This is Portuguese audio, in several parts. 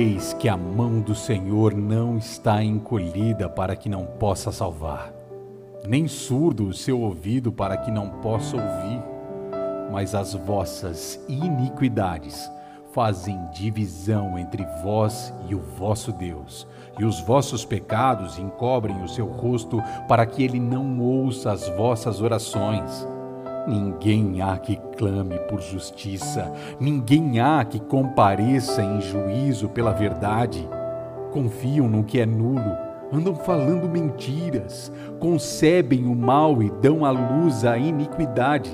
Eis que a mão do Senhor não está encolhida para que não possa salvar, nem surdo o seu ouvido para que não possa ouvir, mas as vossas iniquidades fazem divisão entre vós e o vosso Deus, e os vossos pecados encobrem o seu rosto para que ele não ouça as vossas orações. Ninguém há que clame por justiça, ninguém há que compareça em juízo pela verdade. Confiam no que é nulo, andam falando mentiras, concebem o mal e dão à luz a iniquidade.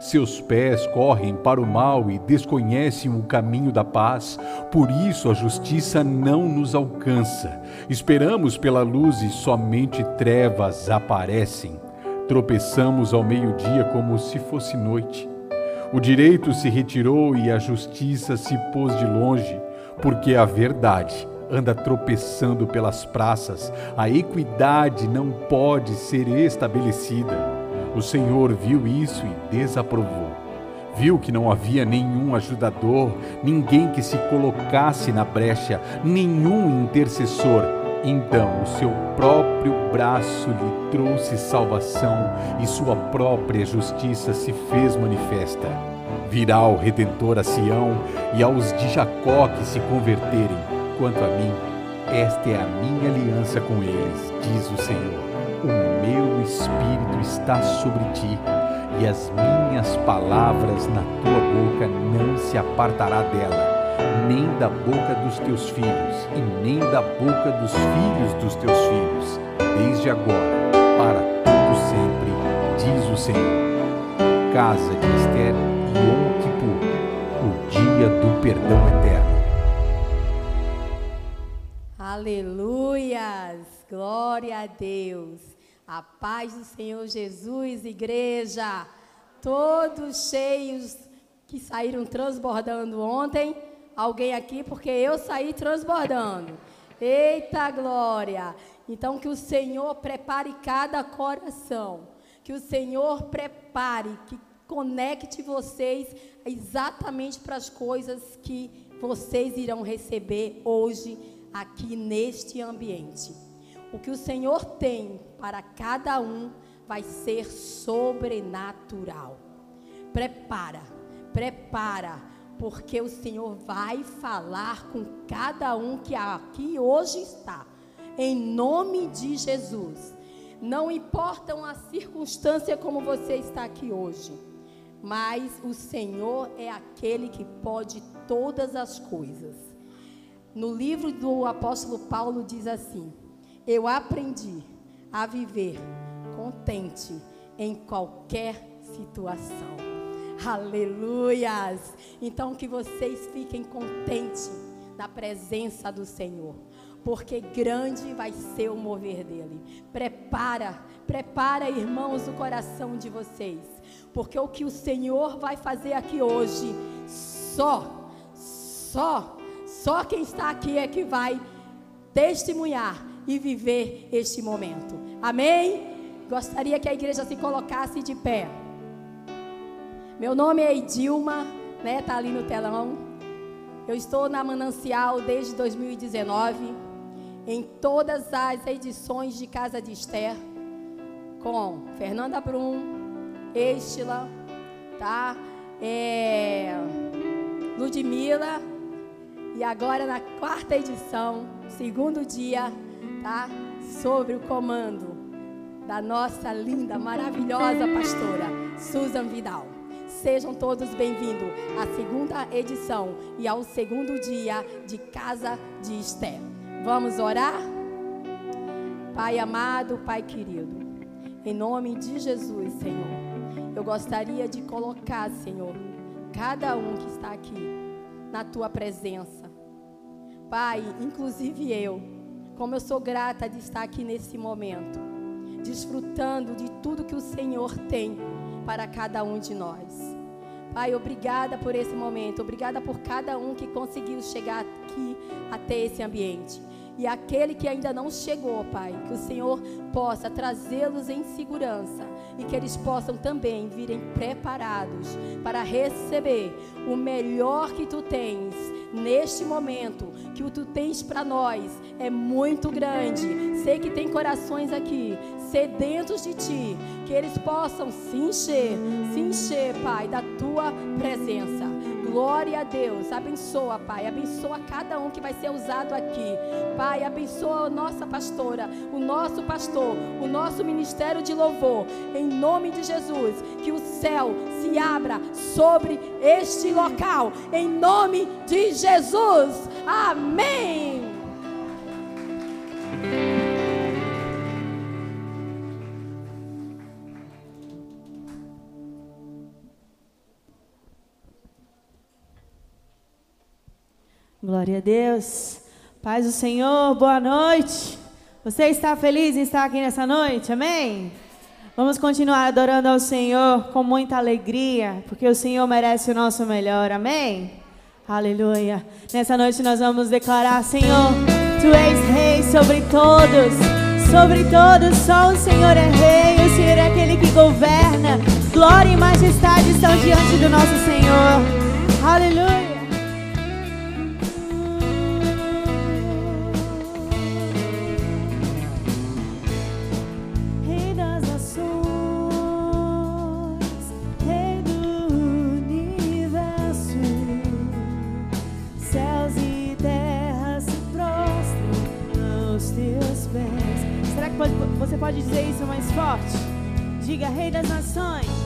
Seus pés correm para o mal e desconhecem o caminho da paz, por isso a justiça não nos alcança. Esperamos pela luz e somente trevas aparecem. Tropeçamos ao meio-dia como se fosse noite. O direito se retirou e a justiça se pôs de longe, porque a verdade anda tropeçando pelas praças, a equidade não pode ser estabelecida. O Senhor viu isso e desaprovou. Viu que não havia nenhum ajudador, ninguém que se colocasse na brecha, nenhum intercessor então o seu próprio braço lhe trouxe salvação e sua própria justiça se fez manifesta. Virá o Redentor a Sião e aos de Jacó que se converterem. Quanto a mim, esta é a minha aliança com eles, diz o Senhor. O meu espírito está sobre ti e as minhas palavras na tua boca não se apartará dela nem da boca dos teus filhos, e nem da boca dos filhos dos teus filhos, desde agora, para todo sempre, diz o Senhor. Casa de Esther e Yom Kippur, o dia do perdão eterno. Aleluias! Glória a Deus! A paz do Senhor Jesus, igreja! Todos cheios que saíram transbordando ontem alguém aqui, porque eu saí transbordando. Eita glória! Então, que o Senhor prepare cada coração. Que o Senhor prepare, que conecte vocês exatamente para as coisas que vocês irão receber hoje aqui neste ambiente. O que o Senhor tem para cada um vai ser sobrenatural. Prepara, prepara porque o Senhor vai falar com cada um que aqui hoje está, em nome de Jesus. Não importam a circunstância como você está aqui hoje, mas o Senhor é aquele que pode todas as coisas. No livro do apóstolo Paulo diz assim: Eu aprendi a viver contente em qualquer situação. Aleluias! Então que vocês fiquem contentes na presença do Senhor, porque grande vai ser o mover dele. Prepara, prepara, irmãos, o coração de vocês, porque o que o Senhor vai fazer aqui hoje, só, só, só quem está aqui é que vai testemunhar e viver este momento. Amém? Gostaria que a igreja se colocasse de pé. Meu nome é Edilma, né? Tá ali no telão. Eu estou na Manancial desde 2019, em todas as edições de Casa de Esther, com Fernanda Brum, Estila, tá? É, Ludmilla, e agora na quarta edição, segundo dia, tá? Sobre o comando da nossa linda, maravilhosa pastora Susan Vidal. Sejam todos bem-vindos à segunda edição e ao segundo dia de Casa de Esté. Vamos orar? Pai amado, Pai querido, em nome de Jesus, Senhor, eu gostaria de colocar, Senhor, cada um que está aqui na tua presença. Pai, inclusive eu, como eu sou grata de estar aqui nesse momento, desfrutando de tudo que o Senhor tem para cada um de nós. Pai, obrigada por esse momento, obrigada por cada um que conseguiu chegar aqui até esse ambiente. E aquele que ainda não chegou, Pai, que o Senhor possa trazê-los em segurança e que eles possam também virem preparados para receber o melhor que tu tens neste momento, que o tu tens para nós é muito grande. Sei que tem corações aqui sedentos de ti, que eles possam se encher, se encher, Pai, da tua presença. Glória a Deus. Abençoa, Pai. Abençoa cada um que vai ser usado aqui. Pai, abençoa a nossa pastora, o nosso pastor, o nosso ministério de louvor. Em nome de Jesus, que o céu se abra sobre este local. Em nome de Jesus. Amém. Glória a Deus. Paz do Senhor, boa noite. Você está feliz em estar aqui nessa noite? Amém? Vamos continuar adorando ao Senhor com muita alegria, porque o Senhor merece o nosso melhor. Amém? Aleluia. Nessa noite nós vamos declarar: Senhor, tu és rei sobre todos. Sobre todos, só o Senhor é rei, o Senhor é aquele que governa. Glória e majestade estão diante do nosso Senhor. Aleluia. Diga, Rei das Nações,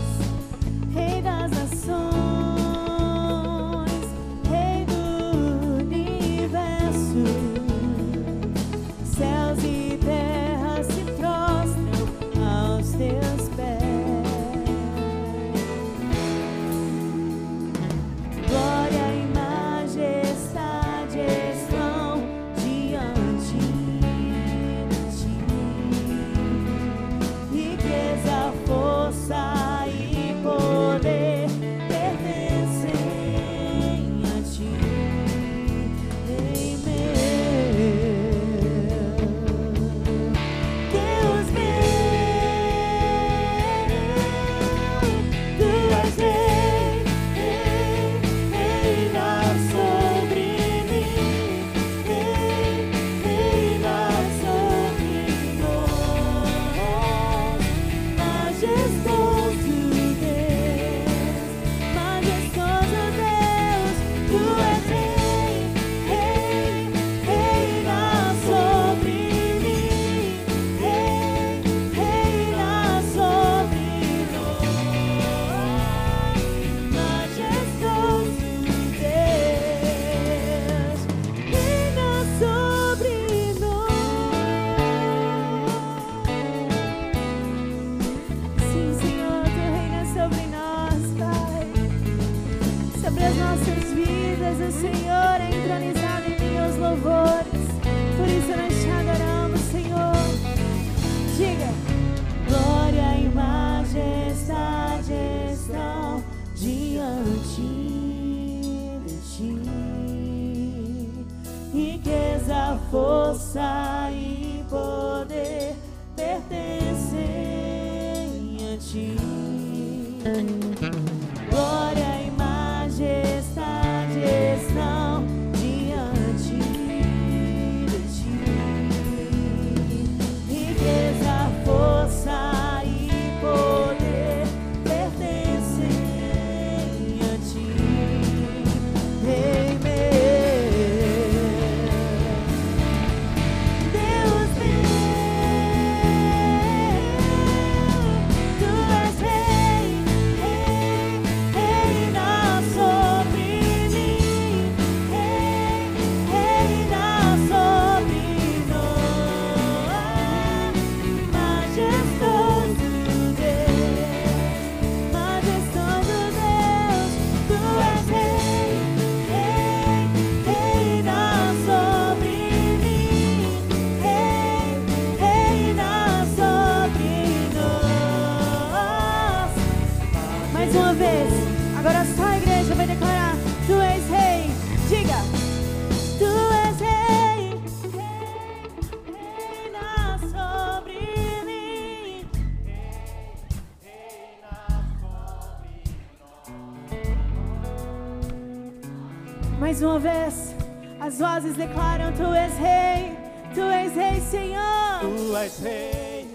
Mais uma vez, as vozes declaram: Tu és rei, Tu és rei, Senhor. Tu és rei,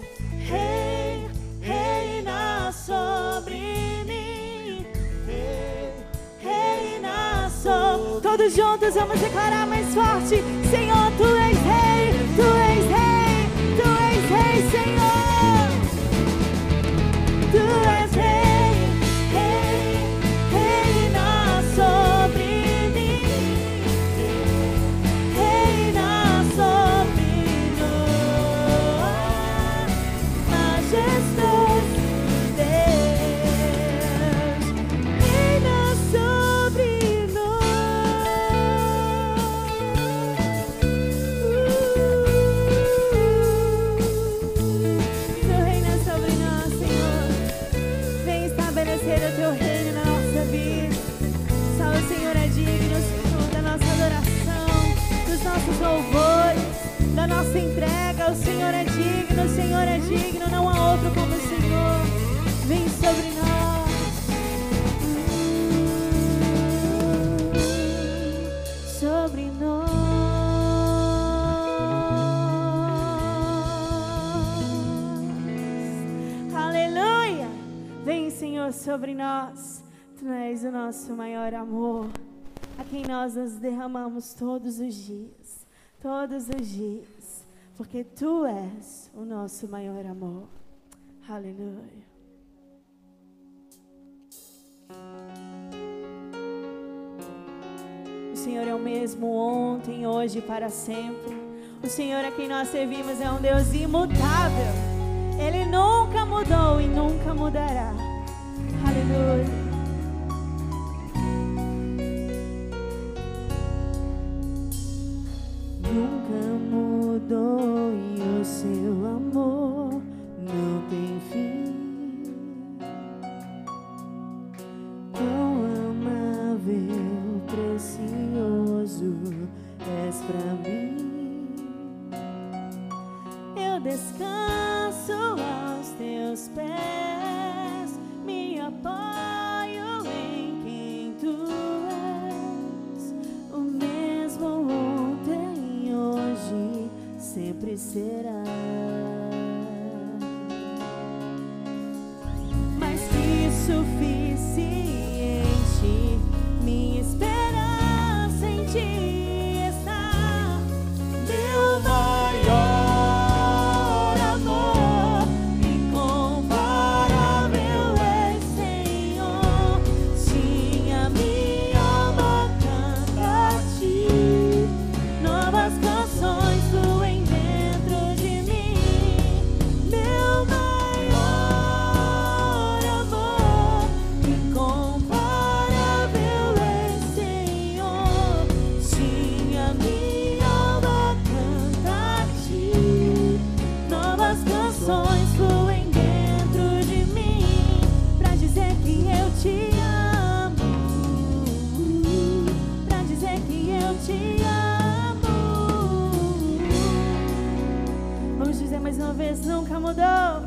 Rei, reina sobre mim. rei. Reina sobre. Todos juntos vamos declarar mais forte: Senhor, Tu és rei, Tu és rei, Tu és rei, Senhor. Tu és rei, sobre nós. Tu és o nosso maior amor, a quem nós nos derramamos todos os dias, todos os dias, porque Tu és o nosso maior amor. Aleluia. O Senhor é o mesmo ontem, hoje e para sempre. O Senhor a quem nós servimos é um Deus imutável. Ele nunca mudou e nunca mudará. Aleluia. Nunca mudou e o seu amor não tem fim. Quão amável, precioso és pra mim. Eu descanso aos teus pés, será. Mais que suficiente, vez, nunca mudou.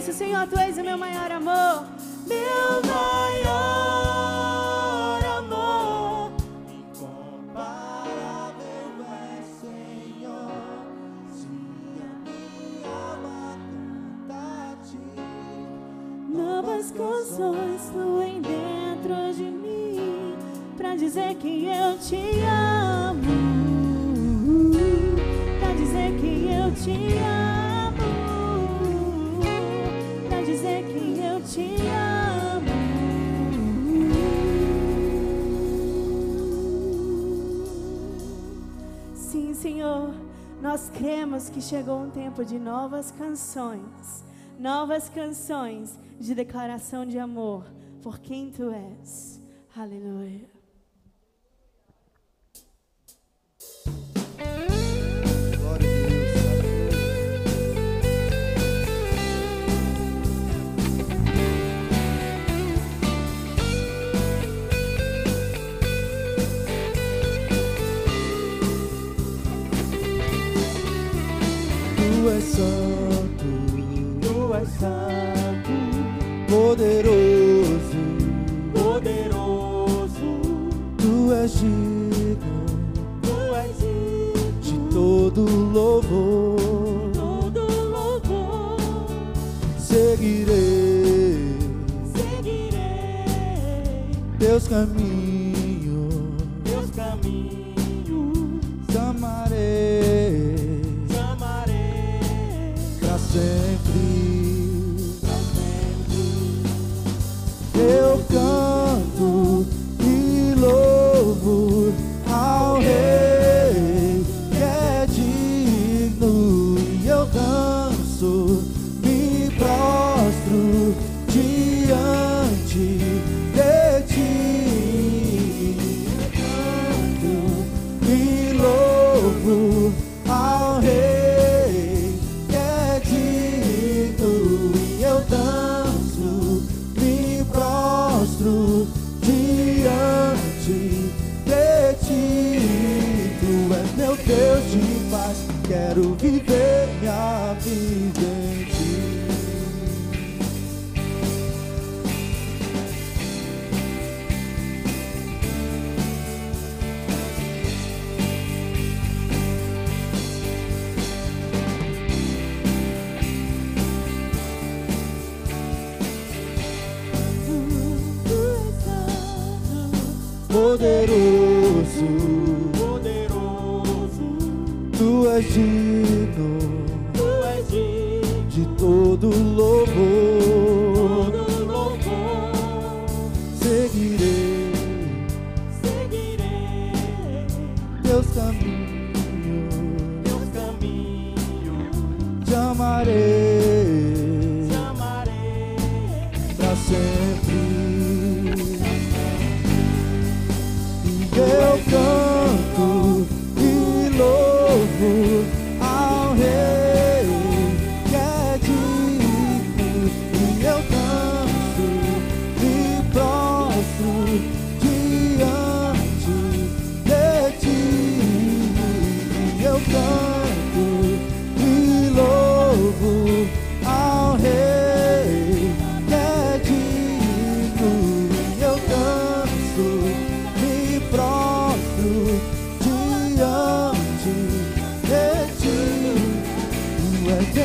isso, Senhor, Deus, que chegou um tempo de novas canções, novas canções de declaração de amor por quem tu és.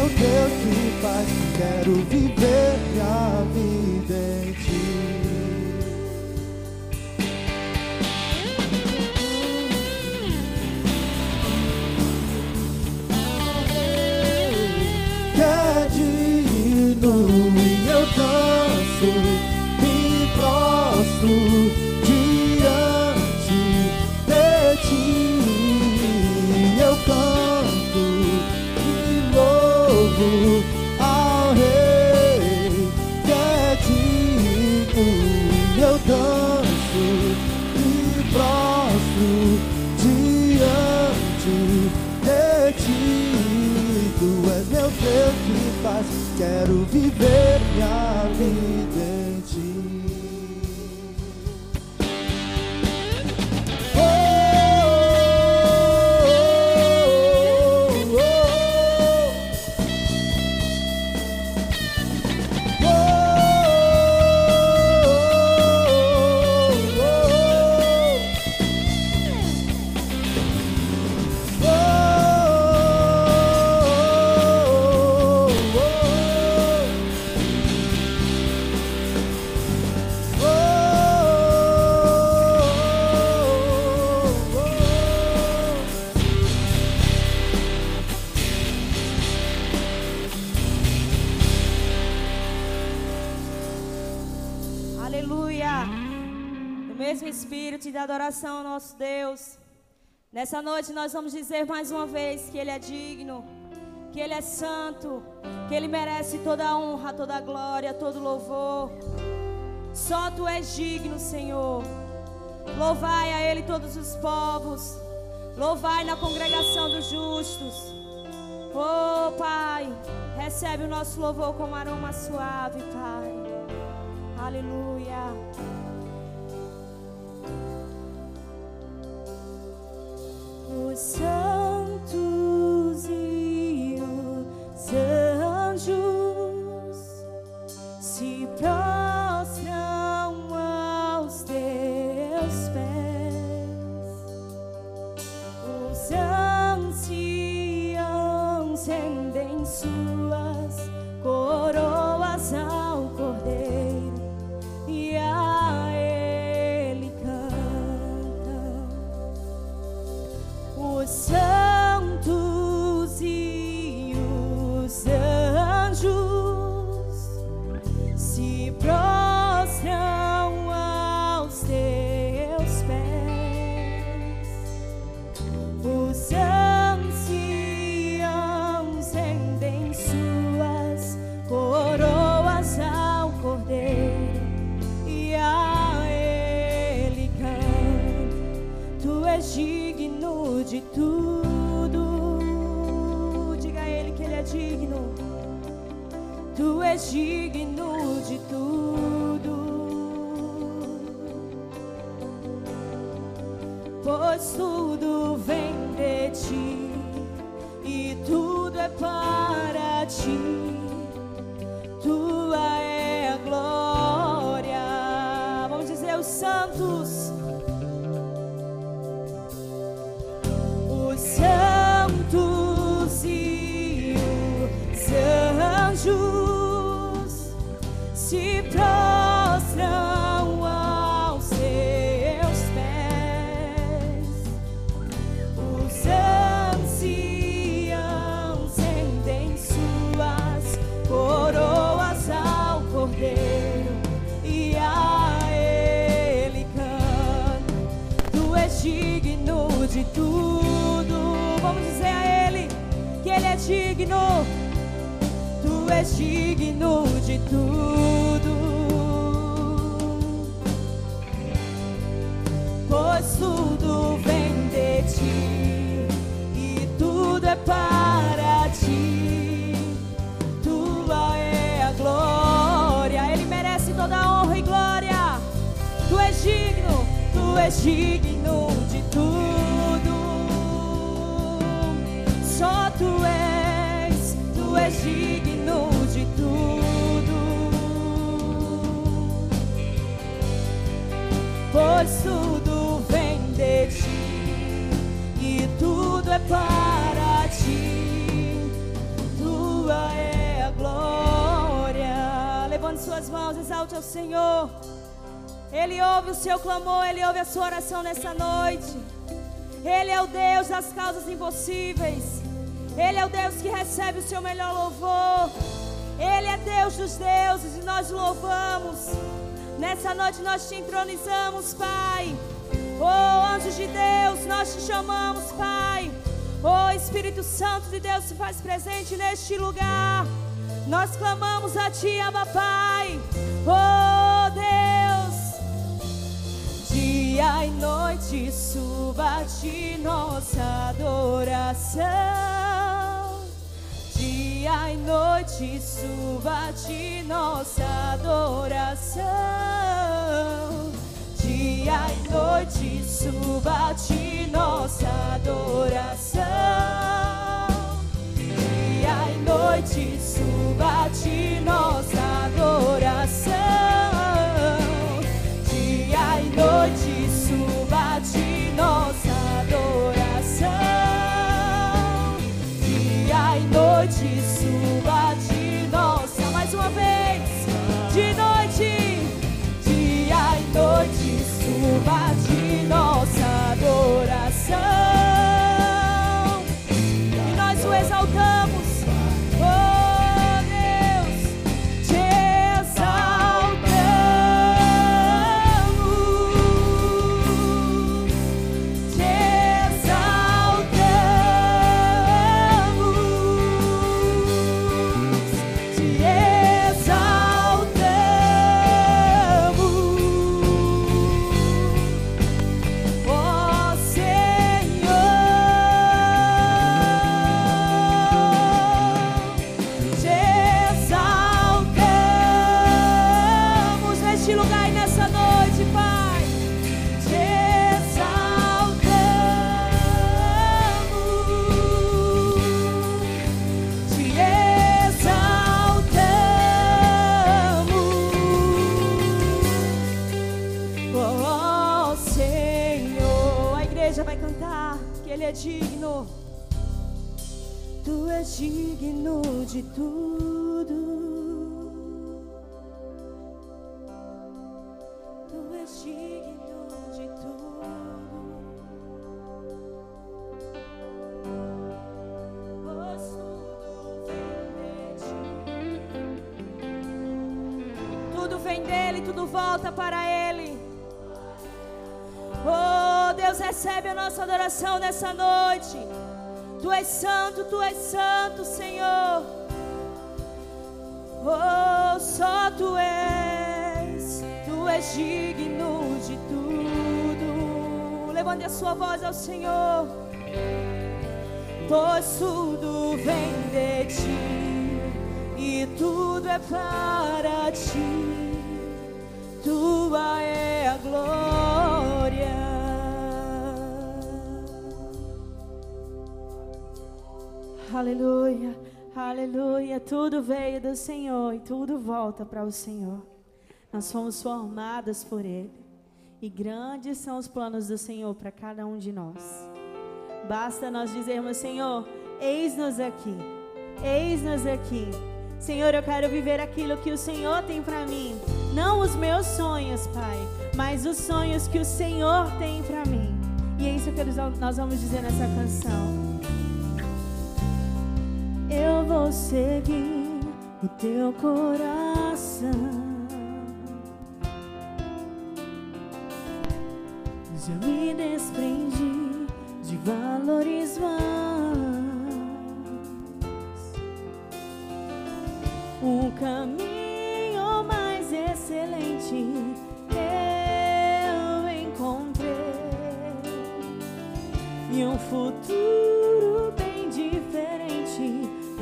Deus que faz. Quero viver pra mim. Quero viver minha vida adoração ao nosso Deus. Nessa noite nós vamos dizer mais uma vez que Ele é digno, que Ele é santo, que Ele merece toda a honra, toda a glória, todo o louvor. Só Tu és digno, Senhor. Louvai a Ele todos os povos. Louvai na congregação dos justos. Oh, Pai, recebe o nosso louvor como aroma suave, Pai. Aleluia. Anjos se prostram és digno de tudo. Pois tudo vem de ti e tudo é para ti. És digno de tudo. Pois tudo vem de ti e tudo é para ti. Tua é a glória, Ele merece toda a honra e glória. Tu és digno, tu és digno de tudo. pois tudo vem de ti e tudo é para ti. Tua é a glória. Levante suas mãos, exalte ao Senhor. Ele ouve o seu clamor, ele ouve a sua oração nessa noite. Ele é o Deus das causas impossíveis. Ele é o Deus que recebe o seu melhor louvor. Ele é Deus dos deuses e nós louvamos. Nessa noite nós te entronizamos, Pai. Oh, anjos de Deus, nós te chamamos, Pai. Oh, Espírito Santo de Deus, se faz presente neste lugar. Nós clamamos a Ti, Abba Pai. Oh, Deus. Dia e noite suba Ti nossa adoração. Noite suba Ti nossa adoração. Dia e noite suba Ti nossa adoração. Dia e noite suba digno de tudo. Tu és digno de tudo. Pois tudo vem. Tudo vem dele, tudo volta para ele. Oh, Deus recebe a nossa adoração nessa noite. Tu és santo, tu és santo, Senhor. Oh, só tu és, tu és digno de tudo. Levante a sua voz ao Senhor. Pois tudo vem de ti e tudo é para ti. Tua é a glória. Aleluia, aleluia. Tudo veio do Senhor e tudo volta para o Senhor. Nós fomos formadas por Ele. E grandes são os planos do Senhor para cada um de nós. Basta nós dizermos, Senhor, eis-nos aqui. Eis-nos aqui. Senhor, eu quero viver aquilo que o Senhor tem para mim. Não os meus sonhos, Pai, mas os sonhos que o Senhor tem para mim. E é isso que nós vamos dizer nessa canção. Eu vou seguir o teu coração. Já me desprendi de valores vãos. Um caminho mais excelente eu encontrei e um futuro bem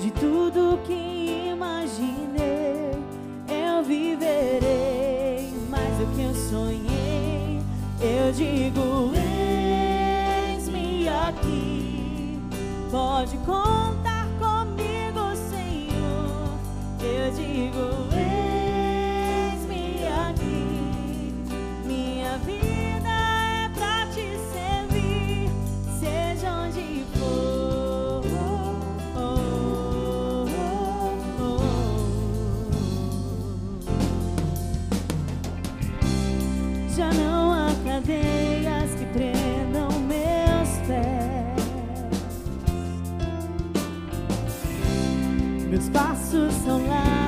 de tudo que imaginei. Eu viverei mais do que eu sonhei. Eu digo, eis-me aqui. Pode contar comigo, Senhor. Eu digo, cadeias que prendam meus pés. Meus passos são lá.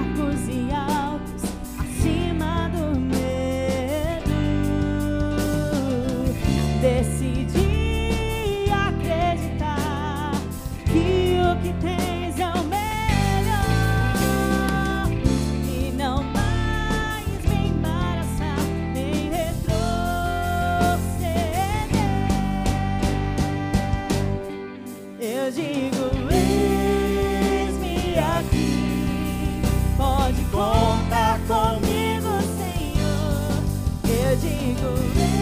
Digo,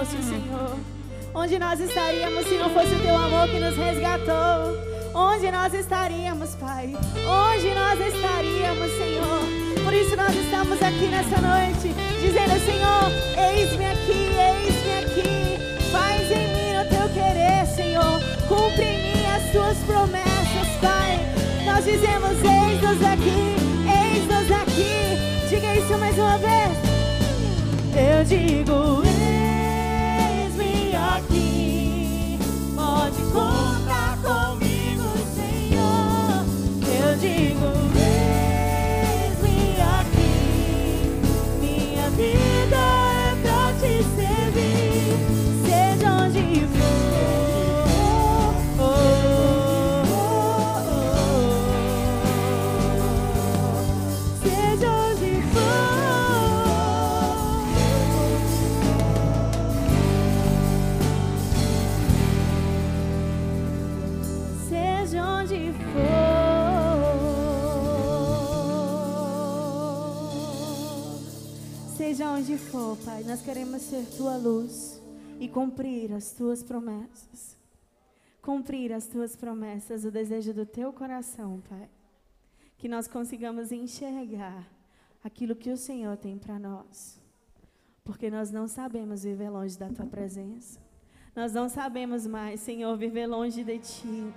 fosse o Senhor? Onde nós estaríamos se não fosse o teu amor que nos resgatou? Onde nós estaríamos, Pai? Onde nós estaríamos, Senhor? Por isso nós estamos aqui nessa noite, dizendo, Senhor, eis-me aqui, eis-me aqui. Faz em mim o teu querer, Senhor. Cumpre em mim as tuas promessas, Pai. Nós dizemos, eis-nos aqui, eis-nos aqui. Diga isso mais uma vez. Eu digo, Seja onde for, Pai, nós queremos ser tua luz e cumprir as tuas promessas. Cumprir as tuas promessas, o desejo do teu coração, Pai. Que nós consigamos enxergar aquilo que o Senhor tem para nós. Porque nós não sabemos viver longe da tua presença. Nós não sabemos mais, Senhor, viver longe de ti.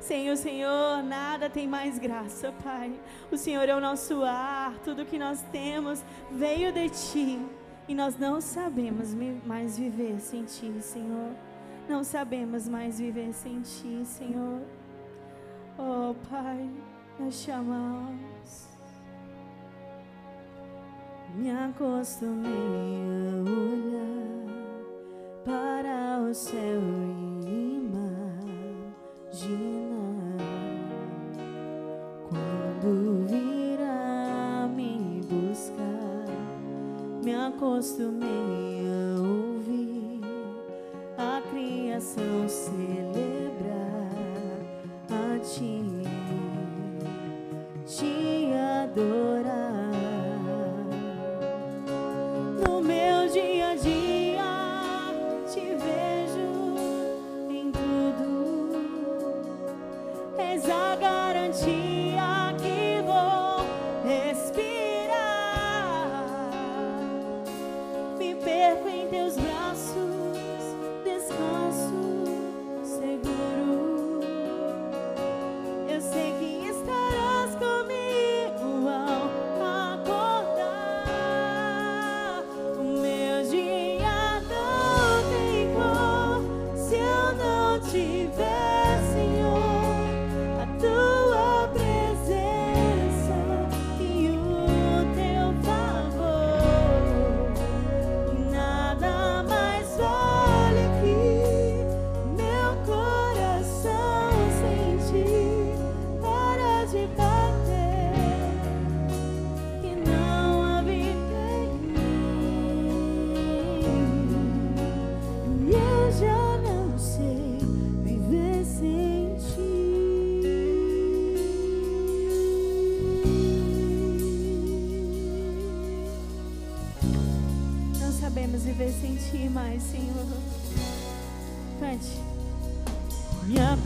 Sem o Senhor, nada tem mais graça, Pai. O Senhor é o nosso ar, tudo que nós temos veio de Ti. E nós não sabemos mais viver sem Ti, Senhor. Não sabemos mais viver sem Ti, Senhor. Oh, Pai, nós chamamos. Me acostumei a olhar para o céu e quando virá me buscar. Me acostumei a ouvir a criação celebrar a ti, te adorar. No meu perco em teus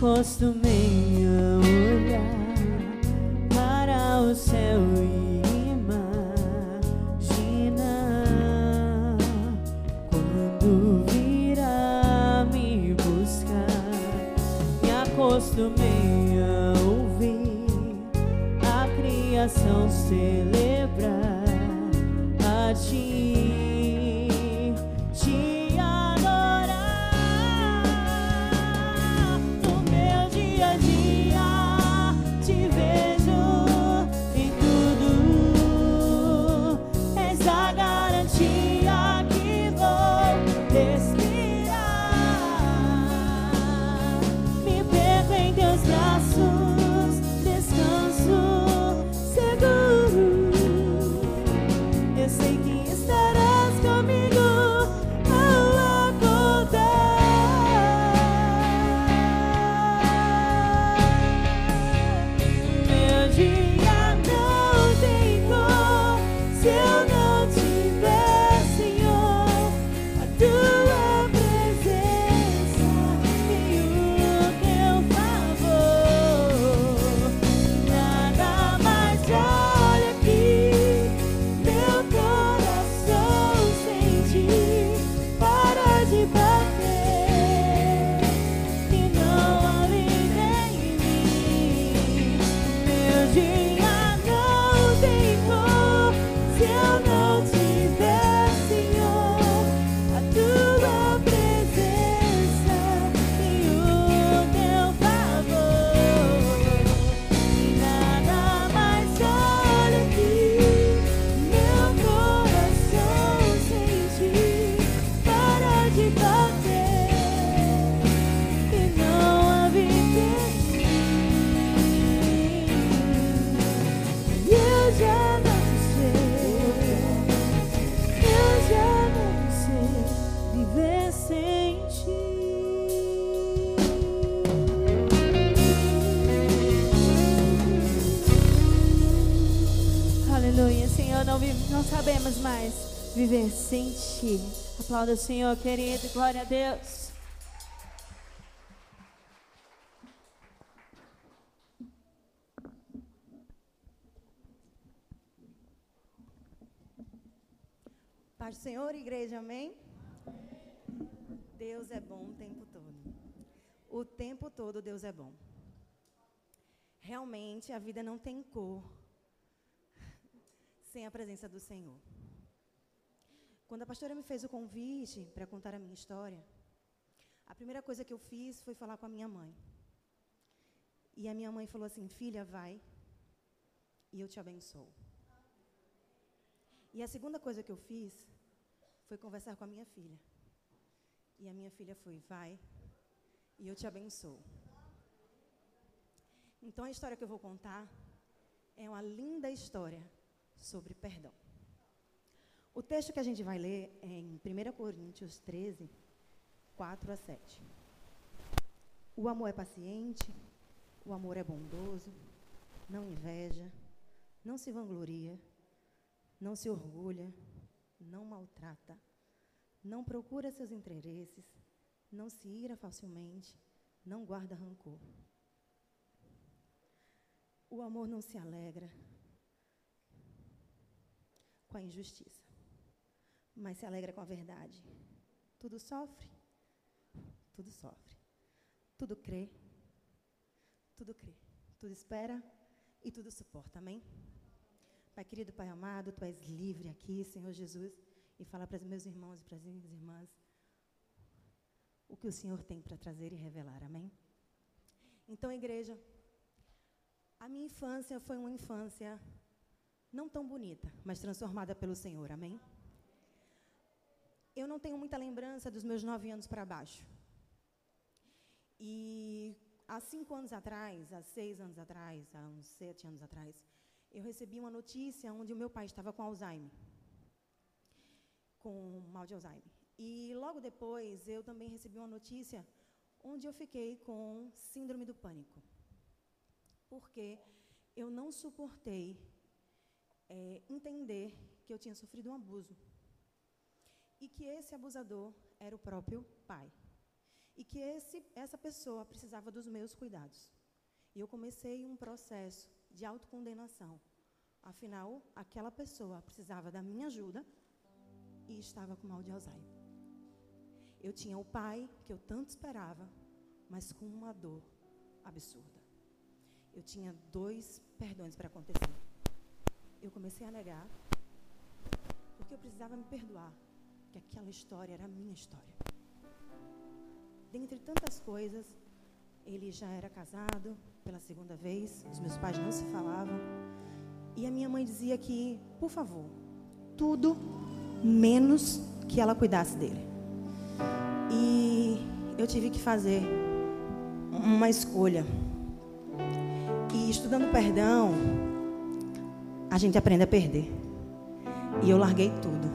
acostumei a olhar para o céu e imaginar quando virá me buscar. Me acostumei a ouvir a criação celebrar viver. Aplauda o Senhor, querido, glória a Deus. Paz do Senhor, igreja, amém? Deus é bom o tempo todo. O tempo todo Deus é bom. Realmente a vida não tem cor sem a presença do Senhor. Quando a pastora me fez o convite para contar a minha história, a primeira coisa que eu fiz foi falar com a minha mãe. E a minha mãe falou assim: Filha, vai e eu te abençoo. E a segunda coisa que eu fiz foi conversar com a minha filha. E a minha filha foi: Vai e eu te abençoo. Então a história que eu vou contar é uma linda história sobre perdão. O texto que a gente vai ler é em 1 Coríntios 13, 4 a 7. O amor é paciente, o amor é bondoso, não inveja, não se vangloria, não se orgulha, não maltrata, não procura seus interesses, não se ira facilmente, não guarda rancor. O amor não se alegra com a injustiça, mas se alegra com a verdade. Tudo sofre, tudo sofre, tudo crê, tudo crê, tudo espera e tudo suporta. Amém? Pai querido, Pai amado, Tu és livre aqui, Senhor Jesus, e fala para os meus irmãos e para as minhas irmãs o que o Senhor tem para trazer e revelar. Amém? Então, igreja, a minha infância foi uma infância não tão bonita, mas transformada pelo Senhor. Amém? Eu não tenho muita lembrança dos meus nove anos para baixo. E há cinco anos atrás, há seis anos atrás, há uns sete anos atrás, eu recebi uma notícia onde o meu pai estava com Alzheimer, com mal de Alzheimer. E logo depois eu também recebi uma notícia onde eu fiquei com síndrome do pânico, porque eu não suportei eh, entender que eu tinha sofrido um abuso e que esse abusador era o próprio pai e que esse, essa pessoa precisava dos meus cuidados. E eu comecei um processo de autocondenação. Afinal, aquela pessoa precisava da minha ajuda e estava com mal de Alzheimer. Eu tinha o pai que eu tanto esperava, mas com uma dor absurda. Eu tinha dois perdões para acontecer. Eu comecei a negar, porque eu precisava me perdoar, que aquela história era a minha história. Dentre tantas coisas, ele já era casado pela segunda vez, os meus pais não se falavam. E a minha mãe dizia que, por favor, tudo menos que ela cuidasse dele. E eu tive que fazer uma escolha. E estudando perdão, a gente aprende a perder. E eu larguei tudo.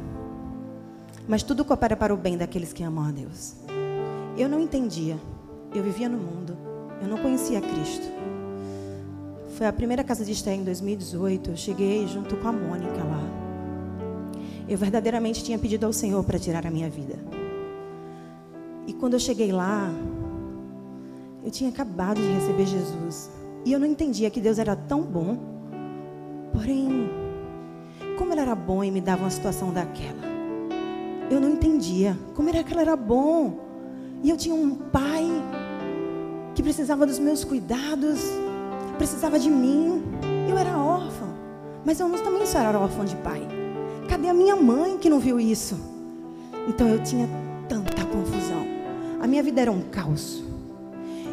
Mas tudo coopera para o bem daqueles que amam a Deus. Eu não entendia. Eu vivia no mundo. Eu não conhecia Cristo. Foi a primeira casa de estreia em 2018. Eu cheguei junto com a Mônica lá. Eu verdadeiramente tinha pedido ao Senhor para tirar a minha vida. E quando eu cheguei lá, eu tinha acabado de receber Jesus. E eu não entendia que Deus era tão bom. Porém, como Ele era bom e me dava uma situação daquela. Eu não entendia como era que Ele era bom. E eu tinha um pai que precisava dos meus cuidados, precisava de mim. Eu era órfã, mas eu não- também só era órfã de pai. Cadê a minha mãe que não viu isso? Então eu tinha tanta confusão. A minha vida era um caos.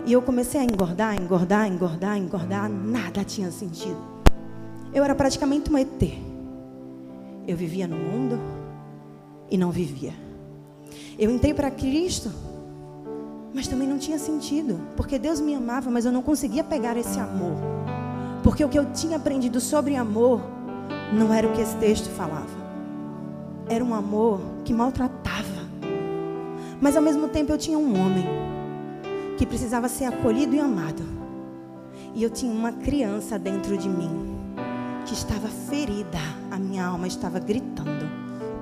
E eu comecei a engordar, engordar, engordar, engordar, nada tinha sentido. Eu era praticamente um ET. Eu vivia no mundo e não vivia. Eu entrei para Cristo mas também não tinha sentido, porque Deus me amava, mas eu não conseguia pegar esse amor. Porque o que eu tinha aprendido sobre amor não era o que esse texto falava. Era um amor que maltratava. Mas ao mesmo tempo eu tinha um homem que precisava ser acolhido e amado. E eu tinha uma criança dentro de mim que estava ferida, a minha alma estava gritando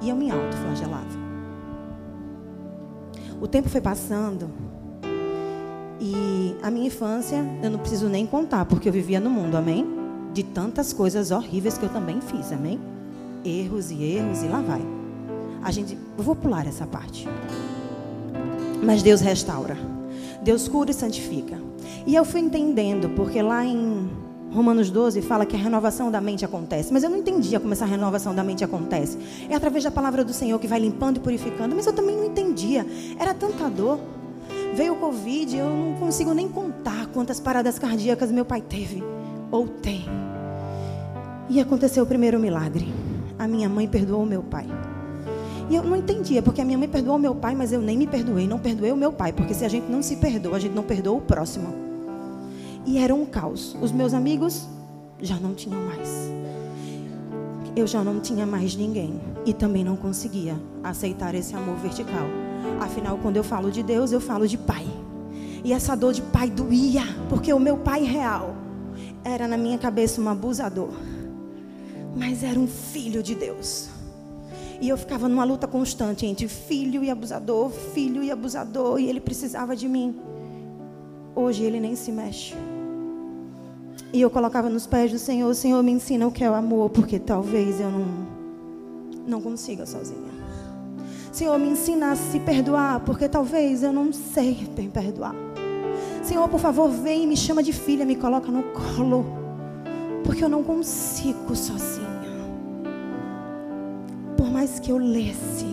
e eu me autoflagelava. O tempo foi passando e a minha infância, eu não preciso nem contar, porque eu vivia no mundo, amém? De tantas coisas horríveis que eu também fiz, amém? Erros e erros e lá vai. A gente, eu vou pular essa parte. Mas Deus restaura. Deus cura e santifica. E eu fui entendendo, porque lá em Romanos 12 fala que a renovação da mente acontece. Mas eu não entendia como essa renovação da mente acontece. É através da palavra do Senhor que vai limpando e purificando. Mas eu também não entendia. Era tanta dor. Veio o Covid, eu não consigo nem contar quantas paradas cardíacas meu pai teve ou tem. E aconteceu o primeiro milagre. A minha mãe perdoou o meu pai. E eu não entendia, porque a minha mãe perdoou meu pai, mas eu nem me perdoei, não perdoei o meu pai, porque se a gente não se perdoa, a gente não perdoa o próximo. E era um caos. Os meus amigos já não tinham mais. Eu já não tinha mais ninguém e também não conseguia aceitar esse amor vertical. Afinal, quando eu falo de Deus, eu falo de pai. E essa dor de pai doía, porque o meu pai real era na minha cabeça um abusador, mas era um filho de Deus. E eu ficava numa luta constante entre filho e abusador, filho e abusador, e ele precisava de mim. Hoje ele nem se mexe. E eu colocava nos pés do Senhor, Senhor, me ensina o que é o amor, porque talvez eu não não consiga sozinha. Senhor, me ensina a se perdoar, porque talvez eu não sei bem perdoar. Senhor, por favor, vem me chama de filha, me coloca no colo, porque eu não consigo sozinha. Por mais que eu lesse,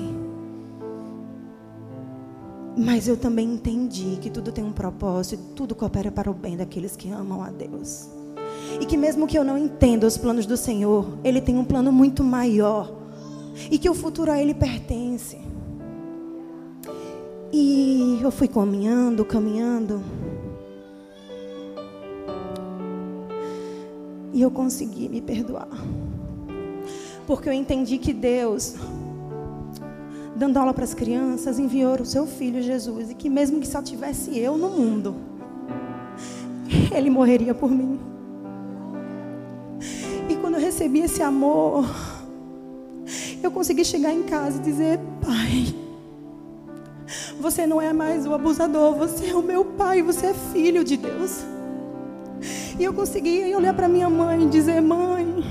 mas eu também entendi que tudo tem um propósito, tudo coopera para o bem daqueles que amam a Deus. E que mesmo que eu não entenda os planos do Senhor, Ele tem um plano muito maior. E que o futuro a Ele pertence. E eu fui caminhando, caminhando. E eu consegui me perdoar. Porque eu entendi que Deus, dando aula para as crianças, enviou o seu filho Jesus. E que mesmo que só tivesse eu no mundo, Ele morreria por mim. E quando eu recebi esse amor, eu consegui chegar em casa e dizer: Pai, Você não é mais o abusador, você é o meu pai, você é filho de Deus. E eu conseguia olhar para minha mãe e dizer: Mãe,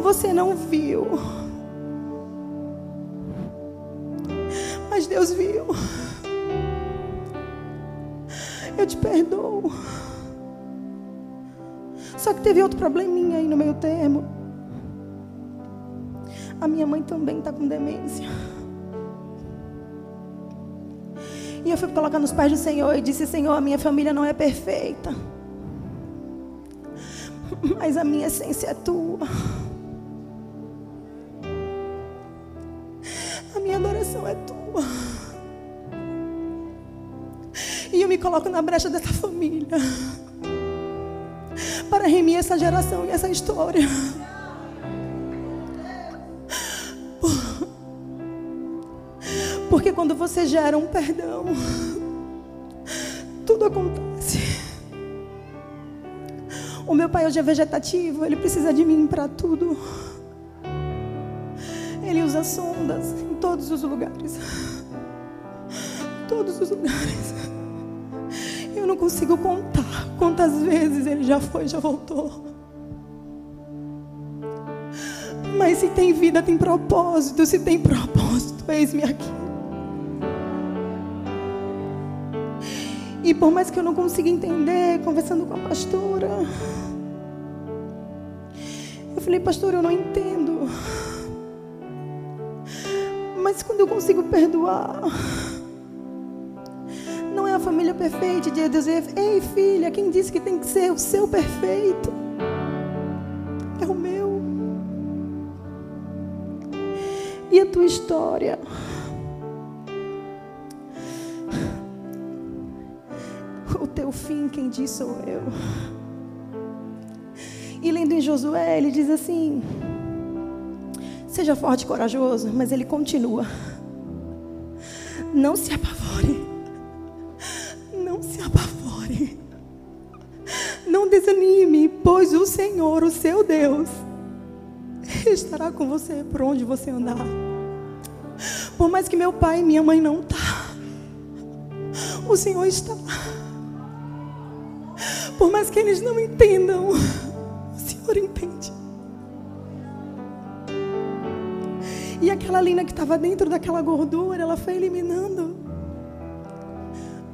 você não viu, mas Deus viu. Eu te perdoo. Só que teve outro probleminha aí no meio termo. A minha mãe também está com demência. E eu fui colocar nos pés do Senhor e disse: Senhor, a minha família não é perfeita. Mas a minha essência é tua. A minha adoração é tua. E eu me coloco na brecha dessa família. Para remir essa geração e essa história. Porque quando você gera um perdão, tudo acontece. O meu pai hoje é vegetativo, ele precisa de mim para tudo. Ele usa sondas em todos os lugares. Todos os lugares. Não consigo contar quantas vezes ele já foi, já voltou. Mas se tem vida, tem propósito. Se tem propósito, eis-me aqui. E por mais que eu não consiga entender, conversando com a pastora, eu falei, pastor, eu não entendo. Mas quando eu consigo perdoar, a família perfeita de dizer, ei filha, quem disse que tem que ser o seu perfeito? É o meu. E a tua história? O teu fim, quem diz sou eu. E lendo em Josué, ele diz assim: Seja forte e corajoso, mas ele continua. Não se apavore. Pois o Senhor, o seu Deus, estará com você por onde você andar. Por mais que meu pai e minha mãe não tá, o Senhor está. Por mais que eles não entendam, o Senhor entende. E aquela lina que estava dentro daquela gordura, ela foi eliminando.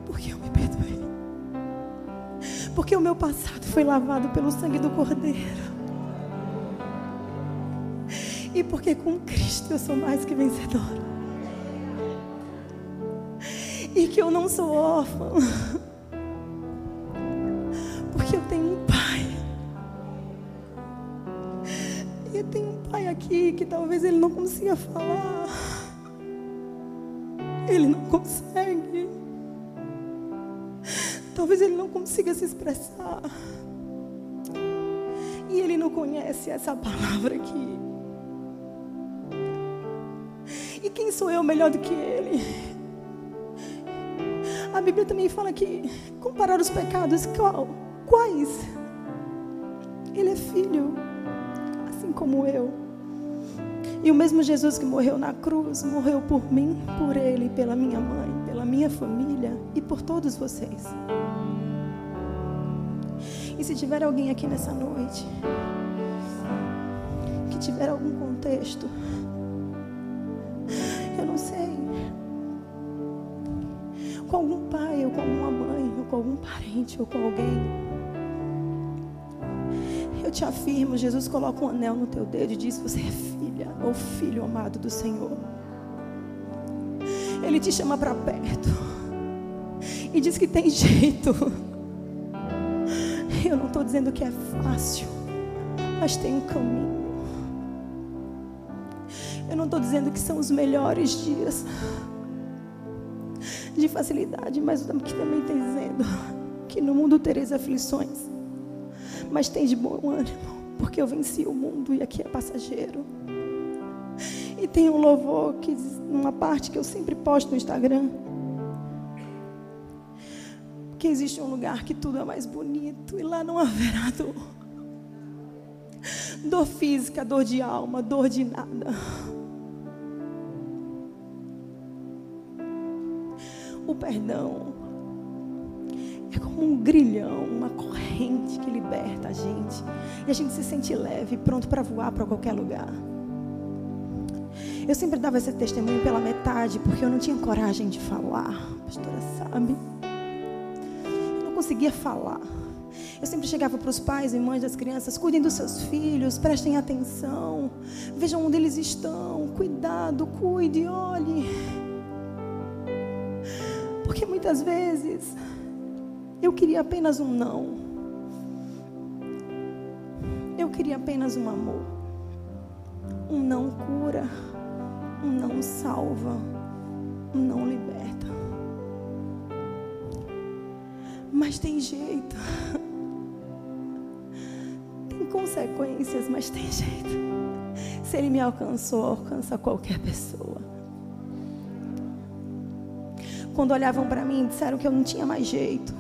Porque eu me perdoei. Porque o meu passado foi lavado pelo sangue do Cordeiro. E porque com Cristo eu sou mais que vencedora. E que eu não sou órfã. Porque eu tenho um pai. E eu tenho um pai aqui que talvez ele não consiga falar. Ele não consegue. Talvez ele não consiga se expressar. E ele não conhece essa palavra aqui. E quem sou eu melhor do que ele? A Bíblia também fala que comparar os pecados, qual? Quais? Ele é filho, assim como eu. E o mesmo Jesus que morreu na cruz, morreu por mim, por ele, pela minha mãe, pela minha família e por todos vocês. E se tiver alguém aqui nessa noite que tiver algum contexto, eu não sei, com algum pai, ou com alguma mãe, ou com algum parente, ou com alguém. Eu te afirmo, Jesus coloca um anel no teu dedo e diz: Você é filha ou filho amado do Senhor. Ele te chama para perto e diz que tem jeito. Eu não estou dizendo que é fácil, mas tem um caminho. Eu não estou dizendo que são os melhores dias de facilidade, mas que também tem dizendo que no mundo tereis aflições, mas tem de bom ânimo, porque eu venci o mundo e aqui é passageiro. E tem um louvor que uma parte que eu sempre posto no Instagram, que existe um lugar que tudo é mais bonito e lá não haverá dor. Dor física, dor de alma, dor de nada. O perdão é como um grilhão, uma corrente que liberta a gente. E a gente se sente leve, pronto para voar para qualquer lugar. Eu sempre dava esse testemunho pela metade, porque eu não tinha coragem de falar. A pastora sabe. Eu não conseguia falar. Eu sempre chegava para os pais e mães das crianças: cuidem dos seus filhos, prestem atenção, vejam onde eles estão, cuidado, cuide, olhe. Porque muitas vezes eu queria apenas um não. Eu queria apenas um amor. Um não cura, não salva, não liberta. Mas tem jeito. Tem consequências, mas tem jeito. Se ele me alcançou, alcança qualquer pessoa. Quando olhavam para mim, disseram que eu não tinha mais jeito.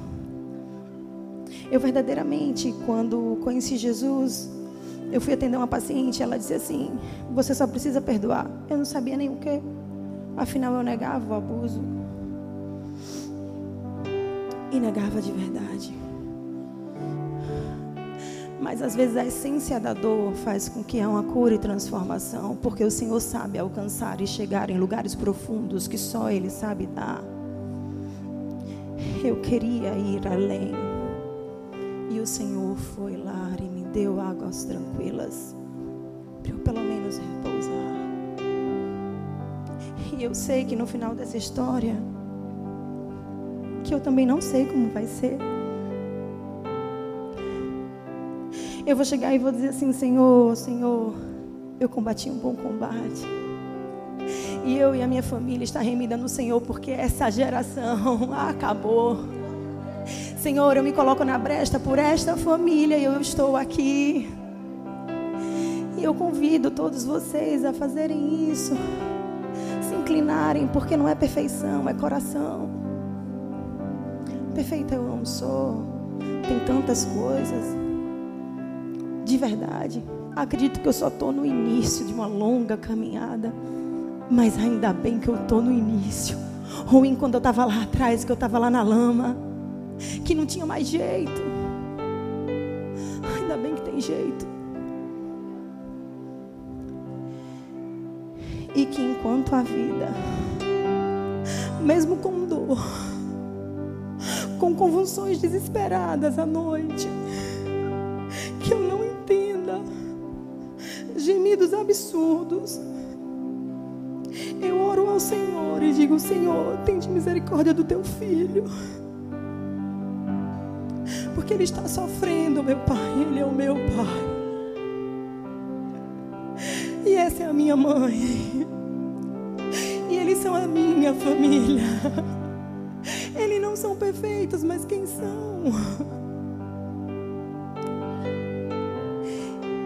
Eu verdadeiramente, quando conheci Jesus, eu fui atender uma paciente, ela disse assim: "Você só precisa perdoar". Eu não sabia nem o que. Afinal, eu negava o abuso. E negava de verdade. Mas às vezes a essência da dor faz com que há uma cura e transformação, porque o Senhor sabe alcançar e chegar em lugares profundos que só Ele sabe dar. Eu queria ir além. E o Senhor foi lá e deu águas tranquilas, para eu pelo menos repousar. E eu sei que no final dessa história, que eu também não sei como vai ser. Eu vou chegar e vou dizer assim: Senhor, Senhor, eu combati um bom combate. E eu e a minha família está remida no Senhor, porque essa geração acabou. Senhor, eu me coloco na brecha por esta família e eu estou aqui. E eu convido todos vocês a fazerem isso. Se inclinarem, porque não é perfeição, é coração. Perfeita eu não sou. Tem tantas coisas. De verdade. Acredito que eu só estou no início de uma longa caminhada. Mas ainda bem que eu estou no início. Ruim quando eu estava lá atrás, que eu estava lá na lama. Que não tinha mais jeito. Ainda bem que tem jeito. E que enquanto a vida, mesmo com dor, com convulsões desesperadas à noite, que eu não entenda, gemidos absurdos, eu oro ao Senhor e digo: Senhor, tem de misericórdia do teu filho. Porque ele está sofrendo, meu pai. Ele é o meu pai. E essa é a minha mãe. E eles são a minha família. Eles não são perfeitos, mas quem são?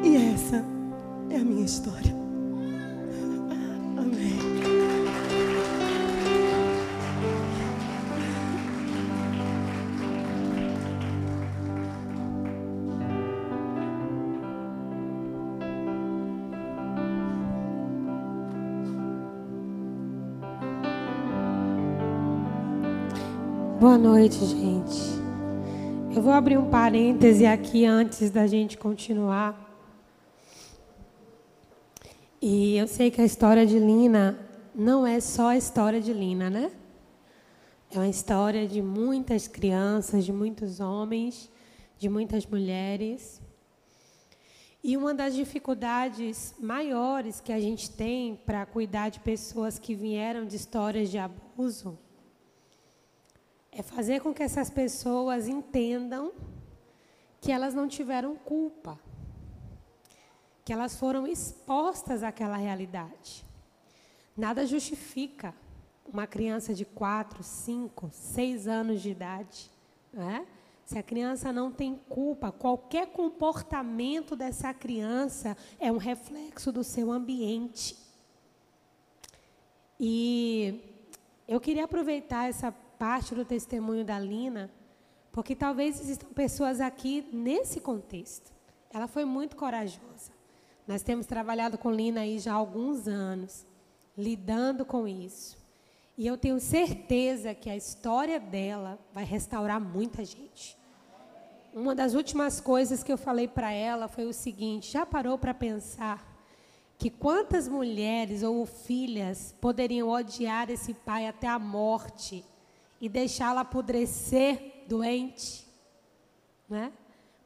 E essa é a minha história. Noite, gente. Eu vou abrir um parêntese aqui antes da gente continuar. E eu sei que a história de Lina não é só a história de Lina, né? É uma história de muitas crianças, de muitos homens, de muitas mulheres. E uma das dificuldades maiores que a gente tem para cuidar de pessoas que vieram de histórias de abuso é fazer com que essas pessoas entendam que elas não tiveram culpa, que elas foram expostas àquela realidade. Nada justifica uma criança de 4, 5, 6 anos de idade. Né? Se a criança não tem culpa, qualquer comportamento dessa criança é um reflexo do seu ambiente. E eu queria aproveitar essa parte do testemunho da Lina, porque talvez existam pessoas aqui nesse contexto. Ela foi muito corajosa. Nós temos trabalhado com Lina aí já há alguns anos, lidando com isso. E eu tenho certeza que a história dela vai restaurar muita gente. Uma das últimas coisas que eu falei para ela foi o seguinte: já parou para pensar que quantas mulheres ou filhas poderiam odiar esse pai até a morte e deixá-la apodrecer doente? Né?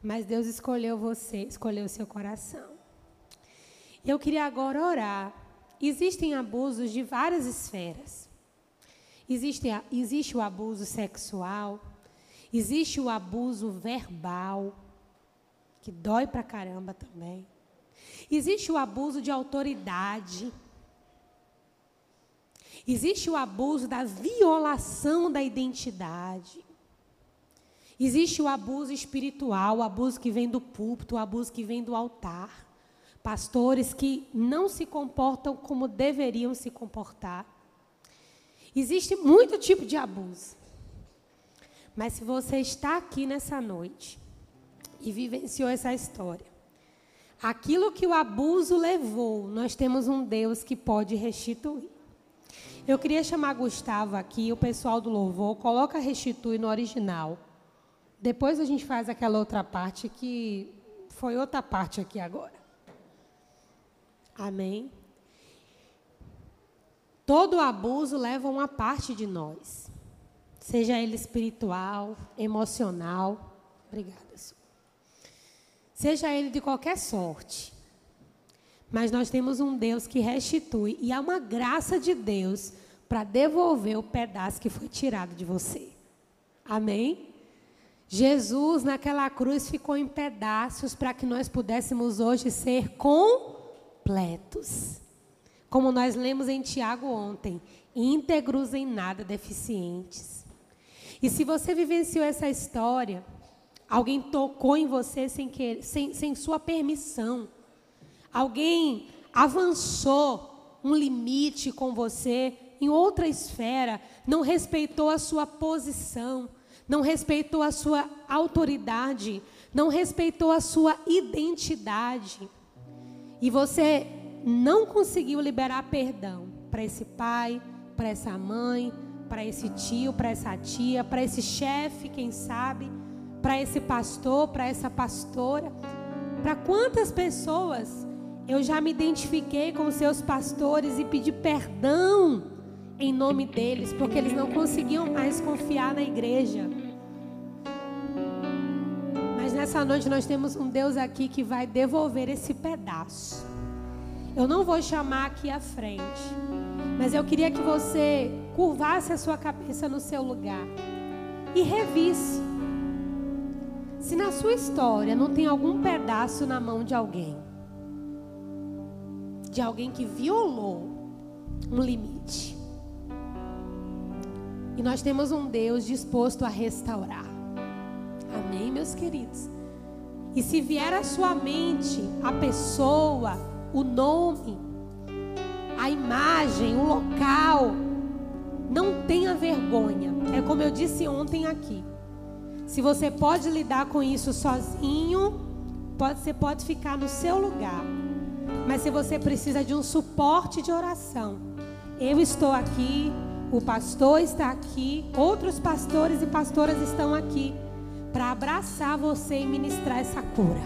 Mas Deus escolheu você, escolheu o seu coração. Eu queria agora orar. Existem abusos de várias esferas. Existe, existe o abuso sexual, existe o abuso verbal, que dói pra caramba também. Existe o abuso de autoridade. Existe o abuso da violação da identidade. Existe o abuso espiritual, o abuso que vem do púlpito, o abuso que vem do altar. Pastores que não se comportam como deveriam se comportar. Existe muito tipo de abuso. Mas se você está aqui nessa noite e vivenciou essa história, aquilo que o abuso levou, nós temos um Deus que pode restituir. Eu queria chamar Gustavo aqui, o pessoal do louvor, coloca restitui no original. Depois a gente faz aquela outra parte que foi outra parte aqui agora. Amém. Todo abuso leva uma parte de nós, seja ele espiritual, emocional. Obrigada, Senhor. Seja ele de qualquer sorte. Mas nós temos um Deus que restitui e há uma graça de Deus para devolver o pedaço que foi tirado de você. Amém? Jesus naquela cruz ficou em pedaços para que nós pudéssemos hoje ser completos. Como nós lemos em Tiago ontem, íntegros em nada deficientes. E se você vivenciou essa história, alguém tocou em você sem, que, sem, sem sua permissão, alguém avançou um limite com você em outra esfera, não respeitou a sua posição, não respeitou a sua autoridade, não respeitou a sua identidade. E você não conseguiu liberar perdão para esse pai, para essa mãe, para esse tio, para essa tia, para esse chefe, quem sabe, para esse pastor, para essa pastora. Para quantas pessoas eu já me identifiquei com seus pastores e pedi perdão em nome deles, porque eles não conseguiam mais confiar na igreja. Mas nessa noite nós temos um Deus aqui que vai devolver esse pedaço. Eu não vou chamar aqui à frente, mas eu queria que você curvasse a sua cabeça no seu lugar e revisse. Se na sua história não tem algum pedaço na mão de alguém, de alguém que violou um limite. E nós temos um Deus disposto a restaurar. Amém, meus queridos? E se vier à sua mente a pessoa, o nome, a imagem, o local, não tenha vergonha. É como eu disse ontem aqui. Se você pode lidar com isso sozinho, pode, você pode ficar no seu lugar. Mas se você precisa de um suporte de oração, eu estou aqui, o pastor está aqui, outros pastores e pastoras estão aqui para abraçar você e ministrar essa cura.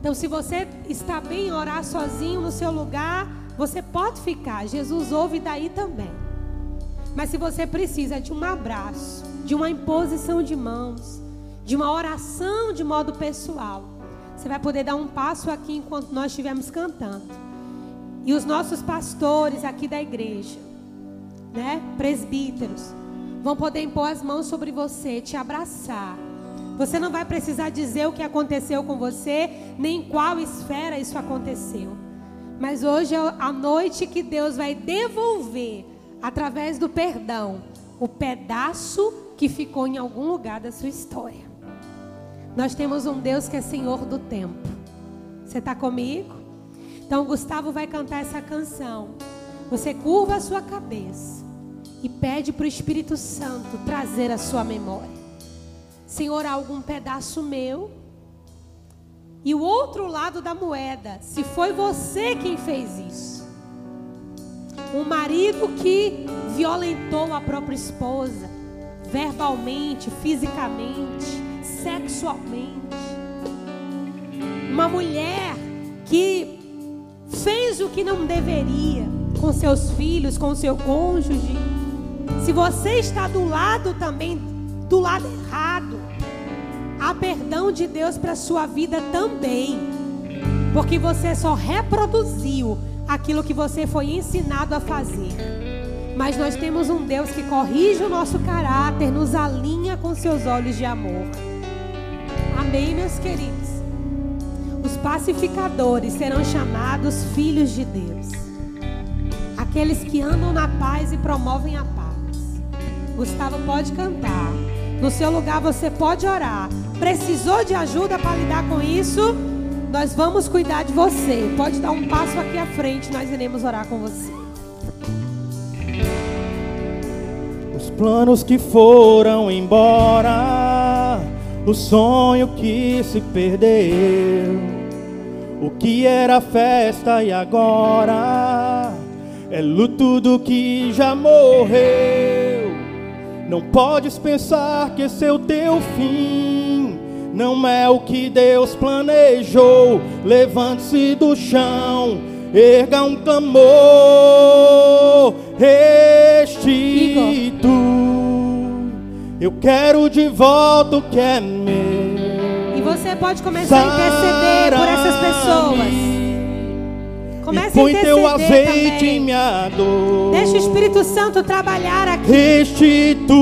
Então, se você está bem em orar sozinho no seu lugar, você pode ficar. Jesus ouve daí também. Mas se você precisa de um abraço, de uma imposição de mãos, de uma oração de modo pessoal, você vai poder dar um passo aqui enquanto nós estivermos cantando. E os nossos pastores aqui da igreja, né, presbíteros, vão poder impor as mãos sobre você, te abraçar. Você não vai precisar dizer o que aconteceu com você, nem em qual esfera isso aconteceu. Mas hoje é a noite que Deus vai devolver, através do perdão, o pedaço que ficou em algum lugar da sua história. Nós temos um Deus que é Senhor do tempo. Você está comigo? Então, Gustavo vai cantar essa canção. Você curva a sua cabeça e pede para o Espírito Santo trazer a sua memória. Senhor, há algum pedaço meu? E o outro lado da moeda, se foi você quem fez isso, Um marido que violentou a própria esposa, verbalmente, fisicamente, sexualmente. Uma mulher que fez o que não deveria com seus filhos, com seu cônjuge. Se você está do lado também, do lado errado, há perdão de Deus para sua vida também. Porque você só reproduziu aquilo que você foi ensinado a fazer. Mas nós temos um Deus que corrige o nosso caráter, nos alinha com seus olhos de amor. Amém, meus queridos. Os pacificadores serão chamados filhos de Deus. Aqueles que andam na paz e promovem a paz. Gustavo pode cantar. No seu lugar você pode orar. Precisou de ajuda para lidar com isso? Nós vamos cuidar de você. Pode dar um passo aqui à frente, nós iremos orar com você. Os planos que foram embora, o sonho que se perdeu, o que era festa e agora é luto do que já morreu. Não podes pensar que esse é o teu fim, não é o que Deus planejou. Levante-se do chão, erga um clamor, restitui. Eu quero de volta o que é meu. E você pode começar a interceder por essas pessoas. Comece a põe teu interceder azeite também. em minha dor. Deixa o Espírito Santo trabalhar aqui. Restitui,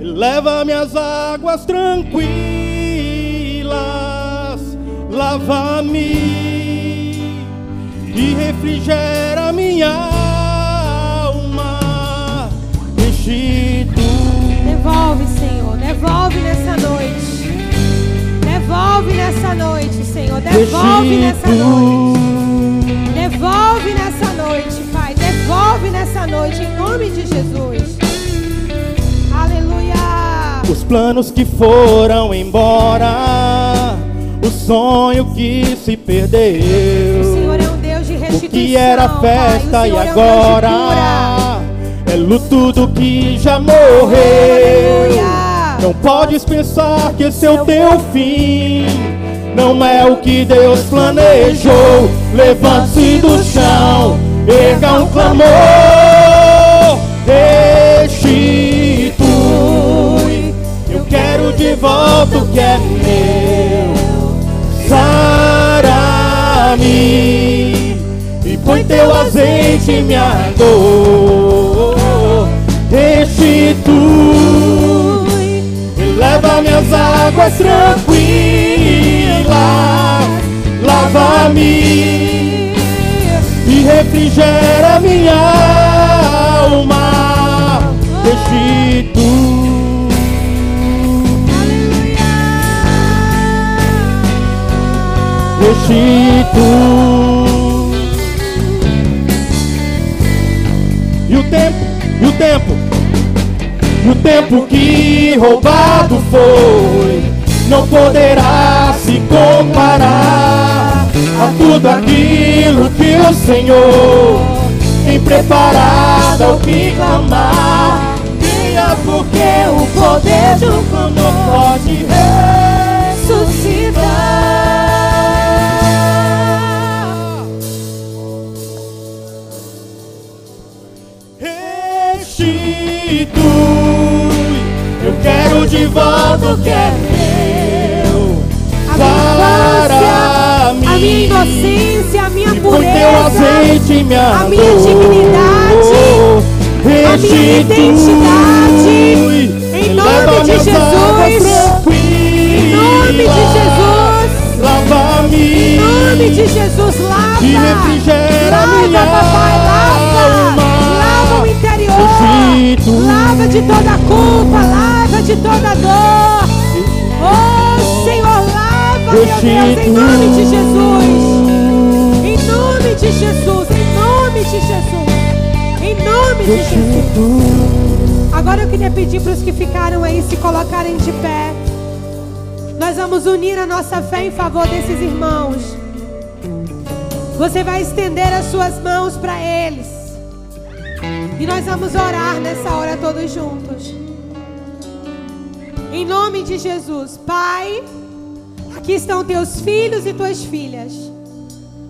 leva minhas águas tranquilas, lava-me e refrigera minha alma. Restitui, Devolve, Senhor. Devolve nessa noite. Devolve nessa noite, Senhor. Devolve nessa noite. Devolve nessa noite, Pai. Devolve nessa noite, em nome de Jesus. Aleluia. Os planos que foram embora, o sonho que se O perdeu. Senhor é um Deus de O restituição. que era Pai. O festa e Senhor é é luto do que já morreu. Não podes pensar que esse é o teu fim. Não é o que Deus planejou. Levante-se do chão, erga um clamor, restitui. Eu quero de volta o que é meu. Sara-me e põe teu azeite em minha dor. Leva minhas águas tranquilas. Lava-me e refrigera minha alma. Restitui. Restitui. E o tempo, e o tempo, o tempo que roubado foi, não poderá se comparar a tudo aquilo que o Senhor tem preparado ao que clamar. Venha porque o poder de um clamor pode ressuscitar. Restitui, eu quero de volta o que é meu. A minha Para a minha mim, inocência, a minha e põe teu pureza, azeite minha a minha dor. dignidade, a minha identidade, em nome de Jesus. Em nome de. Jesus. Lava-me Em nome de Jesus, lava. e refrigera Lava, minha papai, lava. alma. Lava o interior. Lava de toda culpa, lava de toda dor. Oh, Senhor, lava, meu Deus, em nome de Jesus. Em nome de Jesus, em nome de Jesus. Em nome de Jesus. Agora eu queria pedir para os que ficaram aí se colocarem de pé. Nós vamos unir a nossa fé em favor desses irmãos. Você vai estender as suas mãos para eles. E nós vamos orar nessa hora todos juntos. Em nome de Jesus, Pai, aqui estão teus filhos e tuas filhas.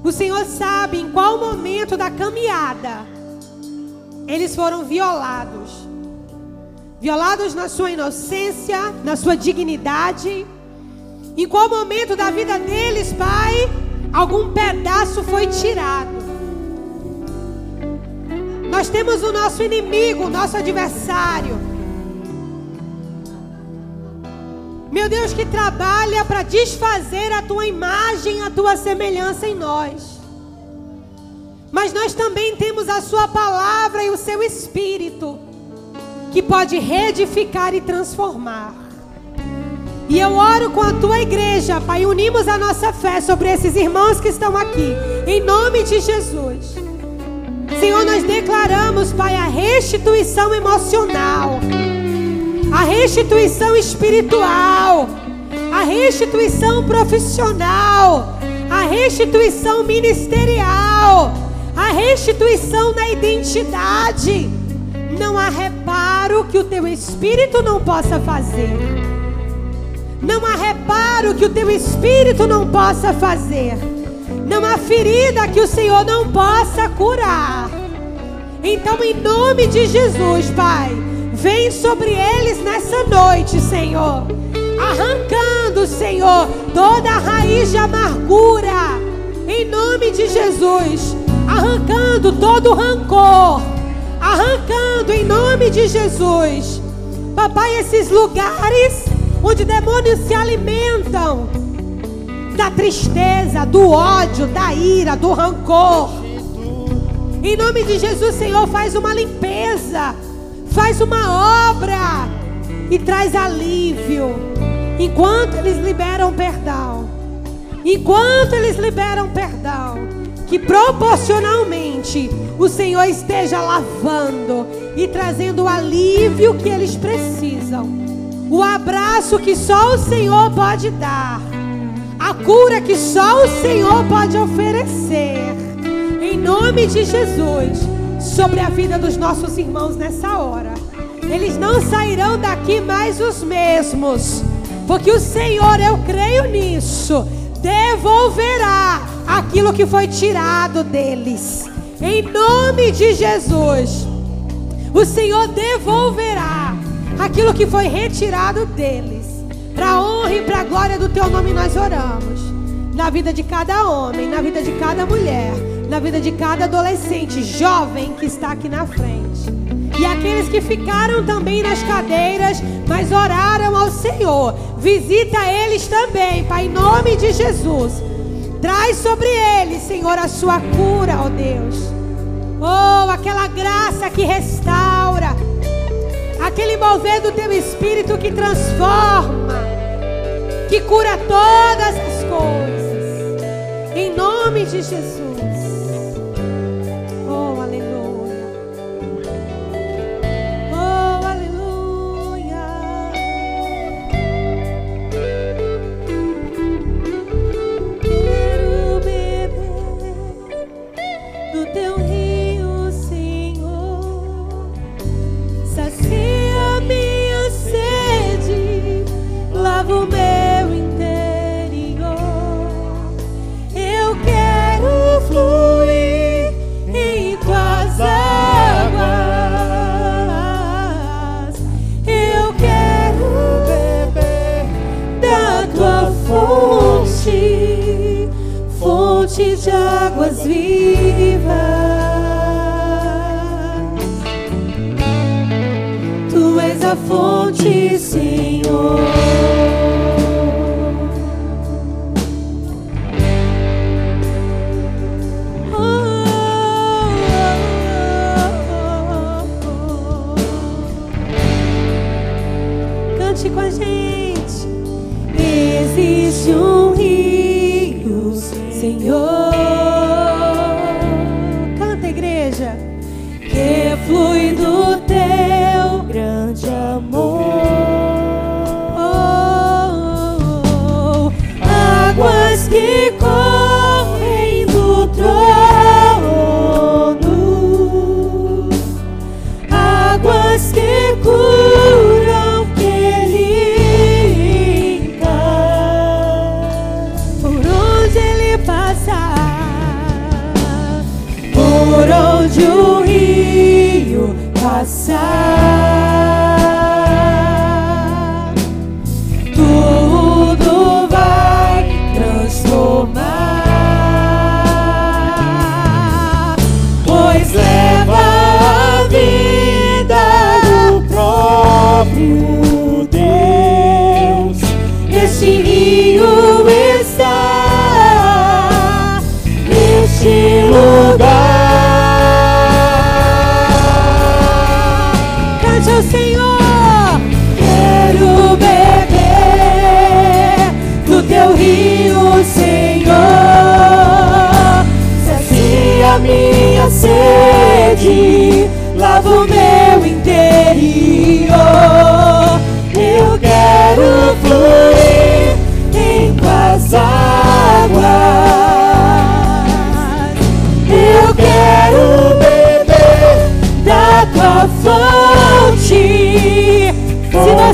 O Senhor sabe em qual momento da caminhada eles foram violados. Violados na sua inocência, na sua dignidade. Em qual momento da vida deles, Pai, algum pedaço foi tirado. Nós temos o nosso inimigo, o nosso adversário. Meu Deus, que trabalha para desfazer a tua imagem, a tua semelhança em nós. Mas nós também temos a Sua palavra e o Seu Espírito, que pode reedificar e transformar. E eu oro com a tua igreja, Pai, unimos a nossa fé sobre esses irmãos que estão aqui, em nome de Jesus. Senhor, nós declaramos, Pai, a restituição emocional, a restituição espiritual, a restituição profissional, a restituição ministerial, a restituição da identidade. Não há reparo que o teu espírito não possa fazer. Não há reparo que o teu espírito não possa fazer. Não há ferida que o Senhor não possa curar. Então, em nome de Jesus, Pai, vem sobre eles nessa noite, Senhor. Arrancando, Senhor, toda a raiz de amargura. Em nome de Jesus. Arrancando todo o rancor. Arrancando em nome de Jesus. Papai, esses lugares onde demônios se alimentam da tristeza, do ódio, da ira, do rancor. Em nome de Jesus, Senhor, faz uma limpeza, faz uma obra e traz alívio. Enquanto eles liberam perdão, enquanto eles liberam perdão, que proporcionalmente o Senhor esteja lavando e trazendo o alívio que eles precisam, o abraço que só o Senhor pode dar, a cura que só o Senhor pode oferecer, em nome de Jesus, sobre a vida dos nossos irmãos nessa hora. Eles não sairão daqui mais os mesmos, porque o Senhor, eu creio nisso, devolverá aquilo que foi tirado deles. Em nome de Jesus, o Senhor devolverá aquilo que foi retirado deles. Para a honra e para a glória do teu nome nós oramos. Na vida de cada homem, na vida de cada mulher, na vida de cada adolescente, jovem que está aqui na frente. E aqueles que ficaram também nas cadeiras, mas oraram ao Senhor. Visita eles também, Pai, em nome de Jesus. Traz sobre eles, Senhor, a sua cura, ó Deus. Oh, aquela graça que restaura. Aquele mover do teu espírito que transforma. Que cura todas as coisas. Em nome de Jesus. Fonte,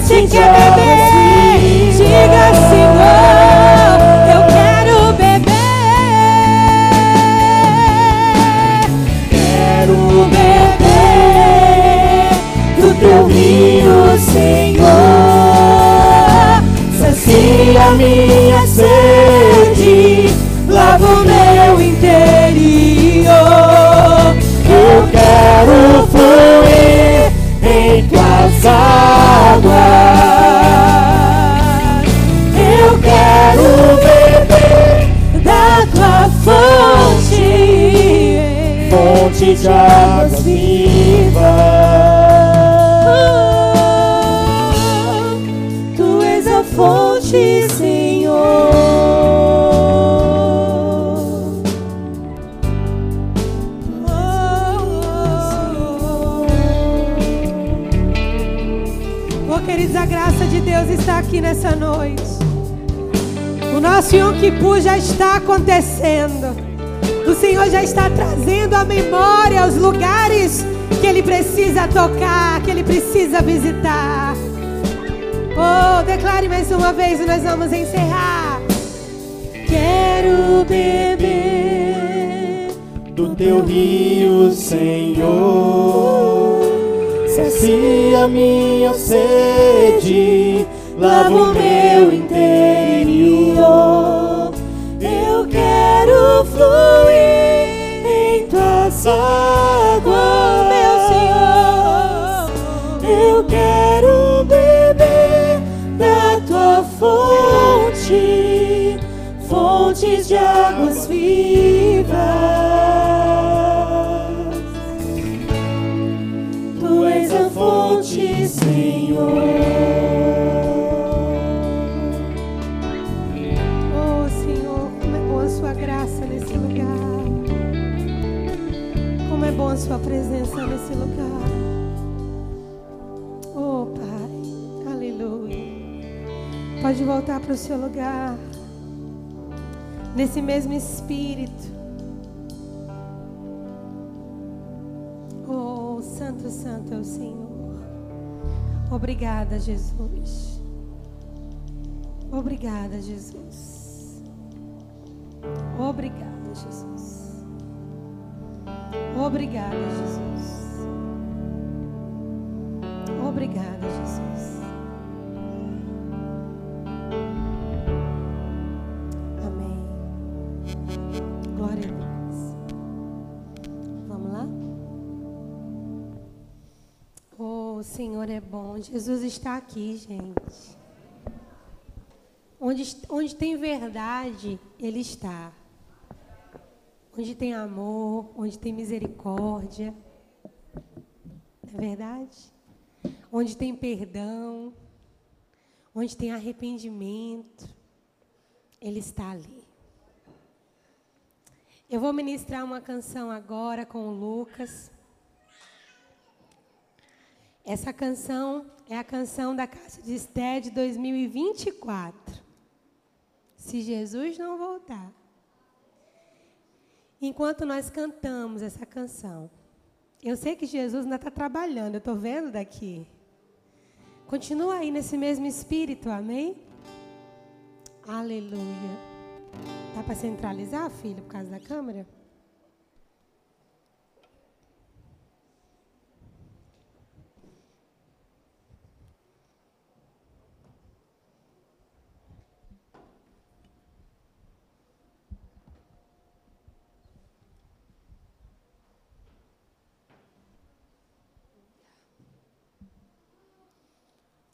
Você quer beber, diga Senhor, eu quero beber. Quero beber do teu rio, Senhor. Sacia minha sede, lava o meu interior. Eu quero fluir em tuas águas. De águas vivas. Tu és a fonte, Senhor. Oh, queridos, a graça de Deus está aqui nessa noite. O nosso Yom Kippur já está acontecendo. Senhor já está trazendo à memória os lugares que Ele precisa tocar, que Ele precisa visitar. Oh, declare mais uma vez e nós vamos encerrar. Quero beber do teu rio, Senhor. Sacia minha sede, lava o meu interior. Para o seu lugar. Nesse mesmo espírito. Oh, Santo, Santo é o Senhor. Obrigada, Jesus. Obrigada, Jesus. Obrigada, Jesus. Obrigada, Jesus. O Senhor é bom. Jesus está aqui, gente. Onde, onde tem verdade, Ele está. Onde tem amor, onde tem misericórdia. É verdade? Onde tem perdão, onde tem arrependimento, Ele está ali. Eu vou ministrar uma canção agora com o Lucas. Essa canção é a canção da Casa de Esté de 2024. Se Jesus não voltar. Enquanto nós cantamos essa canção, eu sei que Jesus ainda está trabalhando, eu estou vendo daqui. Continua aí nesse mesmo espírito, amém? Aleluia. Dá para centralizar, filho, por causa da câmera?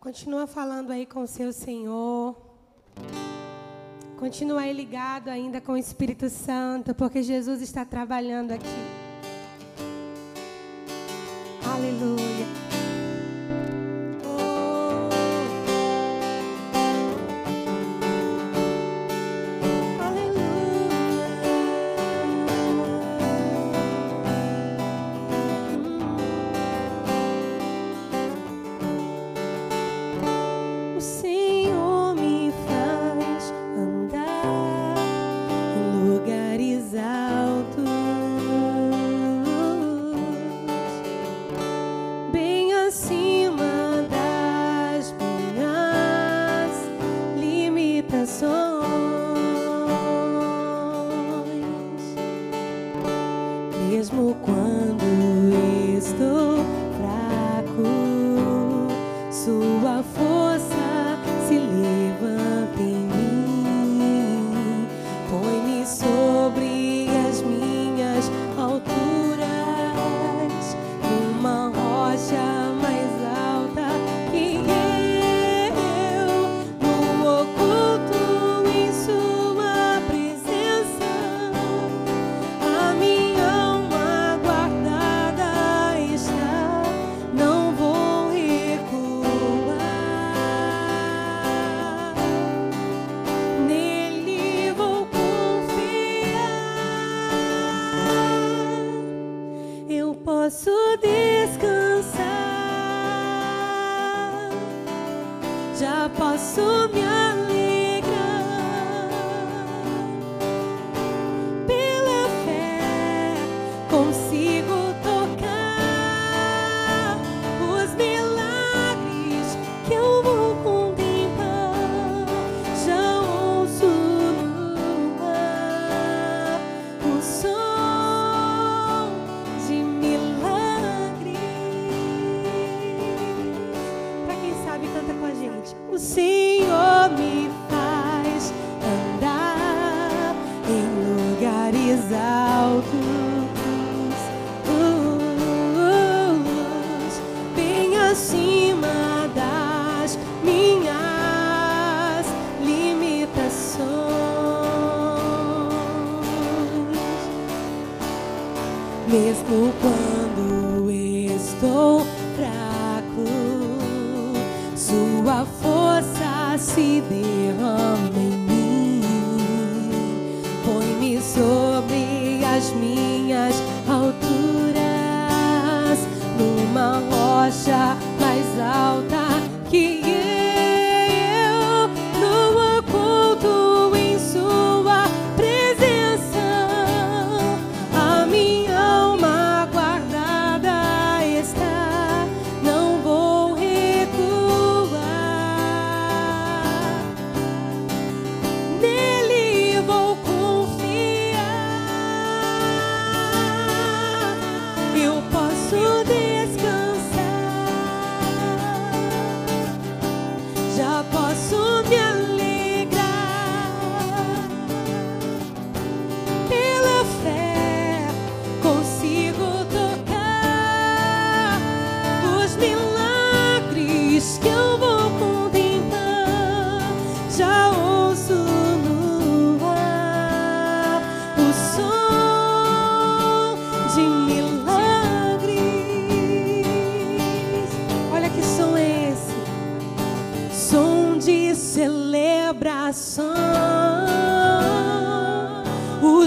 Continua falando aí com o seu Senhor. Continua aí ligado ainda com o Espírito Santo, porque Jesus está trabalhando aqui. Aleluia.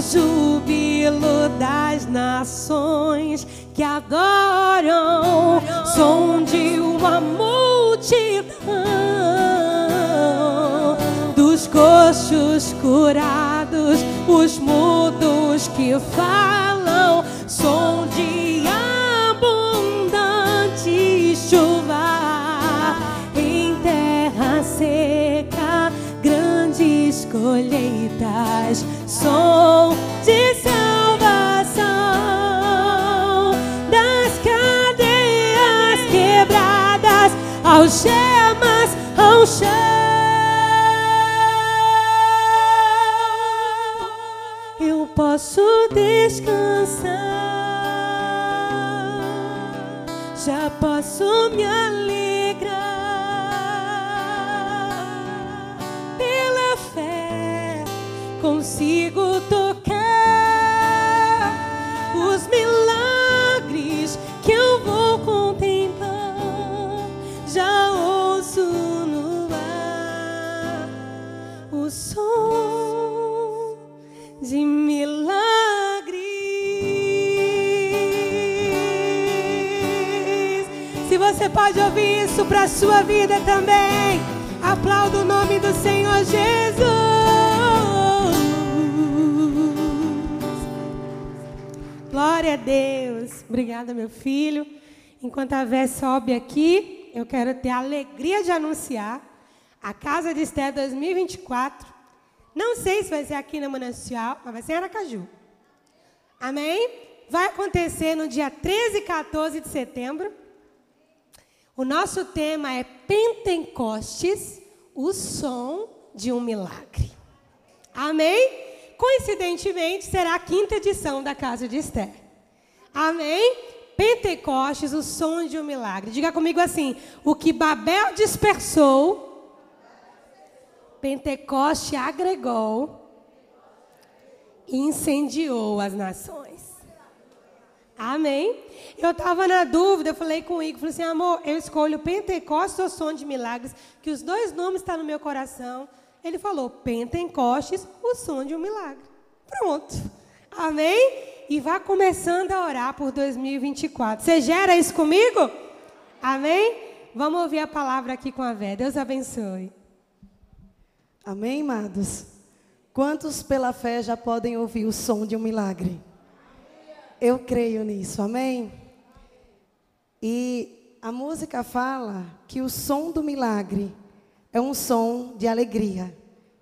júbilo das nações que adoram, som de uma multidão. Dos coxos curados, os mudos que falam, som de abundante chuva em terra seca, grandes colheitas som de salvação das cadeias quebradas, algemas ao chão. Eu posso descansar, já posso me alegrar. Consigo tocar os milagres que eu vou contemplar. Já ouço no ar o som de milagres. Se você pode ouvir isso para a sua vida também, aplauda o nome do Senhor Jesus. Glória a Deus. Obrigada, meu filho. Enquanto a Vé sobe aqui, eu quero ter a alegria de anunciar a Casa de Esté 2024. Não sei se vai ser aqui na Manancial, mas vai ser em Aracaju. Amém? Vai acontecer no dia 13 e 14 de setembro. O nosso tema é Pentecostes, o som de um milagre. Amém? Coincidentemente, será a quinta edição da Casa de Esther. Amém? Pentecostes, o som de um milagre. Diga comigo assim: o que Babel dispersou, Pentecoste agregou e incendiou as nações. Amém? Eu estava na dúvida, eu falei com o Igor, falei assim, amor, eu escolho Pentecostes ou Som de Milagres, que os dois nomes estão no meu coração. Ele falou, Pentecostes, o som de um milagre. Pronto. Amém? E vá começando a orar por 2024. Você gera isso comigo? Amém? Vamos ouvir a palavra aqui com a Vé. Deus abençoe. Amém, amados? Quantos pela fé já podem ouvir o som de um milagre? Eu creio nisso, amém? E a música fala que o som do milagre é um som de alegria,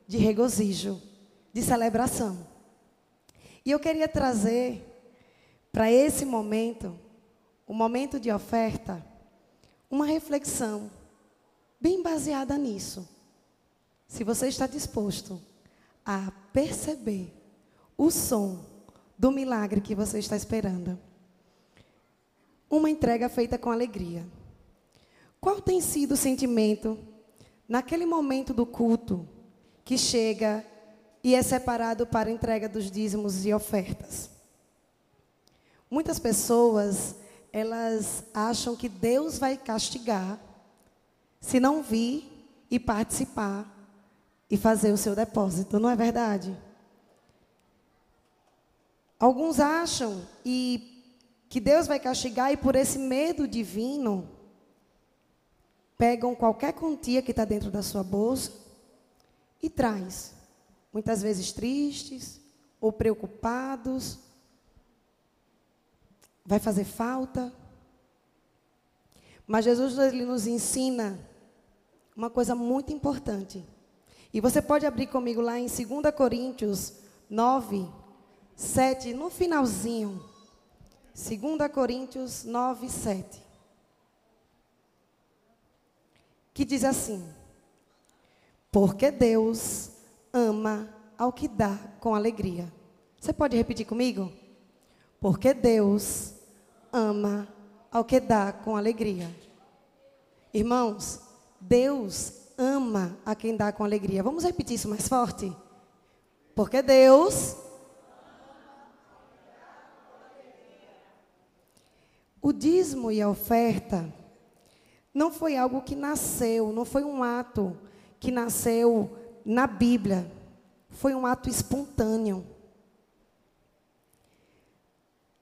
de regozijo, de celebração. E eu queria trazer para esse momento, o momento de oferta, uma reflexão bem baseada nisso. Se você está disposto a perceber o som do milagre que você está esperando. Uma entrega feita com alegria. Qual tem sido o sentimento naquele momento do culto que chega e é separado para entrega dos dízimos e ofertas? Muitas pessoas, elas acham que Deus vai castigar se não vir e participar e fazer o seu depósito, não é verdade? Alguns acham e que Deus vai castigar e por esse medo divino pegam qualquer quantia que está dentro da sua bolsa e traz, muitas vezes tristes ou preocupados. Vai fazer falta. Mas Jesus ele nos ensina uma coisa muito importante. E você pode abrir comigo lá em 2 Coríntios 9, 7, no finalzinho. 2 Coríntios 9, 7. Que diz assim: Porque Deus ama ao que dá com alegria. Você pode repetir comigo? Porque Deus ama ao que dá com alegria. Irmãos, Deus ama a quem dá com alegria. Vamos repetir isso mais forte? Porque Deus O dízimo e a oferta não foi algo que nasceu, não foi um ato que nasceu na Bíblia. Foi um ato espontâneo.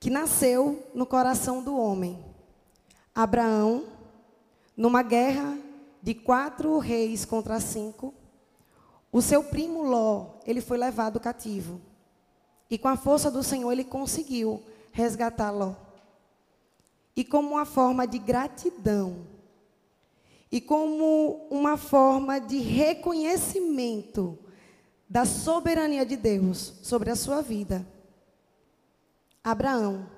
Que nasceu no coração do homem. Abraão, numa guerra de quatro reis contra cinco, o seu primo Ló, ele foi levado cativo. E com a força do Senhor ele conseguiu resgatar Ló e como uma forma de gratidão e como uma forma de reconhecimento da soberania de Deus sobre a sua vida. Abraão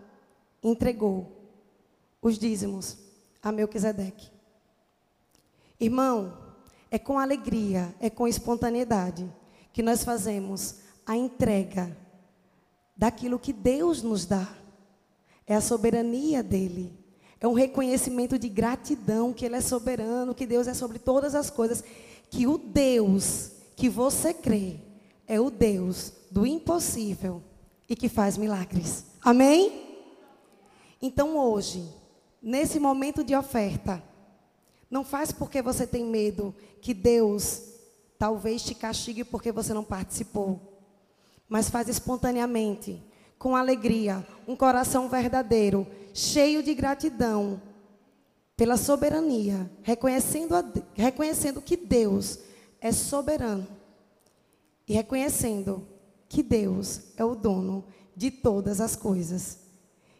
entregou os dízimos a Melquisedeque. Irmão, é com alegria, é com espontaneidade que nós fazemos a entrega daquilo que Deus nos dá. É a soberania dele. É um reconhecimento de gratidão que ele é soberano, que Deus é sobre todas as coisas, que o Deus que você crê é o Deus do impossível e que faz milagres. Amém? Então hoje, nesse momento de oferta, não faz porque você tem medo que Deus talvez te castigue porque você não participou, mas faz espontaneamente, com alegria, um coração verdadeiro, cheio de gratidão pela soberania, reconhecendo, a, reconhecendo que Deus é soberano e reconhecendo que Deus é o dono de todas as coisas.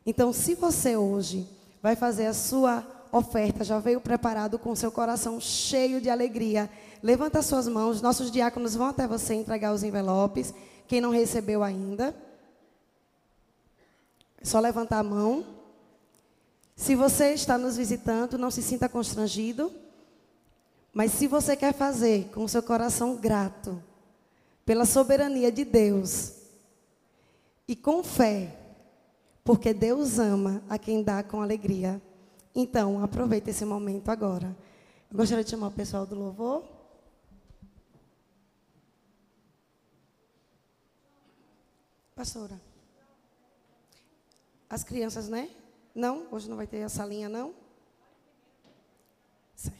Então, se você hoje vai fazer a sua oferta, já veio preparado com seu coração cheio de alegria, levanta suas mãos, nossos diáconos vão até você entregar os envelopes. Quem não recebeu ainda, é só levantar a mão. Se você está nos visitando, não se sinta constrangido. Mas se você quer fazer com seu coração grato, pela soberania de Deus, e com fé, porque Deus ama a quem dá com alegria. Então, aproveite esse momento agora. Eu gostaria de chamar o pessoal do louvor. Pastora. As crianças, né? Não? Hoje não vai ter a salinha, não? Certo.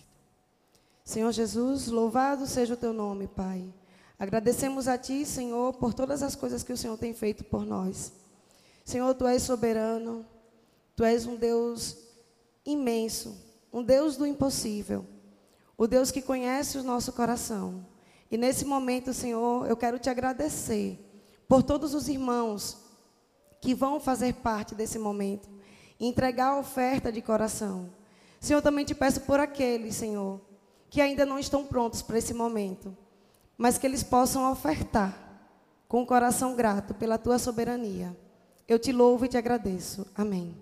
Senhor Jesus, louvado seja o teu nome, Pai. Agradecemos a Ti, Senhor, por todas as coisas que o Senhor tem feito por nós. Senhor, Tu és soberano, Tu és um Deus imenso, um Deus do impossível, o Deus que conhece o nosso coração. E nesse momento, Senhor, eu quero te agradecer por todos os irmãos que vão fazer parte desse momento, entregar a oferta de coração. Senhor, também te peço por aqueles, Senhor, que ainda não estão prontos para esse momento mas que eles possam ofertar com o coração grato pela tua soberania. Eu te louvo e te agradeço. Amém.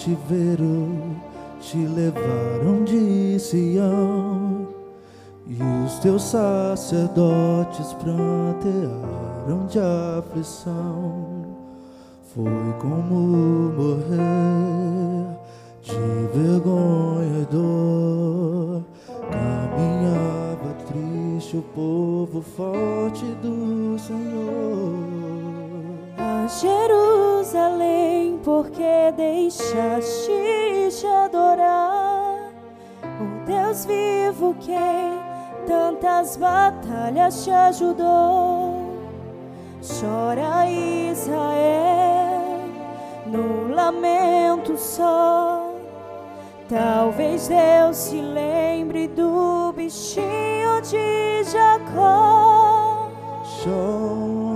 Cativeiro te levaram de Sião e os teus sacerdotes prantearam de aflição. Foi como morrer de vergonha e dor. Caminhava triste o povo forte do Senhor. Jerusalém, porque deixaste de adorar o Deus vivo quem tantas batalhas te ajudou. Chora Israel no lamento só. Talvez Deus se lembre do bichinho de Jacó. Chora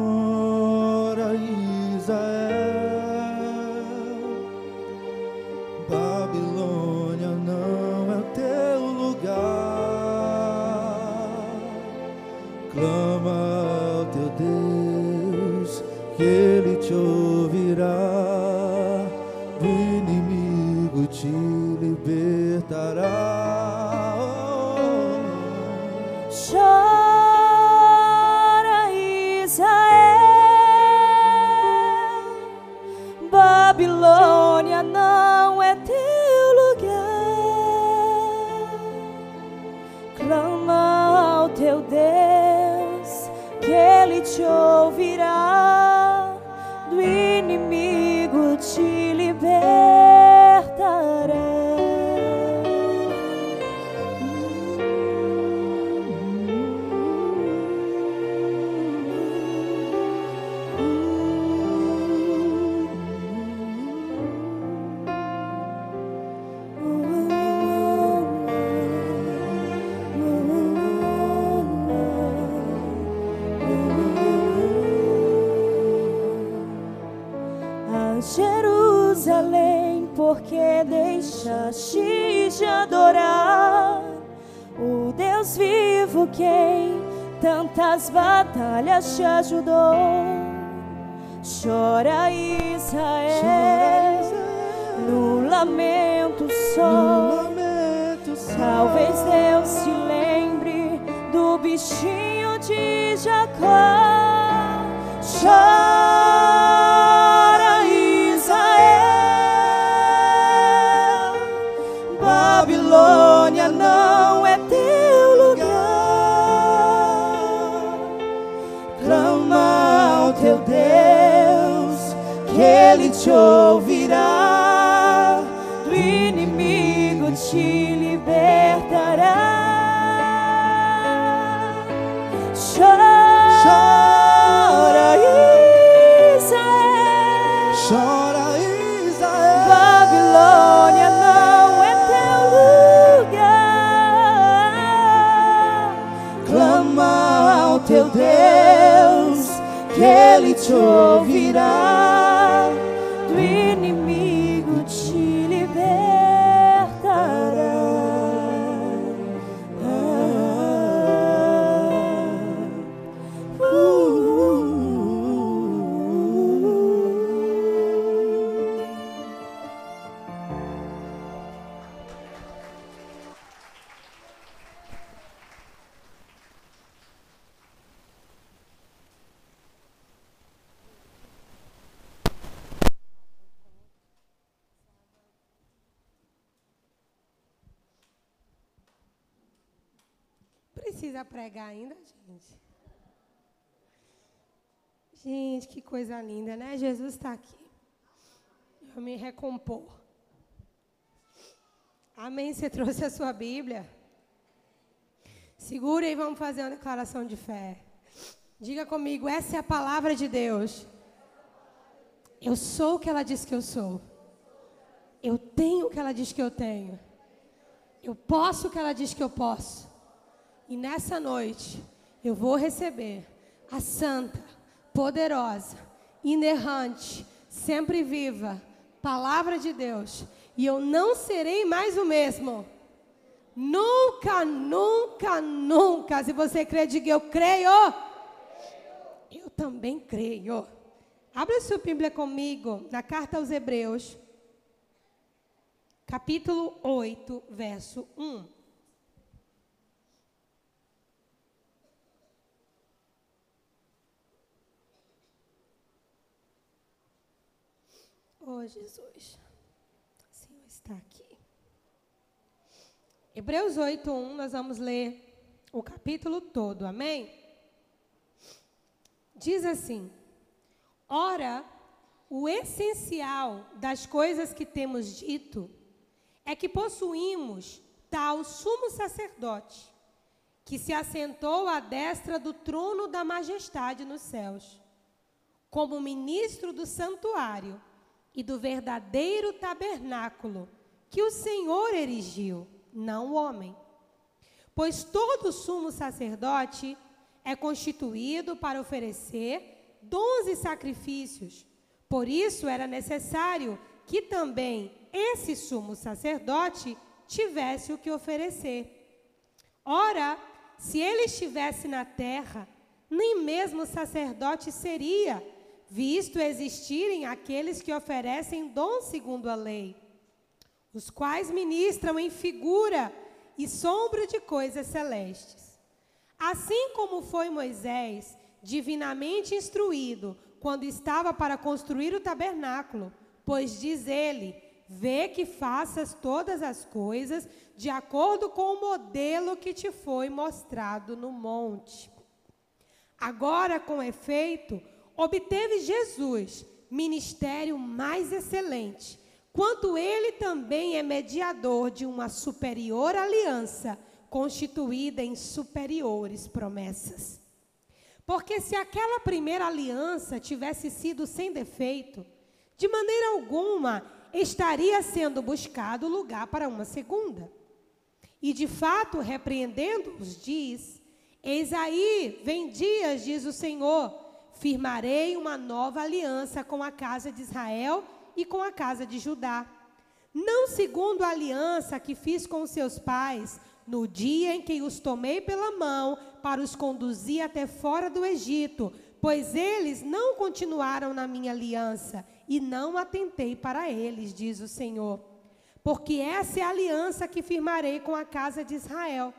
Ele te ouvirá. Do porque deixaste de adorar o Deus vivo quem tantas batalhas te ajudou. Chora Israel, no lamento só. Talvez Deus se lembre do bichinho de Jacó. Chora te ouvirá. Do inimigo te libertará. Chora, Israel. Chora Israel. Babilônia não é teu lugar. Clama ao teu Deus, que Ele te ouvirá. Gente, que coisa linda, né? Jesus está aqui. Eu me recompor. Amém? Você trouxe a sua Bíblia? Segura e vamos fazer uma declaração de fé. Diga comigo, essa é a palavra de Deus. Eu sou o que ela diz que eu sou. Eu tenho o que ela diz que eu tenho. Eu posso o que ela diz que eu posso. E nessa noite, eu vou receber a santa, poderosa, inerrante, sempre viva palavra de Deus. E eu não serei mais o mesmo. Nunca, nunca, nunca. Se você crê, diga eu creio. Eu também creio. Abra sua Bíblia comigo na carta aos Hebreus, capítulo 8, verso 1. Oh, Jesus. O Senhor está aqui. Hebreus 8, 1, nós vamos ler o capítulo todo, amém? Diz assim: Ora, o essencial das coisas que temos dito é que possuímos tal sumo sacerdote, que se assentou à destra do trono da majestade nos céus, como ministro do santuário e do verdadeiro tabernáculo que o Senhor erigiu, não o homem. Pois todo sumo sacerdote é constituído para oferecer dons sacrifícios. Por isso era necessário que também esse sumo sacerdote tivesse o que oferecer. Ora, se ele estivesse na terra, nem mesmo sacerdote seria, visto existirem aqueles que oferecem dom segundo a lei, os quais ministram em figura e sombra de coisas celestes. Assim como foi Moisés divinamente instruído quando estava para construir o tabernáculo, pois diz ele: Vê que faças todas as coisas de acordo com o modelo que te foi mostrado no monte. Agora, com efeito, obteve Jesus ministério mais excelente, quanto ele também é mediador de uma superior aliança, constituída em superiores promessas. Porque se aquela primeira aliança tivesse sido sem defeito, de maneira alguma estaria sendo buscado lugar para uma segunda. E de fato, repreendendo-os, diz: Eis aí, vem dias, diz o Senhor, firmarei uma nova aliança com a casa de Israel e com a casa de Judá. não segundo a aliança que fiz com seus pais, no dia em que os tomei pela mão para os conduzir até fora do Egito, pois eles não continuaram na minha aliança e não atentei para eles, diz o Senhor. Porque essa é a aliança que firmarei com a casa de Israel.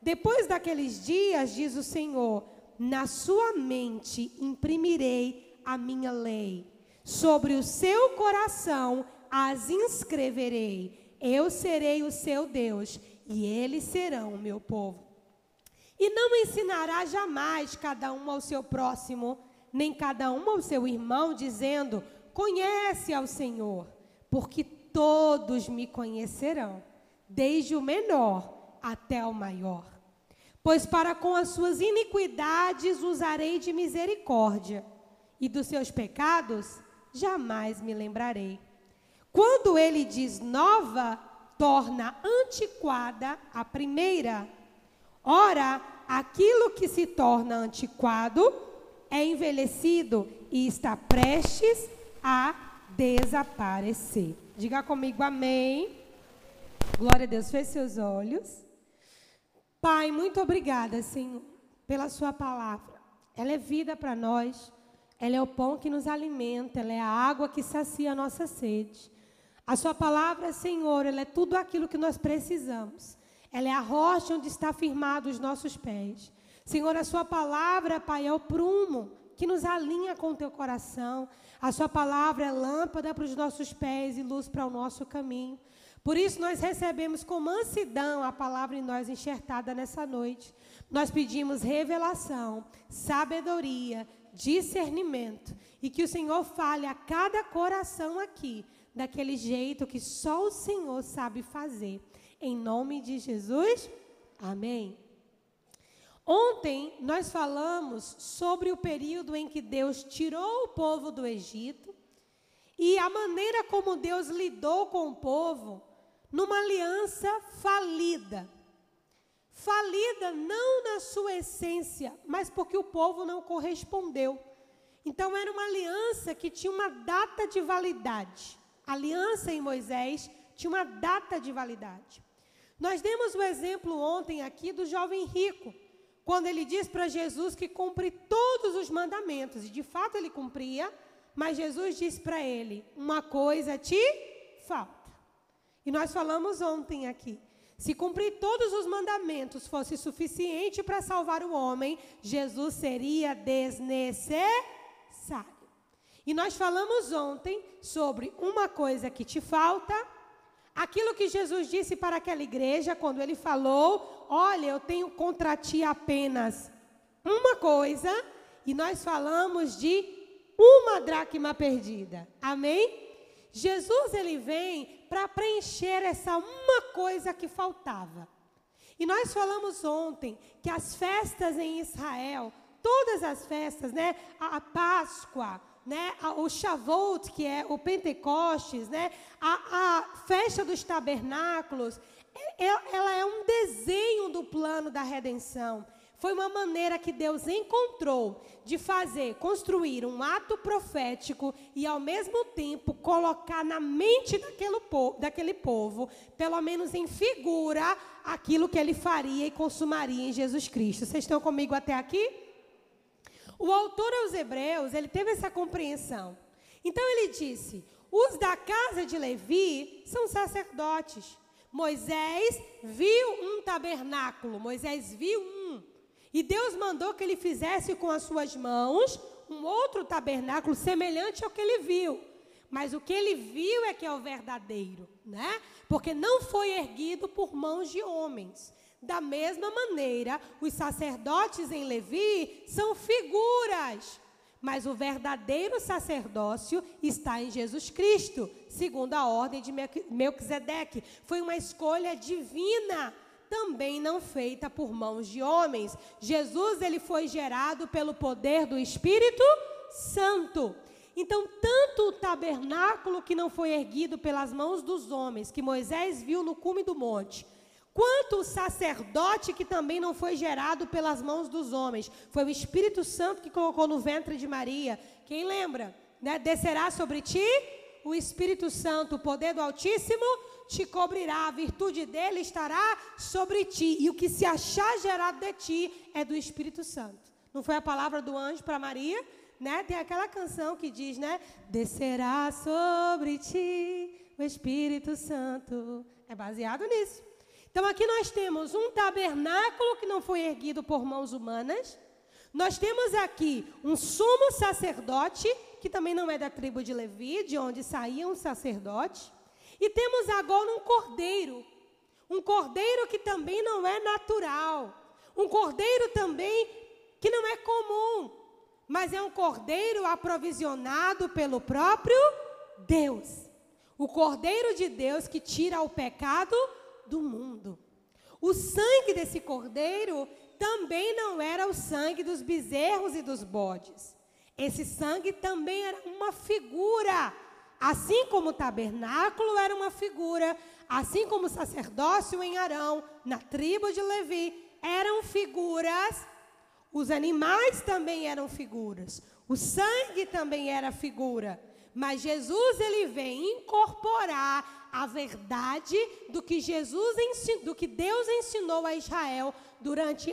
Depois daqueles dias, diz o Senhor, na sua mente imprimirei a minha lei, sobre o seu coração as inscreverei. Eu serei o seu Deus e eles serão o meu povo. E não ensinará jamais cada um ao seu próximo, nem cada um ao seu irmão, dizendo: Conhece ao Senhor, porque todos me conhecerão, desde o menor até o maior. Pois para com as suas iniquidades usarei de misericórdia, e dos seus pecados jamais me lembrarei. Quando ele diz nova, torna antiquada a primeira. Ora, aquilo que se torna antiquado é envelhecido e está prestes a desaparecer. Diga comigo amém. Glória a Deus, feche seus olhos. Pai, muito obrigada, Senhor, pela Sua palavra. Ela é vida para nós, ela é o pão que nos alimenta, ela é a água que sacia a nossa sede. A Sua palavra, Senhor, ela é tudo aquilo que nós precisamos. Ela é a rocha onde está firmado os nossos pés. Senhor, a Sua palavra, Pai, é o prumo que nos alinha com o Teu coração. A Sua palavra é lâmpada para os nossos pés e luz para o nosso caminho. Por isso, nós recebemos com mansidão a palavra em nós enxertada nessa noite. Nós pedimos revelação, sabedoria, discernimento e que o Senhor fale a cada coração aqui daquele jeito que só o Senhor sabe fazer. Em nome de Jesus, amém. Ontem nós falamos sobre o período em que Deus tirou o povo do Egito e a maneira como Deus lidou com o povo numa aliança falida. Falida não na sua essência, mas porque o povo não correspondeu. Então era uma aliança que tinha uma data de validade aliança em Moisés tinha uma data de validade. Nós demos o exemplo ontem aqui do jovem rico, quando ele diz para Jesus que cumpre todos os mandamentos, e de fato ele cumpria, mas Jesus disse para ele: Uma coisa te falta. E nós falamos ontem aqui. Se cumprir todos os mandamentos fosse suficiente para salvar o homem, Jesus seria desnecessário. E nós falamos ontem sobre uma coisa que te falta, aquilo que Jesus disse para aquela igreja quando ele falou: Olha, eu tenho contra ti apenas uma coisa, e nós falamos de uma dracma perdida. Amém? Jesus ele vem para preencher essa uma coisa que faltava. E nós falamos ontem que as festas em Israel, todas as festas, né, a, Páscoa, né, o Shavuot, que é o Pentecostes, né, a, a festa dos tabernáculos, é, é, ela é um desenho do plano da redenção. Foi uma maneira que Deus encontrou de fazer, construir um ato profético e, ao mesmo tempo, colocar na mente daquele povo, daquele povo pelo menos em figura, aquilo que ele faria e consumaria em Jesus Cristo. Vocês estão comigo até aqui? O autor aos Hebreus, ele teve essa compreensão. Então ele disse: os da casa de Levi são sacerdotes. Moisés viu um tabernáculo, Moisés viu um. E Deus mandou que ele fizesse com as suas mãos um outro tabernáculo semelhante ao que ele viu. Mas o que ele viu é que é o verdadeiro, né? Porque não foi erguido por mãos de homens. Da mesma maneira, os sacerdotes em Levi são figuras, mas o verdadeiro sacerdócio está em Jesus Cristo, segundo a ordem de Melquisedeque. Foi uma escolha divina, também não feita por mãos de homens. Jesus ele foi gerado pelo poder do Espírito Santo. Então, tanto o tabernáculo que não foi erguido pelas mãos dos homens, que Moisés viu no cume do monte, Quanto o sacerdote que também não foi gerado pelas mãos dos homens, foi o Espírito Santo que colocou no ventre de Maria. Quem lembra? Né? Descerá sobre ti O Espírito Santo, o poder do Altíssimo, te cobrirá, a virtude dele estará sobre ti. E o que se achar gerado de ti é do Espírito Santo. Não foi a palavra do anjo para Maria? Né? Tem aquela canção que diz, né? Descerá sobre ti o Espírito Santo. É baseado nisso. Então aqui nós temos um tabernáculo que não foi erguido por mãos humanas. Nós temos aqui um sumo sacerdote, que também não é da tribo de Levi, de onde saía um sacerdote. E temos agora um cordeiro. Um cordeiro que também não é natural. Um cordeiro também que não é comum. Mas é um cordeiro aprovisionado pelo próprio Deus. O cordeiro de Deus que tira o pecado do mundo. O sangue desse cordeiro também não era o sangue dos bezerros e dos bodes. Esse sangue também era uma figura. Assim como o tabernáculo era uma figura, assim como o sacerdócio em Arão, na tribo de Levi, eram figuras, os animais também eram figuras, o sangue também era figura. Mas Jesus ele vem incorporar a verdade do que Jesus do que Deus ensinou a Israel durante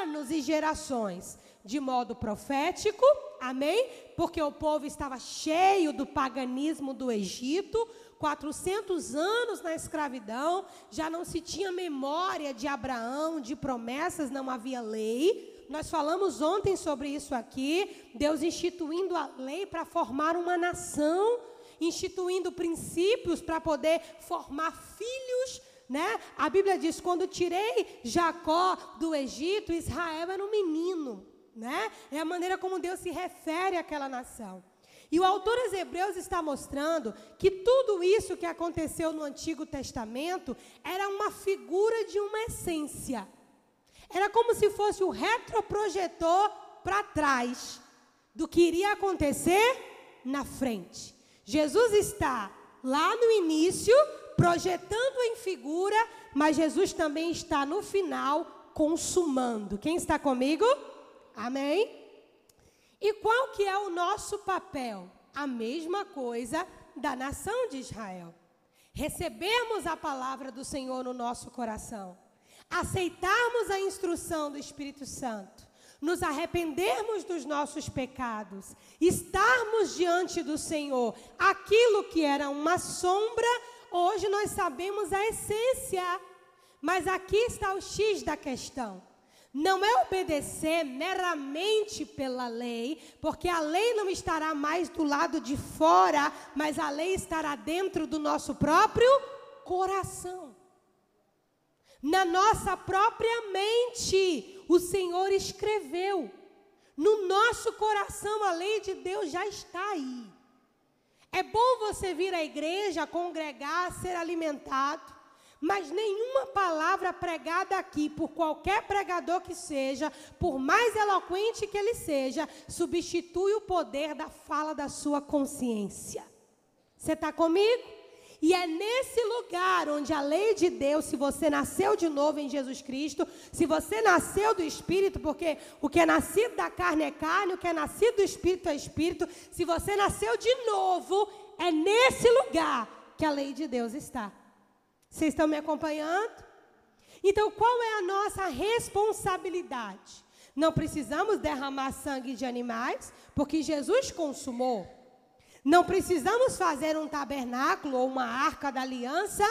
anos e gerações, de modo profético, amém? Porque o povo estava cheio do paganismo do Egito, 400 anos na escravidão, já não se tinha memória de Abraão, de promessas, não havia lei. Nós falamos ontem sobre isso aqui, Deus instituindo a lei para formar uma nação, instituindo princípios para poder formar filhos, né? A Bíblia diz: quando tirei Jacó do Egito, Israel era um menino, né? É a maneira como Deus se refere àquela nação. E o autor aos Hebreus está mostrando que tudo isso que aconteceu no Antigo Testamento era uma figura de uma essência. Era como se fosse o retroprojetor para trás do que iria acontecer na frente. Jesus está lá no início, projetando em figura, mas Jesus também está no final, consumando. Quem está comigo? Amém? E qual que é o nosso papel? A mesma coisa da nação de Israel. Recebermos a palavra do Senhor no nosso coração aceitarmos a instrução do Espírito Santo, nos arrependermos dos nossos pecados, estarmos diante do Senhor, aquilo que era uma sombra, hoje nós sabemos a essência. Mas aqui está o X da questão. Não é obedecer meramente pela lei, porque a lei não estará mais do lado de fora, mas a lei estará dentro do nosso próprio coração. Na nossa própria mente, o Senhor escreveu. No nosso coração, a lei de Deus já está aí. É bom você vir à igreja, congregar, ser alimentado, mas nenhuma palavra pregada aqui, por qualquer pregador que seja, por mais eloquente que ele seja, substitui o poder da fala da sua consciência. Você está comigo? E é nesse lugar onde a lei de Deus, se você nasceu de novo em Jesus Cristo, se você nasceu do Espírito, porque o que é nascido da carne é carne, o que é nascido do Espírito é Espírito, se você nasceu de novo, é nesse lugar que a lei de Deus está. Vocês estão me acompanhando? Então, qual é a nossa responsabilidade? Não precisamos derramar sangue de animais, porque Jesus consumou. Não precisamos fazer um tabernáculo ou uma arca da aliança,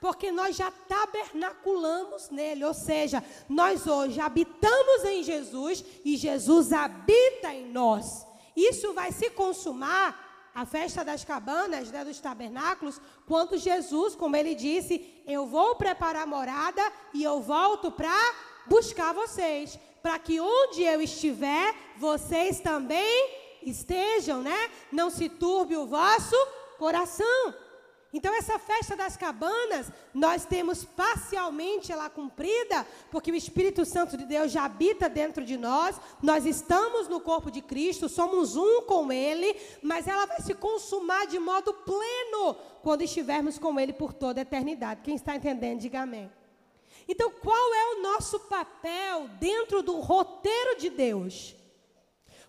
porque nós já tabernaculamos nele, ou seja, nós hoje habitamos em Jesus e Jesus habita em nós. Isso vai se consumar a festa das cabanas, né, dos tabernáculos, quando Jesus, como ele disse, eu vou preparar morada e eu volto para buscar vocês, para que onde eu estiver, vocês também estejam, né? Não se turbe o vosso coração. Então, essa festa das cabanas, nós temos parcialmente ela cumprida, porque o Espírito Santo de Deus já habita dentro de nós, nós estamos no corpo de Cristo, somos um com Ele, mas ela vai se consumar de modo pleno quando estivermos com Ele por toda a eternidade. Quem está entendendo, diga amém. Então, qual é o nosso papel dentro do roteiro de Deus?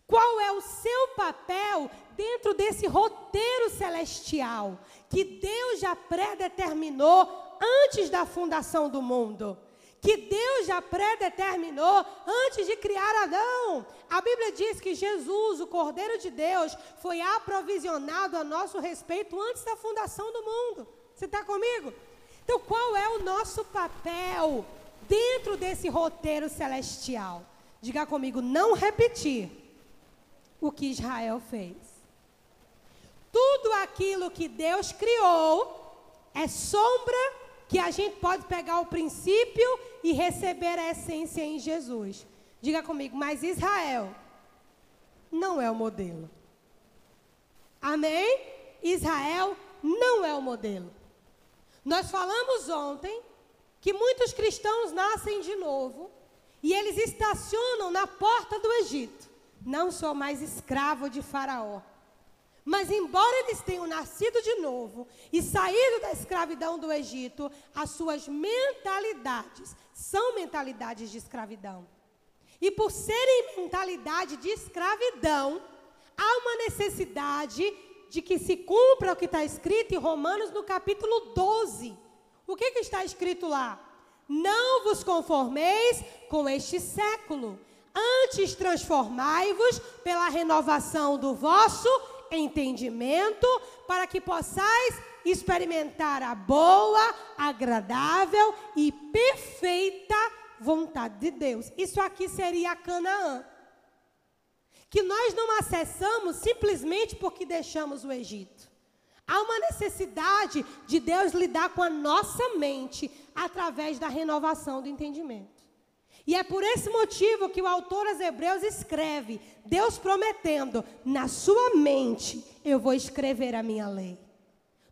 Qual é o seu papel dentro desse roteiro celestial que Deus já predeterminou antes da fundação do mundo? Que Deus já predeterminou antes de criar Adão. A Bíblia diz que Jesus, o Cordeiro de Deus, foi aprovisionado a nosso respeito antes da fundação do mundo. Você está comigo? Então, qual é o nosso papel dentro desse roteiro celestial? Diga comigo, não repetir o que Israel fez. Tudo aquilo que Deus criou é sombra que a gente pode pegar o princípio e receber a essência em Jesus. Diga comigo, mas Israel não é o modelo. Amém? Israel não é o modelo. Nós falamos ontem que muitos cristãos nascem de novo e eles estacionam na porta do Egito. Não sou mais escravo de Faraó. Mas, embora eles tenham nascido de novo e saído da escravidão do Egito, as suas mentalidades são mentalidades de escravidão. E por serem mentalidade de escravidão, há uma necessidade de que se cumpra o que está escrito em Romanos no capítulo 12. O que, que está escrito lá? Não vos conformeis com este século, antes transformai-vos pela renovação do vosso entendimento, para que possais experimentar a boa, agradável e perfeita vontade de Deus. Isso aqui seria Canaã que nós não acessamos simplesmente porque deixamos o Egito. Há uma necessidade de Deus lidar com a nossa mente através da renovação do entendimento. E é por esse motivo que o autor aos Hebreus escreve, Deus prometendo: na sua mente eu vou escrever a minha lei.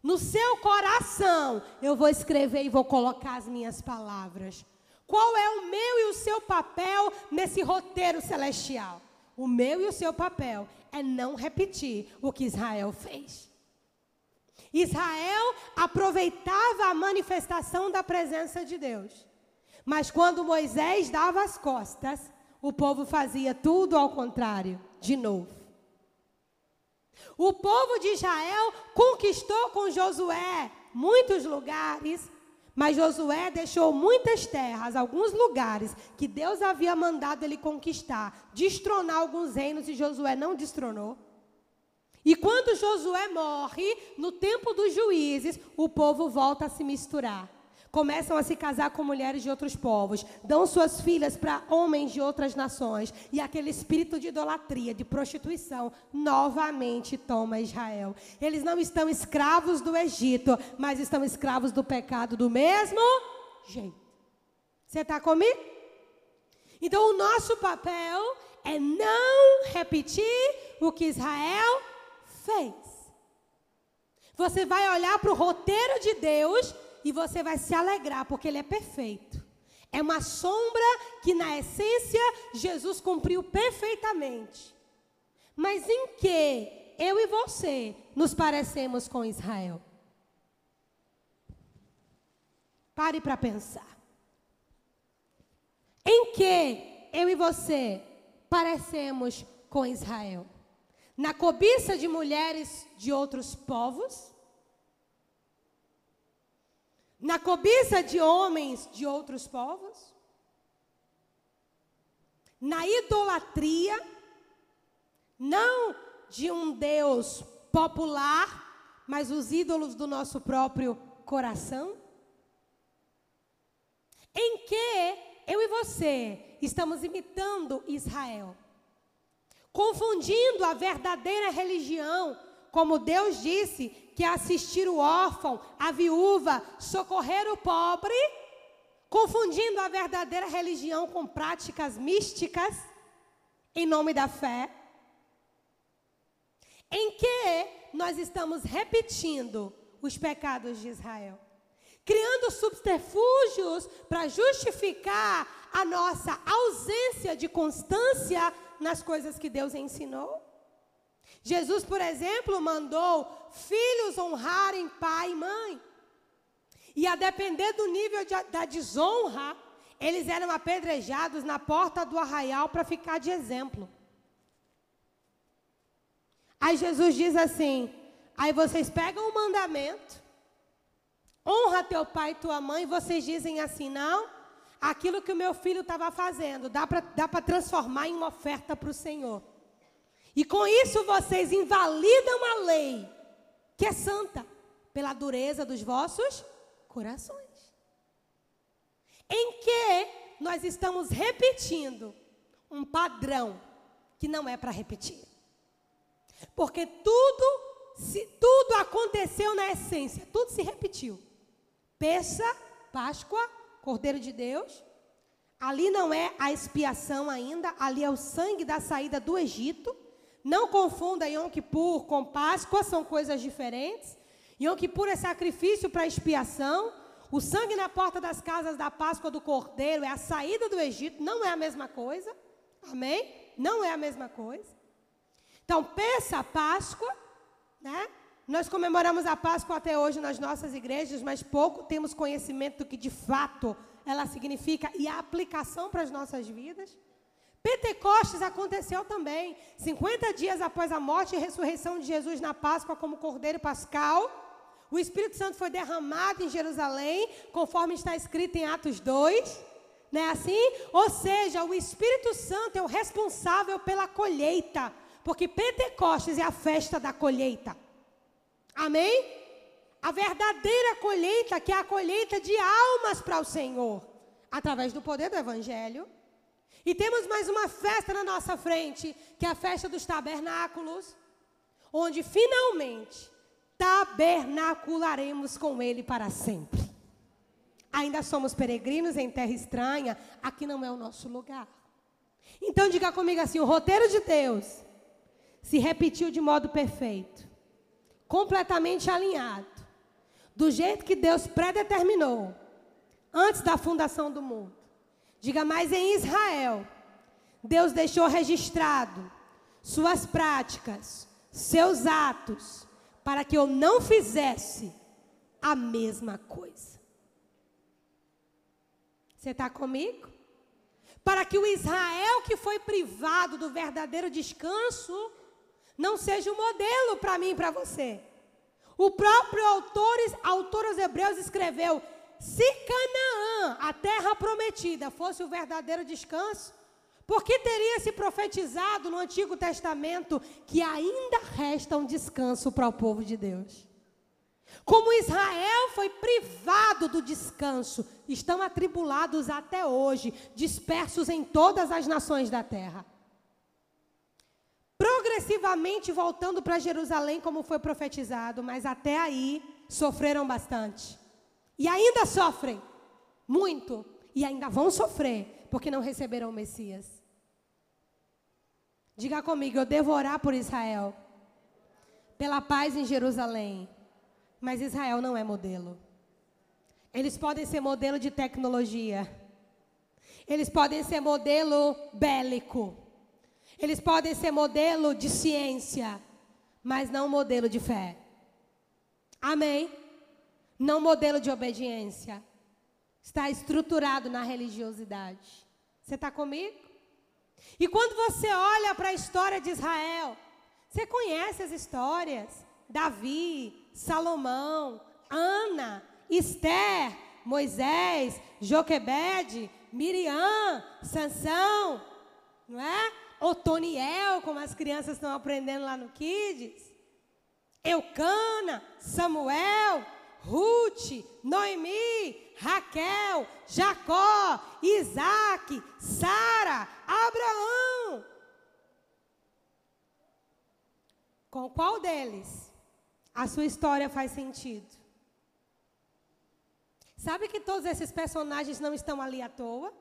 No seu coração eu vou escrever e vou colocar as minhas palavras. Qual é o meu e o seu papel nesse roteiro celestial? O meu e o seu papel é não repetir o que Israel fez. Israel aproveitava a manifestação da presença de Deus. Mas quando Moisés dava as costas, o povo fazia tudo ao contrário, de novo. O povo de Israel conquistou com Josué muitos lugares, mas Josué deixou muitas terras, alguns lugares que Deus havia mandado ele conquistar, destronar alguns reinos e Josué não destronou. E quando Josué morre, no tempo dos juízes, o povo volta a se misturar começam a se casar com mulheres de outros povos, dão suas filhas para homens de outras nações, e aquele espírito de idolatria, de prostituição, novamente toma Israel. Eles não estão escravos do Egito, mas estão escravos do pecado do mesmo jeito. Você está comigo? Então, o nosso papel é não repetir o que Israel fez. Você vai olhar para o roteiro de Deus e você vai se alegrar, porque ele é perfeito. É uma sombra que, na essência, Jesus cumpriu perfeitamente. Mas em que eu e você nos parecemos com Israel? Pare para pensar. Em que eu e você parecemos com Israel? Na cobiça de mulheres de outros povos? Na cobiça de homens de outros povos, na idolatria, não de um Deus popular, mas os ídolos do nosso próprio coração? Em que eu e você estamos imitando Israel, confundindo a verdadeira religião, como Deus disse, que é assistir o órfão, a viúva, socorrer o pobre, confundindo a verdadeira religião com práticas místicas em nome da fé, em que nós estamos repetindo os pecados de Israel, criando subterfúgios para justificar a nossa ausência de constância nas coisas que Deus ensinou. Jesus, por exemplo, mandou filhos honrarem pai e mãe. E a depender do nível de, da desonra, eles eram apedrejados na porta do arraial para ficar de exemplo. Aí Jesus diz assim: aí vocês pegam o mandamento, honra teu pai e tua mãe, e vocês dizem assim: não, aquilo que o meu filho estava fazendo, dá para transformar em uma oferta para o Senhor. E com isso vocês invalidam a lei, que é santa, pela dureza dos vossos corações. Em que nós estamos repetindo um padrão que não é para repetir. Porque tudo, se, tudo aconteceu na essência, tudo se repetiu. Peça, Páscoa, Cordeiro de Deus. Ali não é a expiação ainda, ali é o sangue da saída do Egito. Não confunda Yom Kippur com Páscoa, são coisas diferentes. Yom Kippur é sacrifício para expiação. O sangue na porta das casas da Páscoa do Cordeiro é a saída do Egito, não é a mesma coisa. Amém? Não é a mesma coisa. Então, peça a Páscoa, né? Nós comemoramos a Páscoa até hoje nas nossas igrejas, mas pouco temos conhecimento do que de fato ela significa e a aplicação para as nossas vidas. Pentecostes aconteceu também, 50 dias após a morte e ressurreição de Jesus na Páscoa como Cordeiro Pascal. O Espírito Santo foi derramado em Jerusalém, conforme está escrito em Atos 2. Não é assim? Ou seja, o Espírito Santo é o responsável pela colheita, porque Pentecostes é a festa da colheita. Amém? A verdadeira colheita, que é a colheita de almas para o Senhor, através do poder do Evangelho. E temos mais uma festa na nossa frente, que é a festa dos tabernáculos, onde finalmente tabernacularemos com Ele para sempre. Ainda somos peregrinos em terra estranha, aqui não é o nosso lugar. Então diga comigo assim: o roteiro de Deus se repetiu de modo perfeito completamente alinhado, do jeito que Deus predeterminou, antes da fundação do mundo. Diga mais em Israel, Deus deixou registrado suas práticas, seus atos, para que eu não fizesse a mesma coisa. Você está comigo? Para que o Israel que foi privado do verdadeiro descanso não seja um modelo para mim e para você. O próprio autor, autor aos Hebreus escreveu: se Canaã, a terra prometida, fosse o verdadeiro descanso, por que teria se profetizado no Antigo Testamento que ainda resta um descanso para o povo de Deus? Como Israel foi privado do descanso, estão atribulados até hoje, dispersos em todas as nações da terra progressivamente voltando para Jerusalém, como foi profetizado, mas até aí sofreram bastante. E ainda sofrem muito, e ainda vão sofrer, porque não receberam o Messias. Diga comigo, eu devo orar por Israel, pela paz em Jerusalém, mas Israel não é modelo. Eles podem ser modelo de tecnologia, eles podem ser modelo bélico, eles podem ser modelo de ciência, mas não modelo de fé. Amém? Não modelo de obediência. Está estruturado na religiosidade. Você está comigo? E quando você olha para a história de Israel, você conhece as histórias? Davi, Salomão, Ana, Esther, Moisés, Joquebede, Miriam, Sansão, não é? Otoniel, como as crianças estão aprendendo lá no Kids. Eucana, Samuel, Ruth, Noemi, Raquel, Jacó, Isaac, Sara, Abraão. Com qual deles a sua história faz sentido? Sabe que todos esses personagens não estão ali à toa?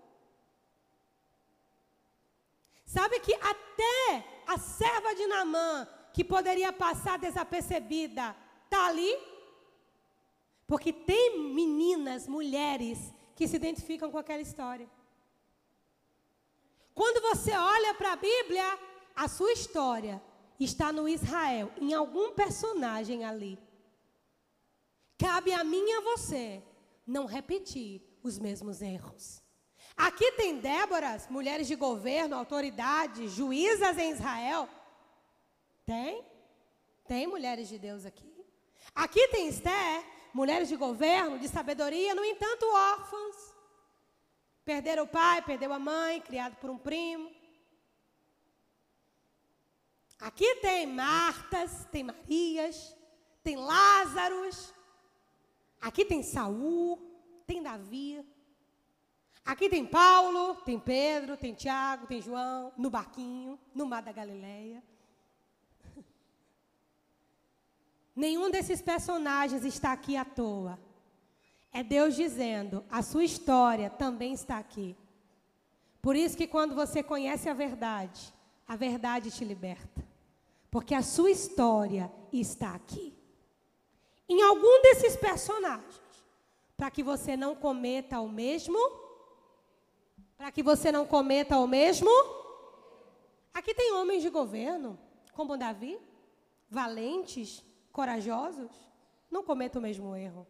Sabe que até a serva de Namã, que poderia passar desapercebida, está ali? Porque tem meninas, mulheres, que se identificam com aquela história. Quando você olha para a Bíblia, a sua história está no Israel, em algum personagem ali. Cabe a mim e a você não repetir os mesmos erros. Aqui tem Déboras, mulheres de governo, autoridade, juízas em Israel? Tem? Tem mulheres de Deus aqui. Aqui tem Esther, mulheres de governo, de sabedoria, no entanto, órfãos. Perderam o pai, perdeu a mãe, criado por um primo. Aqui tem Martas, tem Marias, tem Lázaros. Aqui tem Saul, tem Davi. Aqui tem Paulo, tem Pedro, tem Tiago, tem João, no barquinho, no mar da Galileia. Nenhum desses personagens está aqui à toa. É Deus dizendo: a sua história também está aqui. Por isso que quando você conhece a verdade, a verdade te liberta. Porque a sua história está aqui. Em algum desses personagens, para que você não cometa o mesmo para que você não cometa o mesmo. Aqui tem homens de governo, como Davi, valentes, corajosos, não cometam o mesmo erro.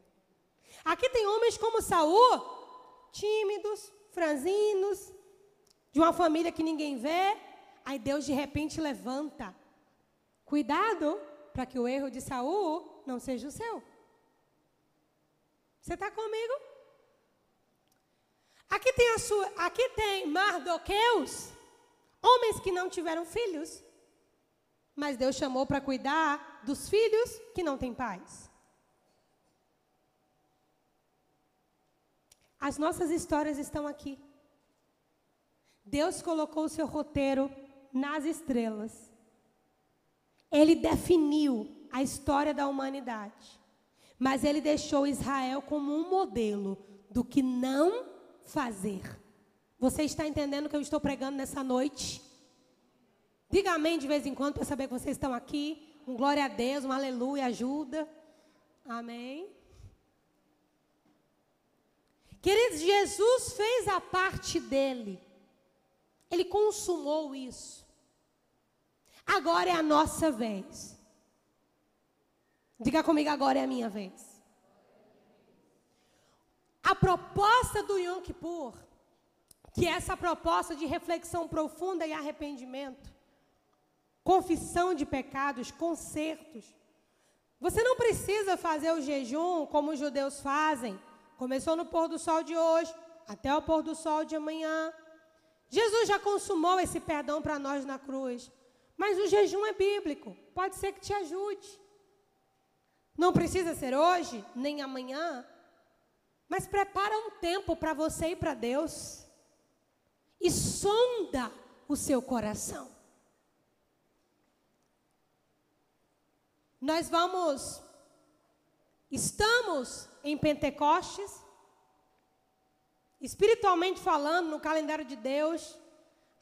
Aqui tem homens como Saul, tímidos, franzinos, de uma família que ninguém vê, aí Deus de repente levanta. Cuidado para que o erro de Saul não seja o seu. Você está comigo? Aqui tem a sua, aqui tem Mardoqueus, homens que não tiveram filhos, mas Deus chamou para cuidar dos filhos que não têm pais. As nossas histórias estão aqui. Deus colocou o seu roteiro nas estrelas. Ele definiu a história da humanidade. Mas ele deixou Israel como um modelo do que não fazer. Você está entendendo o que eu estou pregando nessa noite? Diga amém de vez em quando para saber que vocês estão aqui. Um glória a Deus, um aleluia, ajuda. Amém. Queridos, Jesus fez a parte dele. Ele consumou isso. Agora é a nossa vez. Diga comigo, agora é a minha vez. A proposta do Yom Kippur, que é essa proposta de reflexão profunda e arrependimento, confissão de pecados, consertos. Você não precisa fazer o jejum como os judeus fazem. Começou no pôr do sol de hoje, até o pôr do sol de amanhã. Jesus já consumou esse perdão para nós na cruz. Mas o jejum é bíblico, pode ser que te ajude. Não precisa ser hoje, nem amanhã, mas prepara um tempo para você e para Deus. E sonda o seu coração. Nós vamos, estamos em Pentecostes, espiritualmente falando, no calendário de Deus.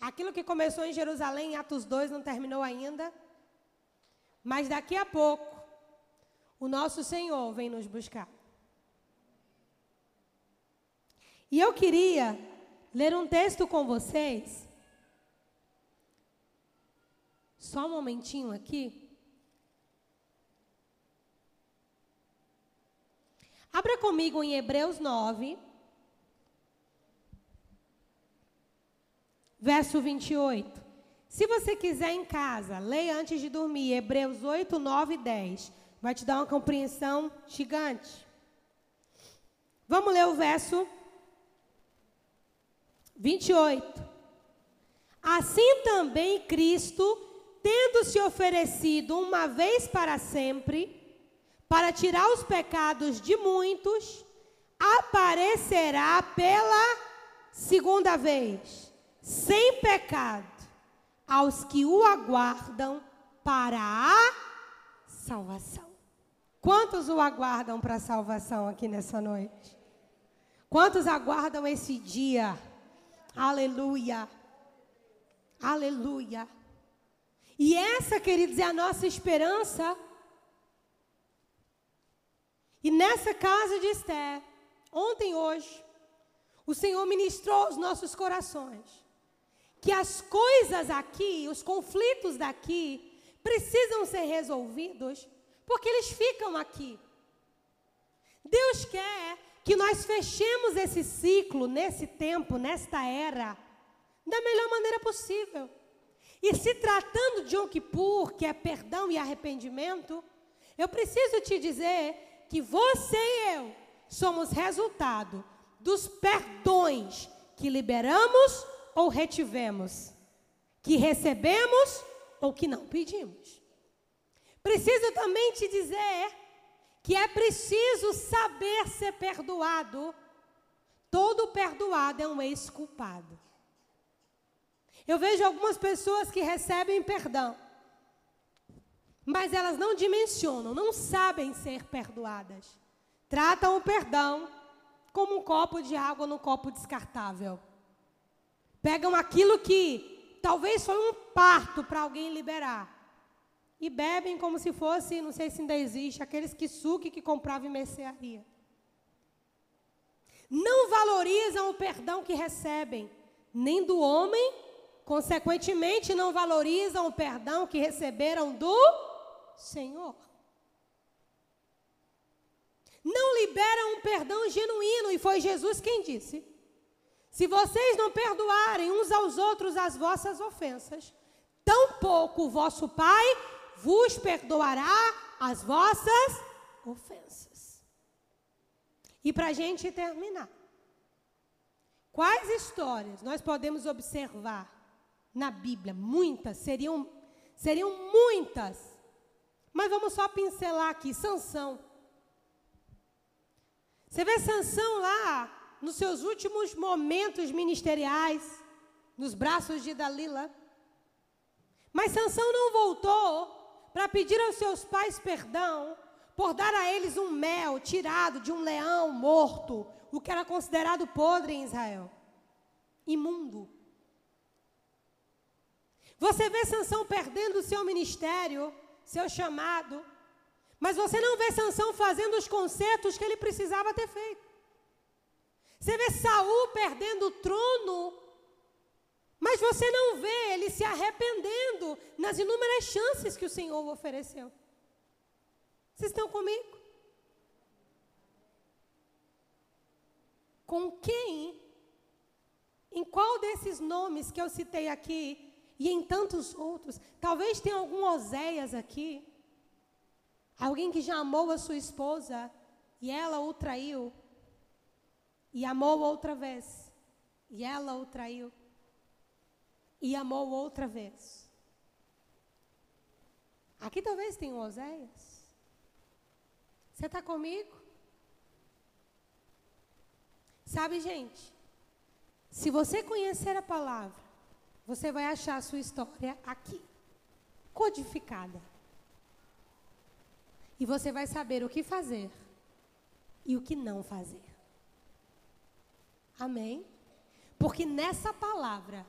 Aquilo que começou em Jerusalém, em Atos 2, não terminou ainda. Mas daqui a pouco, o nosso Senhor vem nos buscar. E eu queria ler um texto com vocês. Só um momentinho aqui. Abra comigo em Hebreus 9, verso 28. Se você quiser em casa, leia antes de dormir Hebreus 8, 9 e 10. Vai te dar uma compreensão gigante. Vamos ler o verso 28. Assim também Cristo, tendo se oferecido uma vez para sempre, para tirar os pecados de muitos, aparecerá pela segunda vez, sem pecado, aos que o aguardam para a salvação. Quantos o aguardam para a salvação aqui nessa noite? Quantos aguardam esse dia? Aleluia. Aleluia. E essa, queridos, é a nossa esperança. E nessa casa de Esther, ontem hoje, o Senhor ministrou aos nossos corações que as coisas aqui, os conflitos daqui, precisam ser resolvidos porque eles ficam aqui. Deus quer que nós fechemos esse ciclo, nesse tempo, nesta era, da melhor maneira possível. E se tratando de Yom Kippur, que é perdão e arrependimento, eu preciso te dizer que você e eu somos resultado dos perdões que liberamos ou retivemos, que recebemos ou que não pedimos. Preciso também te dizer que é preciso saber ser perdoado. Todo perdoado é um ex-culpado. Eu vejo algumas pessoas que recebem perdão, mas elas não dimensionam, não sabem ser perdoadas. Tratam o perdão como um copo de água num copo descartável. Pegam aquilo que talvez foi um parto para alguém liberar e bebem como se fosse, não sei se ainda existe, aqueles que suque que compravam em mercearia. Não valorizam o perdão que recebem, nem do homem Consequentemente, não valorizam o perdão que receberam do Senhor. Não liberam um perdão genuíno, e foi Jesus quem disse: Se vocês não perdoarem uns aos outros as vossas ofensas, tampouco o vosso Pai vos perdoará as vossas ofensas. E para a gente terminar, quais histórias nós podemos observar na Bíblia, muitas, seriam, seriam muitas. Mas vamos só pincelar aqui, Sansão. Você vê Sansão lá, nos seus últimos momentos ministeriais, nos braços de Dalila. Mas Sansão não voltou para pedir aos seus pais perdão por dar a eles um mel tirado de um leão morto, o que era considerado podre em Israel. Imundo. Você vê Sansão perdendo o seu ministério, seu chamado, mas você não vê Sansão fazendo os concertos que ele precisava ter feito. Você vê Saul perdendo o trono, mas você não vê ele se arrependendo nas inúmeras chances que o Senhor ofereceu. Vocês estão comigo? Com quem? Em qual desses nomes que eu citei aqui e em tantos outros. Talvez tenha algum Oséias aqui. Alguém que já amou a sua esposa e ela o traiu. E amou outra vez. E ela o traiu. E amou outra vez. Aqui talvez tenha um Oséias. Você está comigo? Sabe, gente, se você conhecer a palavra, você vai achar a sua história aqui, codificada. E você vai saber o que fazer e o que não fazer. Amém? Porque nessa palavra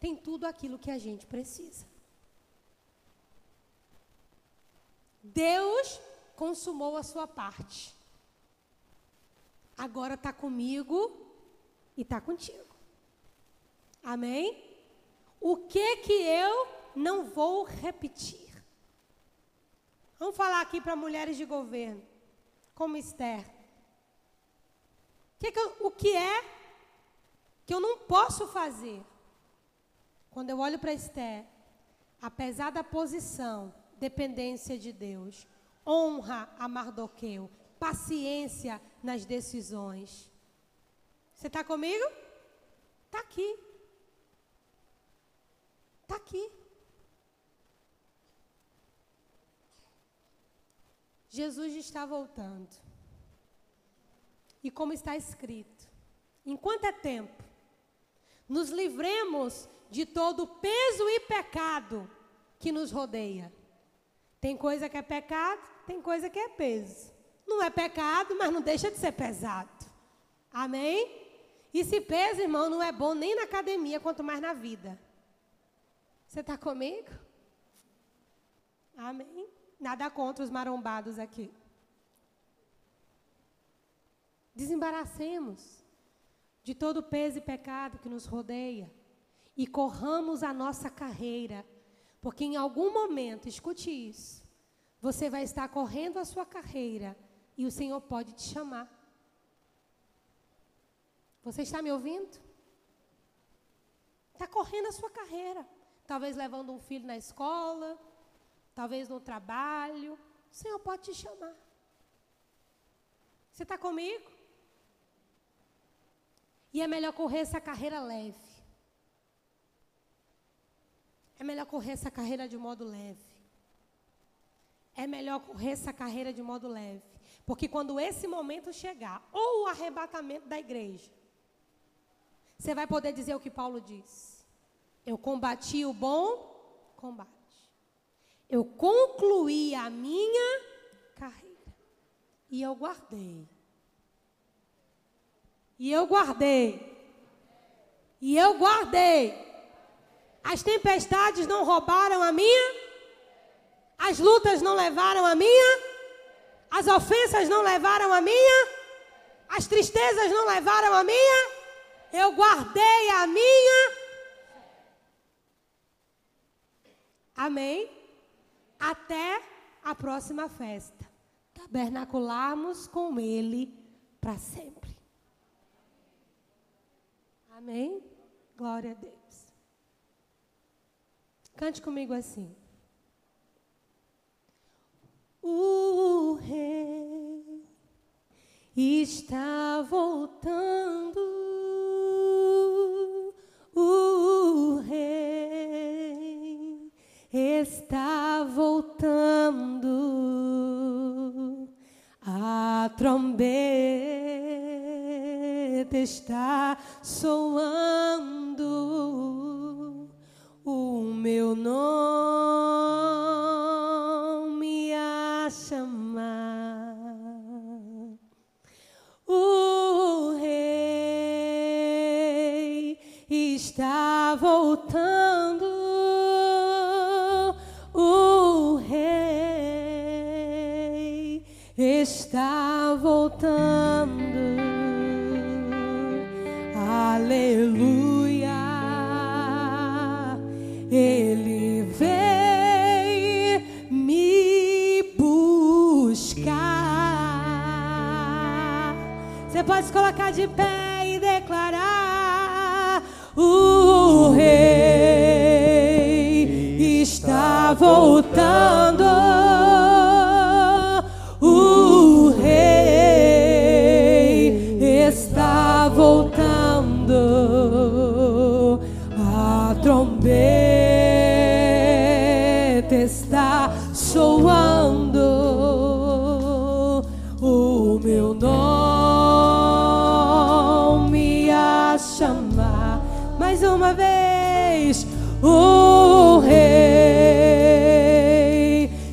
tem tudo aquilo que a gente precisa. Deus consumou a sua parte. Agora está comigo e está contigo. Amém? O que que eu não vou repetir? Vamos falar aqui para mulheres de governo, como Esther. Que que eu, o que é que eu não posso fazer? Quando eu olho para Esther, apesar da posição, dependência de Deus, honra a Mardoqueu, paciência nas decisões. Você está comigo? Está aqui. Está aqui. Jesus está voltando. E como está escrito, enquanto é tempo, nos livremos de todo o peso e pecado que nos rodeia. Tem coisa que é pecado, tem coisa que é peso. Não é pecado, mas não deixa de ser pesado. Amém? E se peso, irmão, não é bom nem na academia, quanto mais na vida. Você está comigo? Amém? Nada contra os marombados aqui. Desembaracemos de todo o peso e pecado que nos rodeia e corramos a nossa carreira, porque em algum momento, escute isso, você vai estar correndo a sua carreira e o Senhor pode te chamar. Você está me ouvindo? Está correndo a sua carreira. Talvez levando um filho na escola, talvez no trabalho. O Senhor pode te chamar. Você está comigo? E é melhor correr essa carreira leve. É melhor correr essa carreira de modo leve. É melhor correr essa carreira de modo leve. Porque quando esse momento chegar, ou o arrebatamento da igreja, você vai poder dizer o que Paulo diz. Eu combati o bom combate. Eu concluí a minha carreira. E eu guardei. E eu guardei. E eu guardei. As tempestades não roubaram a minha. As lutas não levaram a minha. As ofensas não levaram a minha. As tristezas não levaram a minha. Eu guardei a minha. Amém? Até a próxima festa. Tabernacularmos com Ele para sempre. Amém? Glória a Deus. Cante comigo assim. O rei está voltando. O rei está voltando. A trombeta está soando. O meu nome a chamar. O rei está voltando. Colocar de pé e declarar: O Rei está voltando. O Rei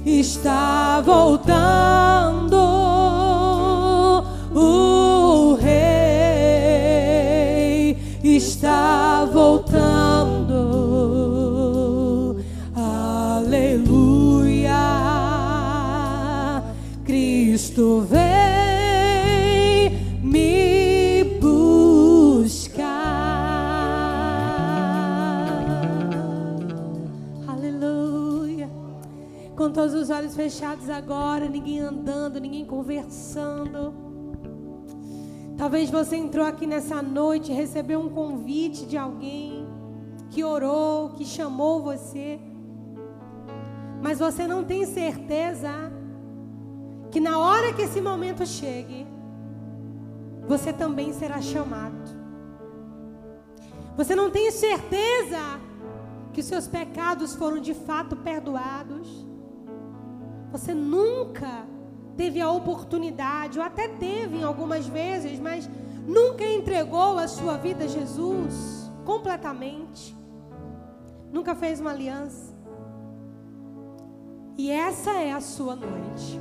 está voltando. O Rei está voltando. Aleluia. Cristo vem olhos fechados agora, ninguém andando, ninguém conversando. Talvez você entrou aqui nessa noite recebeu um convite de alguém que orou, que chamou você. Mas você não tem certeza que na hora que esse momento chegue, você também será chamado. Você não tem certeza que os seus pecados foram de fato perdoados. Você nunca teve a oportunidade, ou até teve em algumas vezes, mas nunca entregou a sua vida a Jesus completamente. Nunca fez uma aliança. E essa é a sua noite.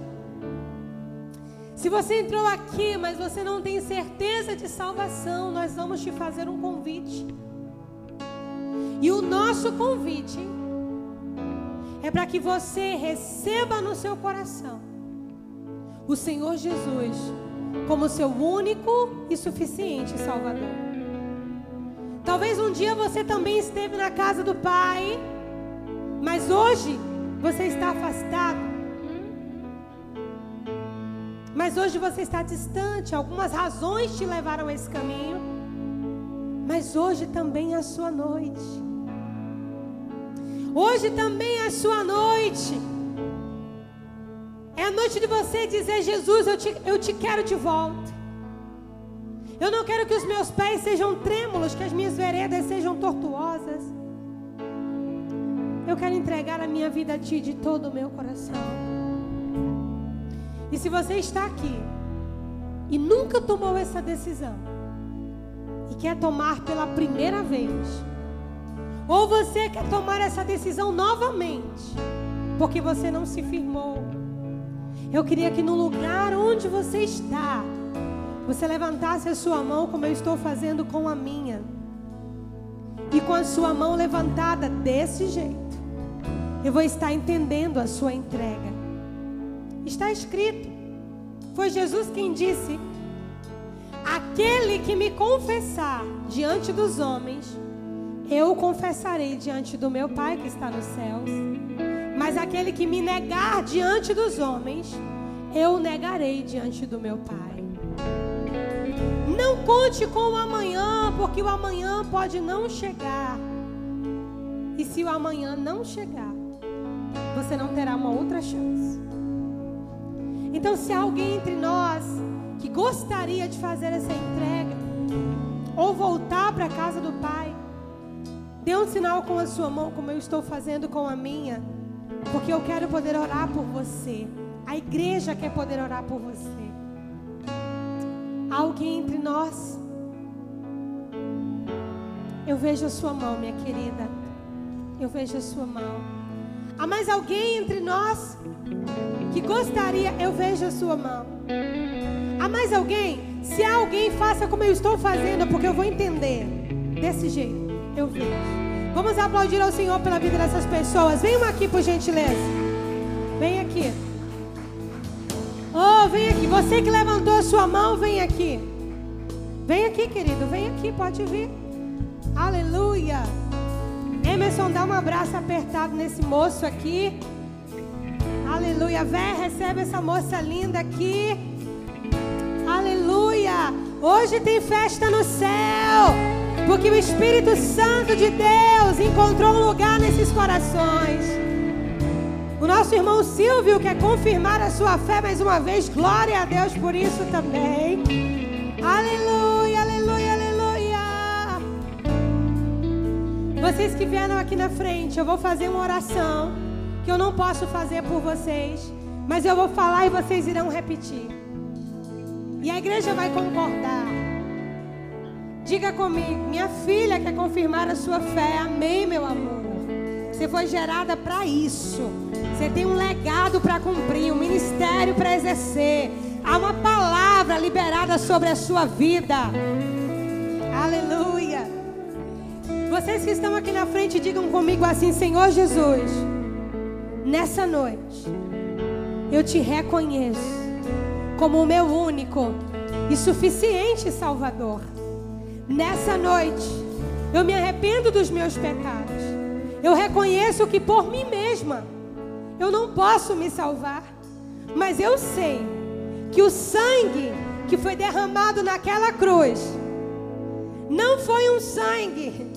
Se você entrou aqui, mas você não tem certeza de salvação, nós vamos te fazer um convite. E o nosso convite é para que você receba no seu coração o Senhor Jesus como seu único e suficiente Salvador. Talvez um dia você também esteve na casa do Pai, mas hoje você está afastado. Mas hoje você está distante, algumas razões te levaram a esse caminho. Mas hoje também é a sua noite. Hoje também é a sua noite. É a noite de você dizer: Jesus, eu te, eu te quero de volta. Eu não quero que os meus pés sejam trêmulos, que as minhas veredas sejam tortuosas. Eu quero entregar a minha vida a Ti de todo o meu coração. E se você está aqui e nunca tomou essa decisão, e quer tomar pela primeira vez, ou você quer tomar essa decisão novamente, porque você não se firmou, eu queria que no lugar onde você está, você levantasse a sua mão como eu estou fazendo com a minha. E com a sua mão levantada desse jeito, eu vou estar entendendo a sua entrega. Está escrito. Foi Jesus quem disse: Aquele que me confessar diante dos homens, eu o confessarei diante do meu Pai que está nos céus. Mas aquele que me negar diante dos homens, eu o negarei diante do meu Pai. Não conte com o amanhã, porque o amanhã pode não chegar. E se o amanhã não chegar, você não terá uma outra chance. Então, se há alguém entre nós que gostaria de fazer essa entrega, ou voltar para a casa do Pai, dê um sinal com a sua mão, como eu estou fazendo com a minha, porque eu quero poder orar por você. A igreja quer poder orar por você. Alguém entre nós? Eu vejo a sua mão, minha querida. Eu vejo a sua mão. Há mais alguém entre nós que gostaria? Eu vejo a sua mão. Há mais alguém? Se há alguém, faça como eu estou fazendo, porque eu vou entender. Desse jeito, eu vejo. Vamos aplaudir ao Senhor pela vida dessas pessoas. Venham aqui, por gentileza. Vem aqui. Oh, vem aqui. Você que levantou a sua mão, vem aqui. Vem aqui, querido. Vem aqui, pode vir. Aleluia. Emerson, dá um abraço apertado nesse moço aqui. Aleluia. Vé, recebe essa moça linda aqui. Aleluia. Hoje tem festa no céu. Porque o Espírito Santo de Deus encontrou um lugar nesses corações. O nosso irmão Silvio quer confirmar a sua fé mais uma vez. Glória a Deus por isso também. Aleluia, aleluia, aleluia. Vocês que vieram aqui na frente, eu vou fazer uma oração que eu não posso fazer por vocês, mas eu vou falar e vocês irão repetir. E a igreja vai concordar. Diga comigo, minha filha quer confirmar a sua fé. Amém, meu amor. Você foi gerada para isso. Você tem um legado para cumprir, um ministério para exercer. Há uma palavra liberada sobre a sua vida. Aleluia. Vocês que estão aqui na frente, digam comigo assim: Senhor Jesus, nessa noite, eu te reconheço como o meu único e suficiente Salvador. Nessa noite, eu me arrependo dos meus pecados. Eu reconheço que por mim mesma eu não posso me salvar, mas eu sei que o sangue que foi derramado naquela cruz não foi um sangue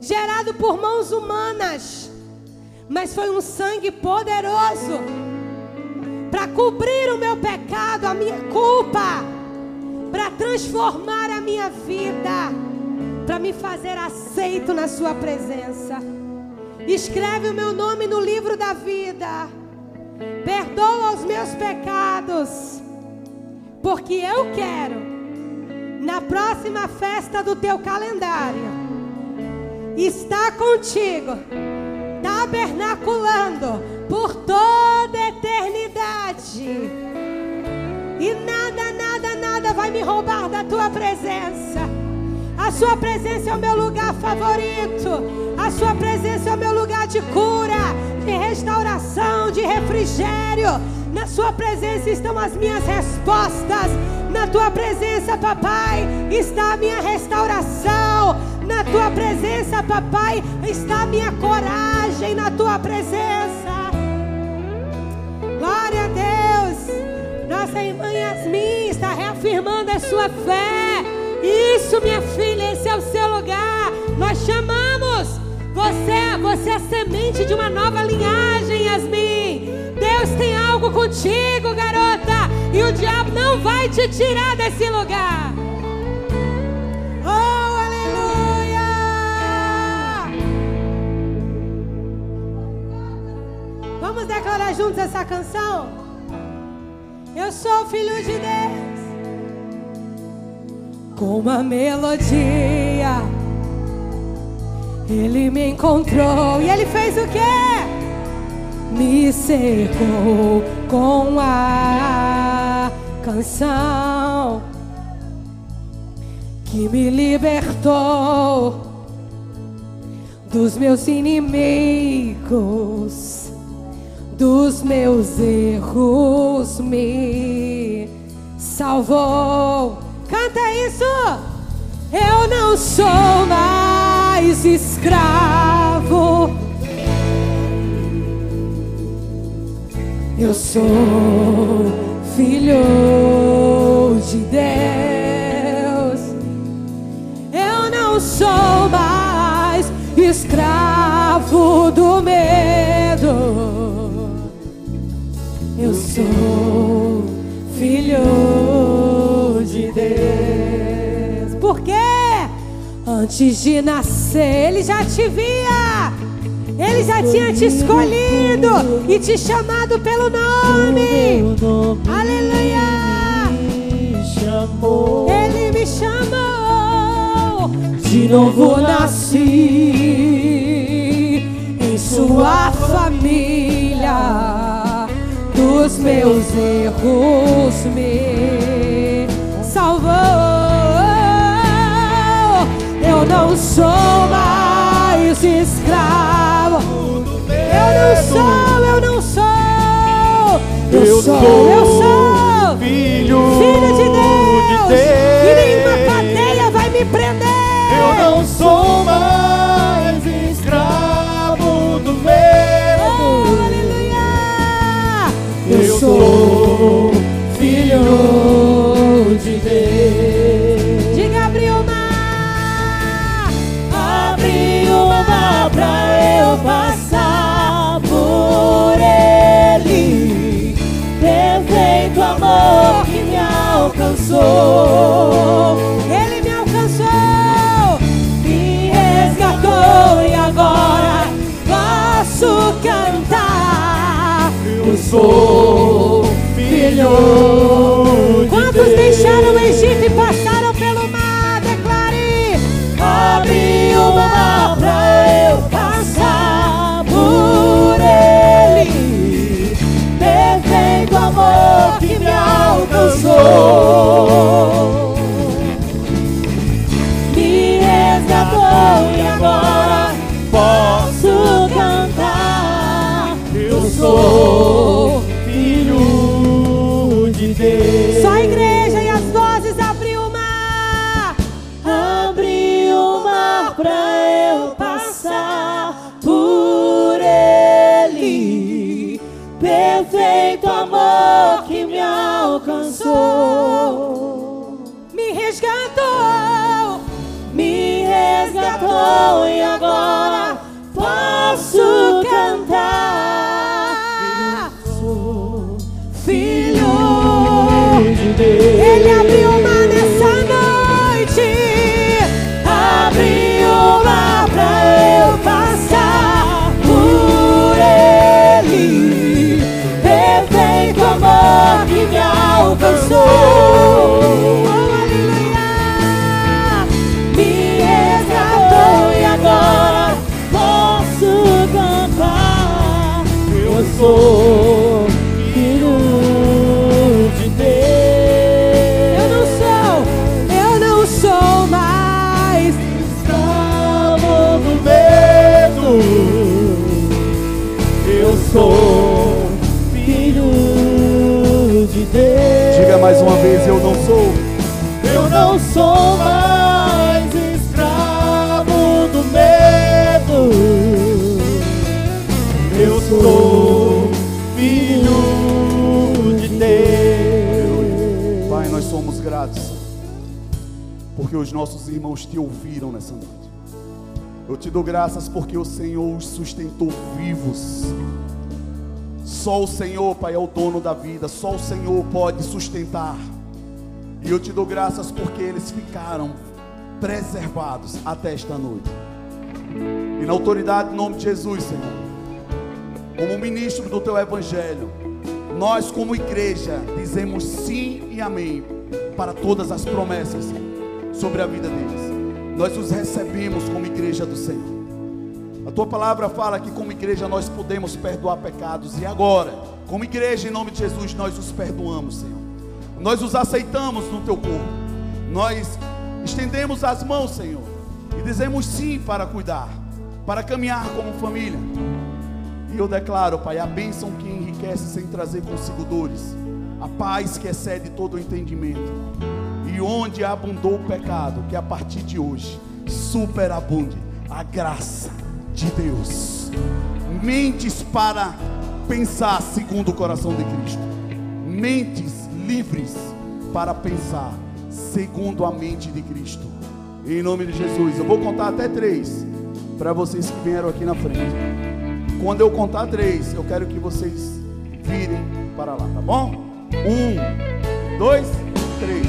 gerado por mãos humanas, mas foi um sangue poderoso para cobrir o meu pecado, a minha culpa, para transformar a minha vida, para me fazer aceito na Sua presença. Escreve o meu nome no livro da vida. Perdoa os meus pecados. Porque eu quero, na próxima festa do teu calendário, estar contigo, tabernaculando por toda a eternidade. E nada, nada, nada vai me roubar da tua presença. A sua presença é o meu lugar favorito. A sua presença é o meu lugar de cura, de restauração, de refrigério. Na sua presença estão as minhas respostas. Na tua presença, papai, está a minha restauração. Na tua presença, papai, está a minha coragem. Na tua presença. Glória. Nossa irmã Yasmin está reafirmando a sua fé. Isso, minha filha, esse é o seu lugar. Nós chamamos Você, você é semente de uma nova linhagem, Yasmin. Deus tem algo contigo, garota. E o diabo não vai te tirar desse lugar. Oh, aleluia! Vamos declarar juntos essa canção? Eu sou filho de Deus. Com uma melodia, Ele me encontrou e Ele fez o quê? Me cercou com a canção que me libertou dos meus inimigos, dos meus erros, me salvou. Canta isso! Eu não sou mais escravo. Eu sou filho de Deus. Eu não sou mais escravo do medo. Sou filho de Deus. Por quê? Antes de nascer, ele já te via. Ele já tinha te escolhido e te chamado pelo nome. Aleluia. chamou. Ele me chamou. De novo nasci em sua família. Dos meus erros me salvou. Eu não sou mais escravo. Eu não sou, eu não sou. Eu sou eu sou filho, filho de Deus. de Deus. E nenhuma cadeia vai me prender. Eu não sou mais sou filho de Quantos Deus. deixaram o Egito e passaram pelo mar? Declare. Abre o mar pra eu passar por ele. Perfeito amor que me alcançou. Sou filho de Deus. Eu não sou, eu não sou mais. escravo do medo. Eu sou filho de Deus. Diga mais uma vez, eu não sou. Eu não sou mais porque os nossos irmãos te ouviram nessa noite. Eu te dou graças porque o Senhor os sustentou vivos. Só o Senhor, Pai, é o dono da vida. Só o Senhor pode sustentar. E eu te dou graças porque eles ficaram preservados até esta noite. E na autoridade, em nome de Jesus, Senhor, como ministro do teu evangelho, nós, como igreja, dizemos sim e amém para todas as promessas sobre a vida deles. Nós os recebemos como igreja do Senhor. A tua palavra fala que, como igreja, nós podemos perdoar pecados, e agora, como igreja, em nome de Jesus, nós os perdoamos, Senhor. Nós os aceitamos no teu corpo, nós estendemos as mãos, Senhor, e dizemos sim para cuidar, para caminhar como família. E eu declaro, Pai, a bênção que enriquece sem trazer consigo dores, a paz que excede todo o entendimento, e onde abundou o pecado, que a partir de hoje superabunde a graça de Deus. Mentes para pensar segundo o coração de Cristo, mentes livres para pensar segundo a mente de Cristo. Em nome de Jesus, eu vou contar até três para vocês que vieram aqui na frente. Quando eu contar três, eu quero que vocês virem para lá, tá bom? Um, dois, três.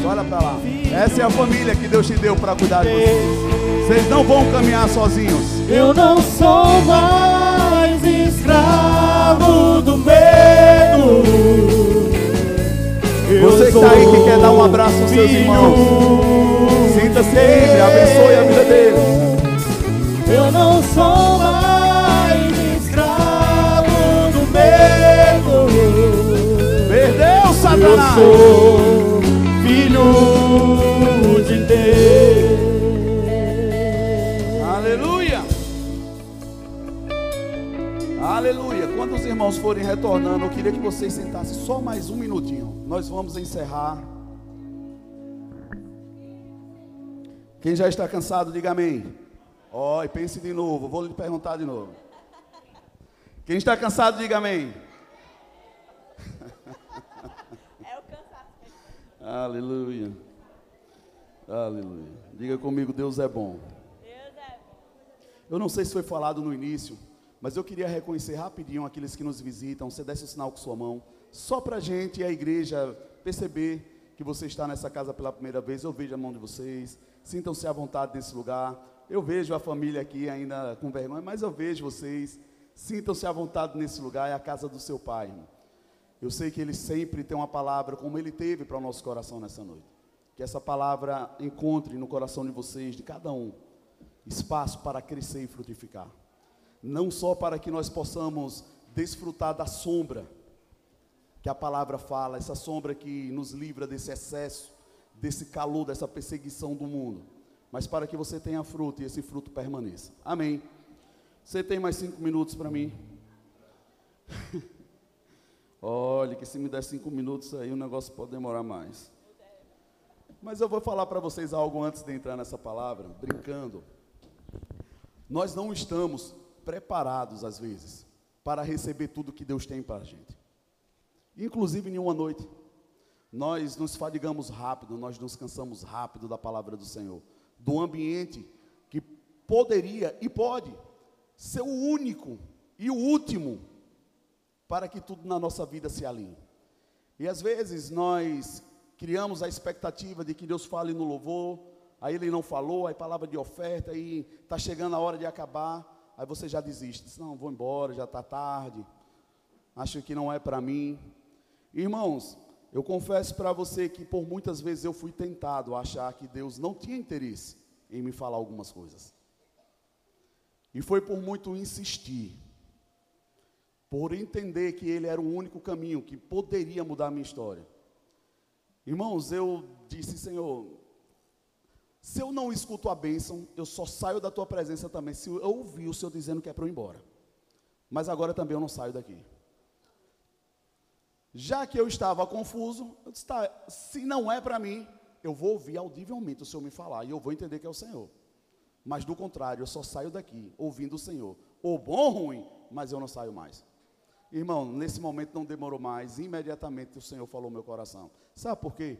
Olha para lá. Essa é a família que Deus te deu para cuidar de vocês. Vocês não vão caminhar sozinhos. Eu não sou mais escravo do medo. Eu Você que está aí que quer dar um abraço aos seus irmãos, sinta-se livre, abençoe a vida deles. Eu não sou mais escravo do medo. Perdeu, Eu Satanás. De Deus. Aleluia. Aleluia. Quando os irmãos forem retornando, eu queria que vocês sentassem só mais um minutinho. Nós vamos encerrar. Quem já está cansado, diga amém. Ó, e pense de novo, vou lhe perguntar de novo. Quem está cansado, diga amém. Aleluia. Aleluia. Diga comigo, Deus é bom. Eu não sei se foi falado no início, mas eu queria reconhecer rapidinho aqueles que nos visitam. Você desce o sinal com sua mão, só para a gente e a igreja perceber que você está nessa casa pela primeira vez. Eu vejo a mão de vocês, sintam-se à vontade nesse lugar. Eu vejo a família aqui ainda com vergonha, mas eu vejo vocês. Sintam-se à vontade nesse lugar, é a casa do seu pai. irmão. Eu sei que ele sempre tem uma palavra como ele teve para o nosso coração nessa noite. Que essa palavra encontre no coração de vocês, de cada um, espaço para crescer e frutificar. Não só para que nós possamos desfrutar da sombra que a palavra fala, essa sombra que nos livra desse excesso, desse calor, dessa perseguição do mundo, mas para que você tenha fruto e esse fruto permaneça. Amém. Você tem mais cinco minutos para mim? Olha, que se me der cinco minutos aí, o negócio pode demorar mais. Mas eu vou falar para vocês algo antes de entrar nessa palavra, brincando. Nós não estamos preparados, às vezes, para receber tudo que Deus tem para a gente. Inclusive em uma noite. Nós nos fadigamos rápido, nós nos cansamos rápido da palavra do Senhor. Do ambiente que poderia e pode ser o único e o último para que tudo na nossa vida se alinhe. E às vezes nós criamos a expectativa de que Deus fale no louvor, aí ele não falou, aí palavra de oferta, aí está chegando a hora de acabar, aí você já desiste, diz, não, vou embora, já está tarde, acho que não é para mim. Irmãos, eu confesso para você que por muitas vezes eu fui tentado a achar que Deus não tinha interesse em me falar algumas coisas. E foi por muito insistir, por entender que Ele era o único caminho que poderia mudar a minha história. Irmãos, eu disse, Senhor, se eu não escuto a bênção, eu só saio da tua presença também. Se eu ouvir o Senhor dizendo que é para eu ir embora. Mas agora também eu não saio daqui. Já que eu estava confuso, eu disse, tá, se não é para mim, eu vou ouvir audivelmente o Senhor me falar e eu vou entender que é o Senhor. Mas do contrário, eu só saio daqui ouvindo o Senhor. Ou bom ou ruim, mas eu não saio mais. Irmão, nesse momento não demorou mais, imediatamente o Senhor falou meu coração. Sabe por quê?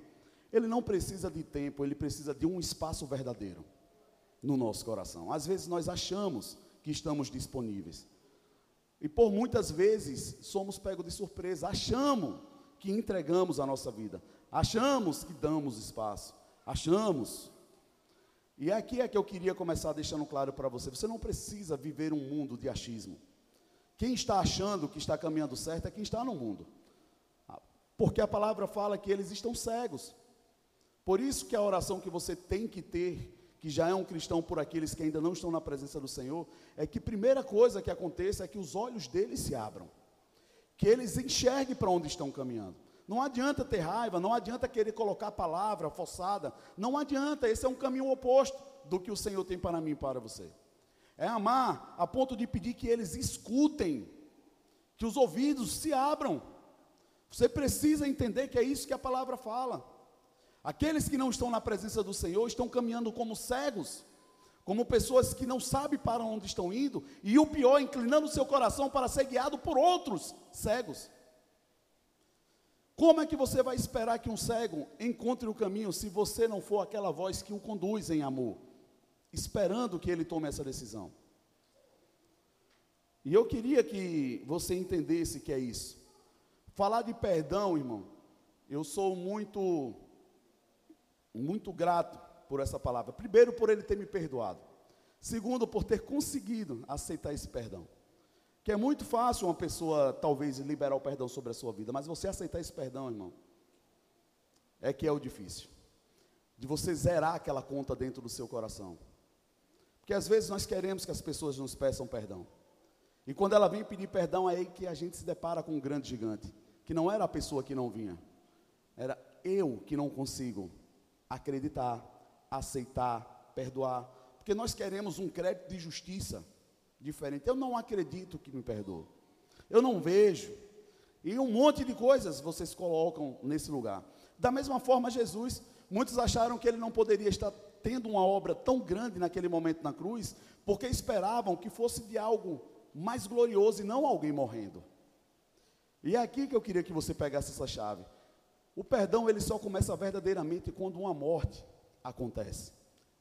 Ele não precisa de tempo, ele precisa de um espaço verdadeiro. no nosso coração. Às vezes nós achamos que estamos disponíveis. E por muitas vezes somos pegos de surpresa, achamos que entregamos a nossa vida, achamos que damos espaço, achamos. E aqui é que eu queria começar deixando claro para você: você não precisa viver um mundo de achismo. Quem está achando que está caminhando certo é quem está no mundo. Porque a palavra fala que eles estão cegos. Por isso que a oração que você tem que ter, que já é um cristão por aqueles que ainda não estão na presença do Senhor, é que primeira coisa que aconteça é que os olhos deles se abram. Que eles enxerguem para onde estão caminhando. Não adianta ter raiva, não adianta querer colocar a palavra forçada, não adianta, esse é um caminho oposto do que o Senhor tem para mim e para você. É amar a ponto de pedir que eles escutem, que os ouvidos se abram. Você precisa entender que é isso que a palavra fala. Aqueles que não estão na presença do Senhor estão caminhando como cegos, como pessoas que não sabem para onde estão indo, e o pior, inclinando seu coração para ser guiado por outros cegos. Como é que você vai esperar que um cego encontre o caminho se você não for aquela voz que o conduz em amor? Esperando que ele tome essa decisão. E eu queria que você entendesse que é isso. Falar de perdão, irmão, eu sou muito, muito grato por essa palavra. Primeiro, por ele ter me perdoado. Segundo, por ter conseguido aceitar esse perdão. Que é muito fácil uma pessoa, talvez, liberar o perdão sobre a sua vida, mas você aceitar esse perdão, irmão, é que é o difícil. De você zerar aquela conta dentro do seu coração. Porque às vezes nós queremos que as pessoas nos peçam perdão. E quando ela vem pedir perdão, é aí que a gente se depara com um grande gigante. Que não era a pessoa que não vinha. Era eu que não consigo acreditar, aceitar, perdoar. Porque nós queremos um crédito de justiça diferente. Eu não acredito que me perdoe. Eu não vejo. E um monte de coisas vocês colocam nesse lugar. Da mesma forma, Jesus, muitos acharam que ele não poderia estar tendo uma obra tão grande naquele momento na cruz, porque esperavam que fosse de algo mais glorioso e não alguém morrendo. E é aqui que eu queria que você pegasse essa chave. O perdão ele só começa verdadeiramente quando uma morte acontece.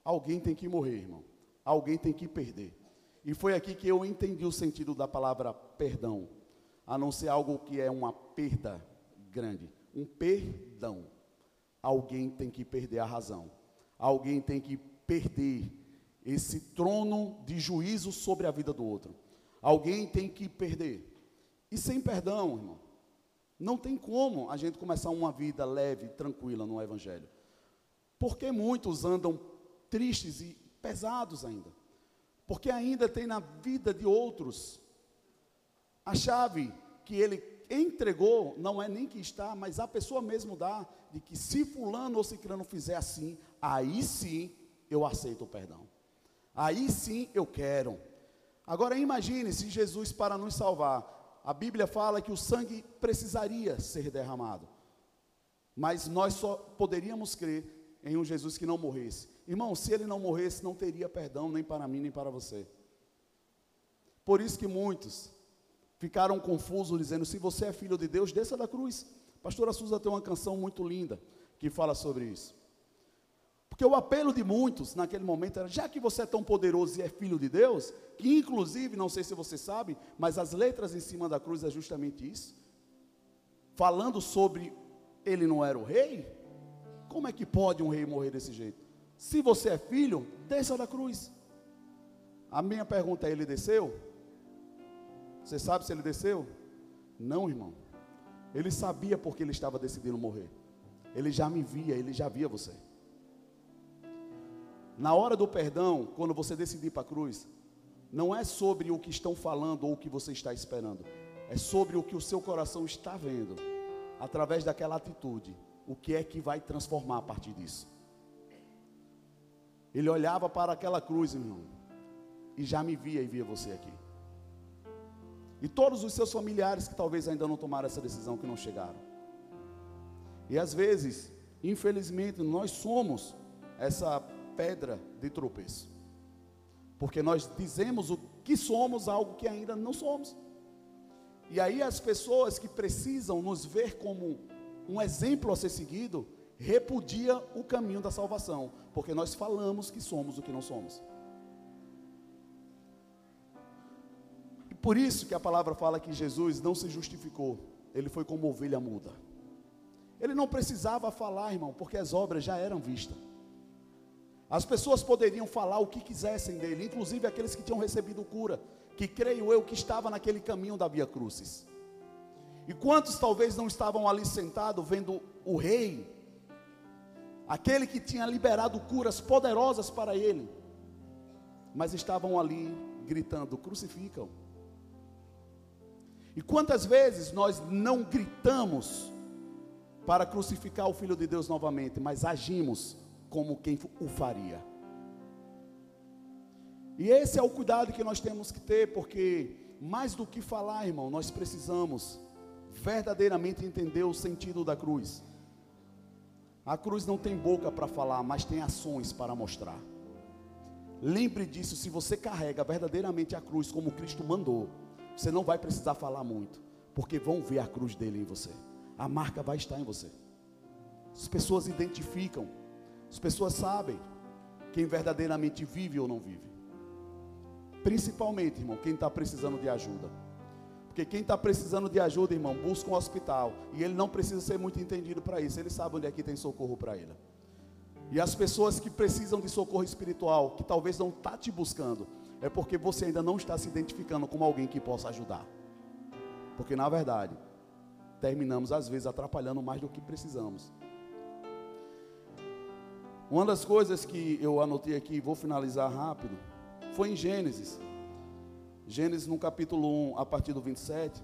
Alguém tem que morrer, irmão. Alguém tem que perder. E foi aqui que eu entendi o sentido da palavra perdão, a não ser algo que é uma perda grande, um perdão. Alguém tem que perder a razão alguém tem que perder esse trono de juízo sobre a vida do outro. Alguém tem que perder. E sem perdão, irmão, não tem como a gente começar uma vida leve, tranquila no Evangelho. Porque muitos andam tristes e pesados ainda. Porque ainda tem na vida de outros a chave que ele entregou, não é nem que está, mas a pessoa mesmo dá, de que se fulano ou ciclano fizer assim, aí sim eu aceito o perdão. Aí sim eu quero. Agora imagine se Jesus, para nos salvar, a Bíblia fala que o sangue precisaria ser derramado. Mas nós só poderíamos crer em um Jesus que não morresse. Irmão, se ele não morresse, não teria perdão nem para mim, nem para você. Por isso que muitos ficaram confusos, dizendo: se você é filho de Deus, desça da cruz. Pastora Suza tem uma canção muito linda que fala sobre isso. Porque o apelo de muitos naquele momento era: já que você é tão poderoso e é filho de Deus, que inclusive, não sei se você sabe, mas as letras em cima da cruz é justamente isso. Falando sobre ele não era o rei, como é que pode um rei morrer desse jeito? Se você é filho, desça da cruz. A minha pergunta é: ele desceu? Você sabe se ele desceu? Não, irmão. Ele sabia porque ele estava decidindo morrer. Ele já me via, ele já via você. Na hora do perdão, quando você decidir para a cruz, não é sobre o que estão falando ou o que você está esperando, é sobre o que o seu coração está vendo, através daquela atitude, o que é que vai transformar a partir disso. Ele olhava para aquela cruz, irmão, e já me via e via você aqui. E todos os seus familiares que talvez ainda não tomaram essa decisão, que não chegaram. E às vezes, infelizmente, nós somos essa pedra de tropeço. Porque nós dizemos o que somos, algo que ainda não somos. E aí as pessoas que precisam nos ver como um exemplo a ser seguido, repudia o caminho da salvação, porque nós falamos que somos o que não somos. E por isso que a palavra fala que Jesus não se justificou, ele foi como ovelha muda. Ele não precisava falar, irmão, porque as obras já eram vistas. As pessoas poderiam falar o que quisessem dele, inclusive aqueles que tinham recebido cura, que creio eu que estava naquele caminho da Via Crucis. E quantos talvez não estavam ali sentados vendo o rei, aquele que tinha liberado curas poderosas para ele, mas estavam ali gritando: crucificam. E quantas vezes nós não gritamos para crucificar o Filho de Deus novamente, mas agimos como quem o faria. E esse é o cuidado que nós temos que ter, porque mais do que falar, irmão, nós precisamos verdadeiramente entender o sentido da cruz. A cruz não tem boca para falar, mas tem ações para mostrar. Lembre disso, se você carrega verdadeiramente a cruz como Cristo mandou, você não vai precisar falar muito, porque vão ver a cruz dele em você. A marca vai estar em você. As pessoas identificam, as pessoas sabem quem verdadeiramente vive ou não vive. Principalmente, irmão, quem está precisando de ajuda. Porque quem está precisando de ajuda, irmão, busca um hospital. E ele não precisa ser muito entendido para isso. Ele sabe onde é que tem socorro para ele. E as pessoas que precisam de socorro espiritual, que talvez não está te buscando, é porque você ainda não está se identificando como alguém que possa ajudar. Porque na verdade, terminamos às vezes atrapalhando mais do que precisamos. Uma das coisas que eu anotei aqui, vou finalizar rápido, foi em Gênesis. Gênesis no capítulo 1, a partir do 27.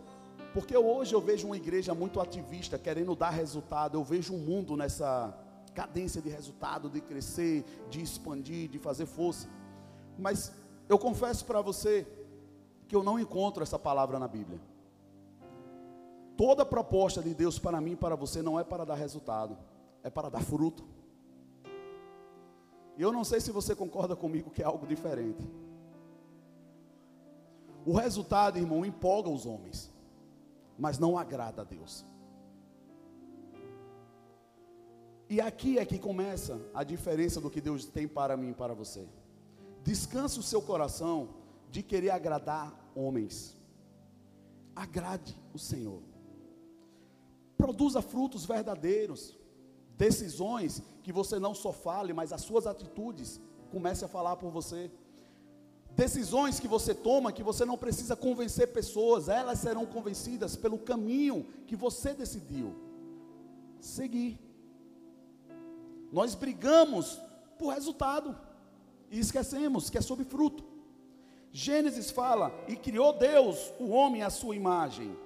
Porque hoje eu vejo uma igreja muito ativista, querendo dar resultado. Eu vejo um mundo nessa cadência de resultado, de crescer, de expandir, de fazer força. Mas eu confesso para você que eu não encontro essa palavra na Bíblia. Toda proposta de Deus para mim e para você não é para dar resultado, é para dar fruto. E eu não sei se você concorda comigo que é algo diferente. O resultado, irmão, empolga os homens, mas não agrada a Deus. E aqui é que começa a diferença do que Deus tem para mim e para você. Descanse o seu coração de querer agradar homens. Agrade o Senhor. Produza frutos verdadeiros. Decisões que você não só fale, mas as suas atitudes comece a falar por você. Decisões que você toma que você não precisa convencer pessoas, elas serão convencidas pelo caminho que você decidiu seguir. Nós brigamos por resultado e esquecemos que é sobre fruto. Gênesis fala: e criou Deus o homem à sua imagem.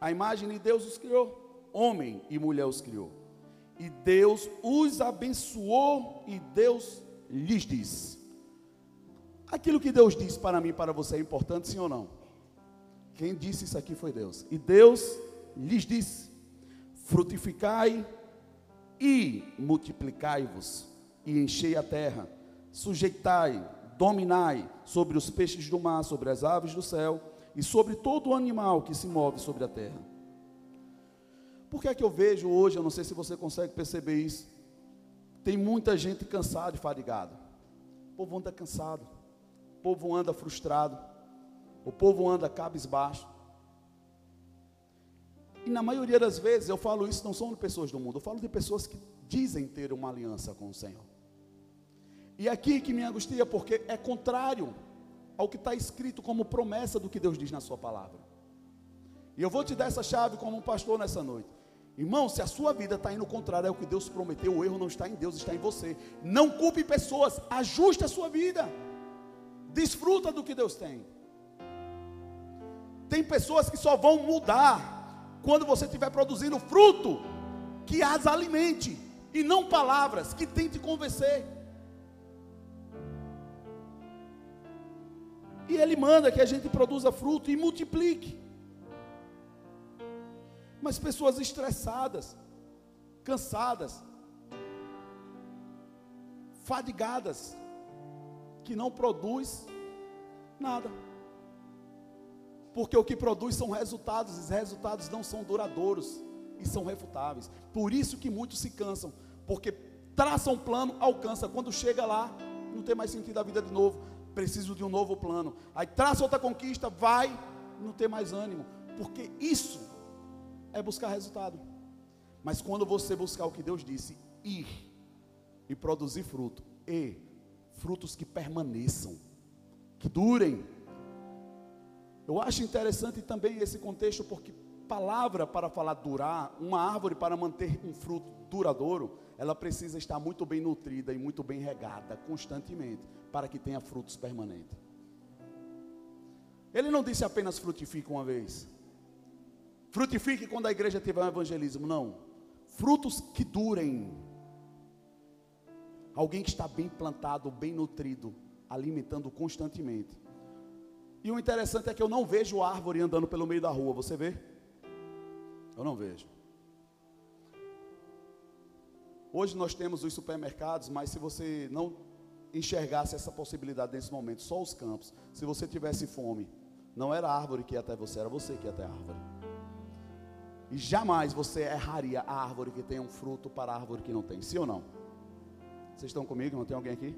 A imagem de Deus os criou, homem e mulher os criou. E Deus os abençoou e Deus lhes disse: Aquilo que Deus disse para mim para você é importante, sim ou não? Quem disse isso aqui foi Deus. E Deus lhes disse: Frutificai e multiplicai-vos, e enchei a terra, sujeitai, dominai sobre os peixes do mar, sobre as aves do céu e sobre todo o animal que se move sobre a terra. Por que é que eu vejo hoje, eu não sei se você consegue perceber isso, tem muita gente cansada e fadigada. O povo anda cansado o povo anda frustrado, o povo anda cabisbaixo. E na maioria das vezes eu falo isso não são de pessoas do mundo, eu falo de pessoas que dizem ter uma aliança com o Senhor. E aqui que me angustia porque é contrário ao que está escrito como promessa do que Deus diz na sua palavra. E eu vou te dar essa chave como um pastor nessa noite. Irmão, se a sua vida está indo contrário ao que Deus prometeu, o erro não está em Deus, está em você. Não culpe pessoas, ajuste a sua vida. Desfruta do que Deus tem. Tem pessoas que só vão mudar quando você estiver produzindo fruto que as alimente e não palavras que tente convencer. E Ele manda que a gente produza fruto e multiplique. Mas pessoas estressadas, cansadas, fadigadas, que não produz nada. Porque o que produz são resultados, e os resultados não são duradouros e são refutáveis. Por isso que muitos se cansam, porque traçam um plano, alcança, quando chega lá, não tem mais sentido a vida de novo, preciso de um novo plano. Aí traça outra conquista, vai, não ter mais ânimo, porque isso é buscar resultado. Mas quando você buscar o que Deus disse, ir e produzir fruto, e frutos que permaneçam, que durem. Eu acho interessante também esse contexto, porque palavra para falar durar, uma árvore para manter um fruto duradouro, ela precisa estar muito bem nutrida e muito bem regada constantemente, para que tenha frutos permanentes. Ele não disse apenas frutifique uma vez. Frutifique quando a igreja tiver um evangelismo, não. Frutos que durem. Alguém que está bem plantado, bem nutrido, alimentando constantemente. E o interessante é que eu não vejo árvore andando pelo meio da rua, você vê? Eu não vejo. Hoje nós temos os supermercados, mas se você não enxergasse essa possibilidade nesse momento, só os campos, se você tivesse fome, não era a árvore que ia até você, era você que ia até a árvore. E jamais você erraria a árvore que tem um fruto para a árvore que não tem, sim ou não? Vocês estão comigo? Não tem alguém aqui?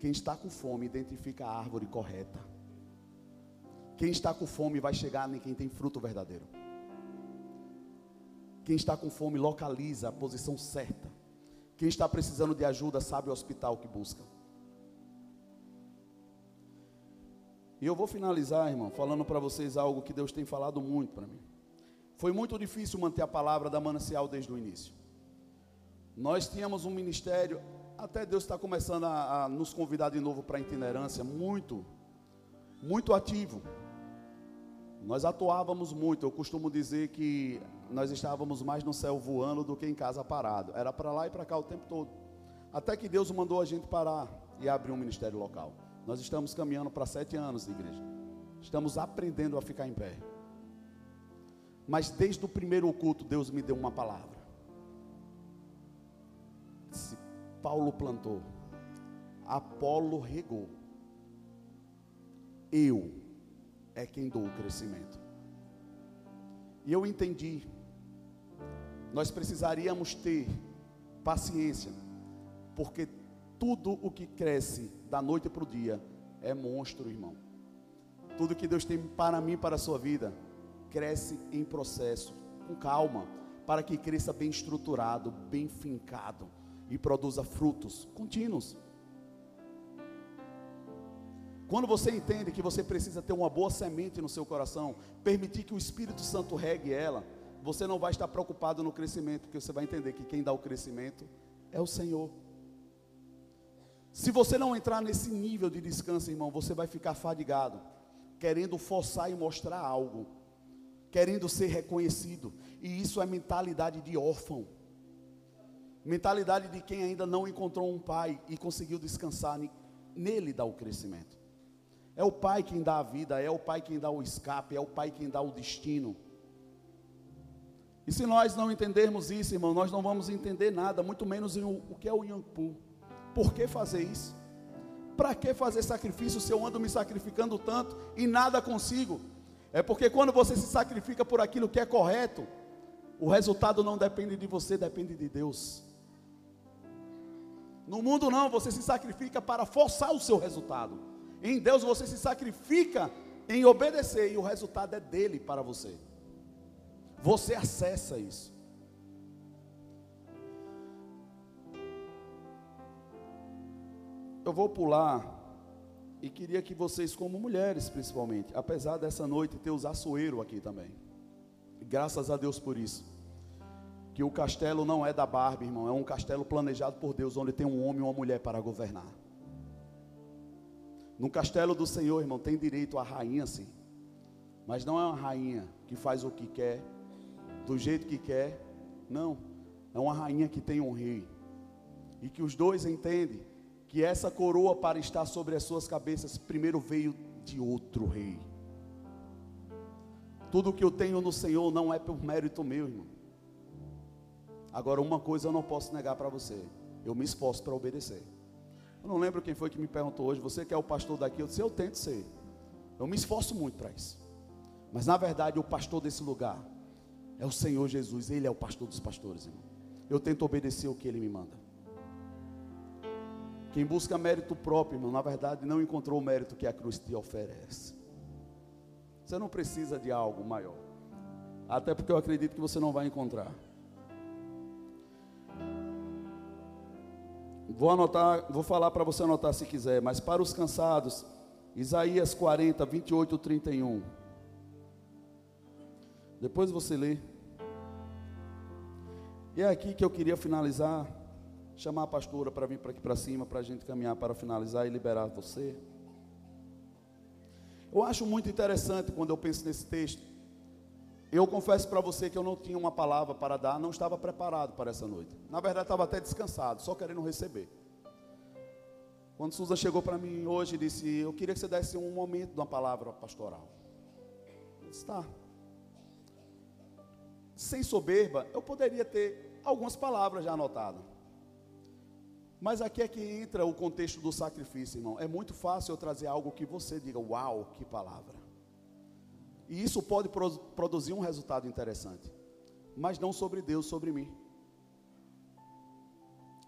Quem está com fome identifica a árvore correta. Quem está com fome vai chegar em quem tem fruto verdadeiro. Quem está com fome localiza a posição certa. Quem está precisando de ajuda sabe o hospital que busca. E eu vou finalizar, irmão, falando para vocês algo que Deus tem falado muito para mim. Foi muito difícil manter a palavra da manancial desde o início. Nós tínhamos um ministério, até Deus está começando a, a nos convidar de novo para a itinerância, muito, muito ativo. Nós atuávamos muito, eu costumo dizer que nós estávamos mais no céu voando do que em casa parado. Era para lá e para cá o tempo todo. Até que Deus mandou a gente parar e abrir um ministério local. Nós estamos caminhando para sete anos de igreja. Estamos aprendendo a ficar em pé. Mas desde o primeiro culto, Deus me deu uma palavra. Se Paulo plantou, Apolo regou, eu é quem dou o crescimento. E eu entendi nós precisaríamos ter paciência, porque tudo o que cresce da noite para o dia é monstro, irmão. Tudo que Deus tem para mim, para a sua vida, cresce em processo, com calma, para que cresça bem estruturado, bem fincado e produza frutos contínuos. Quando você entende que você precisa ter uma boa semente no seu coração, permitir que o Espírito Santo regue ela, você não vai estar preocupado no crescimento, porque você vai entender que quem dá o crescimento é o Senhor. Se você não entrar nesse nível de descanso, irmão, você vai ficar fadigado, querendo forçar e mostrar algo, querendo ser reconhecido, e isso é mentalidade de órfão, mentalidade de quem ainda não encontrou um pai e conseguiu descansar nele dá o crescimento. É o pai quem dá a vida, é o pai quem dá o escape, é o pai quem dá o destino. E se nós não entendermos isso, irmão, nós não vamos entender nada, muito menos o, o que é o Yangpu. Por que fazer isso? Para que fazer sacrifício se eu ando me sacrificando tanto e nada consigo? É porque quando você se sacrifica por aquilo que é correto, o resultado não depende de você, depende de Deus. No mundo não, você se sacrifica para forçar o seu resultado. Em Deus você se sacrifica em obedecer e o resultado é dele para você. Você acessa isso. Eu vou pular e queria que vocês, como mulheres principalmente, apesar dessa noite ter os açoeiro aqui também, graças a Deus por isso, que o castelo não é da Barbie, irmão, é um castelo planejado por Deus, onde tem um homem e uma mulher para governar. No castelo do Senhor, irmão, tem direito a rainha sim, mas não é uma rainha que faz o que quer, do jeito que quer. Não, é uma rainha que tem um rei. E que os dois entendem que essa coroa para estar sobre as suas cabeças primeiro veio de outro rei. Tudo que eu tenho no Senhor não é por mérito meu, irmão. Agora, uma coisa eu não posso negar para você: eu me esforço para obedecer. Eu não lembro quem foi que me perguntou hoje, você que é o pastor daqui? Eu disse: eu tento ser. Eu me esforço muito para isso. Mas na verdade, o pastor desse lugar é o Senhor Jesus, Ele é o pastor dos pastores, irmão. Eu tento obedecer o que Ele me manda. Quem busca mérito próprio, irmão, na verdade não encontrou o mérito que a cruz te oferece. Você não precisa de algo maior. Até porque eu acredito que você não vai encontrar. Vou anotar, vou falar para você anotar se quiser, mas para os cansados, Isaías 40, 28, 31. Depois você lê. E é aqui que eu queria finalizar, chamar a pastora para vir para aqui para cima, para a gente caminhar para finalizar e liberar você. Eu acho muito interessante quando eu penso nesse texto. Eu confesso para você que eu não tinha uma palavra para dar, não estava preparado para essa noite. Na verdade, estava até descansado, só querendo receber. Quando Susan chegou para mim hoje e disse: Eu queria que você desse um momento de uma palavra pastoral. Eu disse: Tá. Sem soberba, eu poderia ter algumas palavras já anotadas. Mas aqui é que entra o contexto do sacrifício, irmão. É muito fácil eu trazer algo que você diga: Uau, que palavra. E isso pode produzir um resultado interessante. Mas não sobre Deus, sobre mim.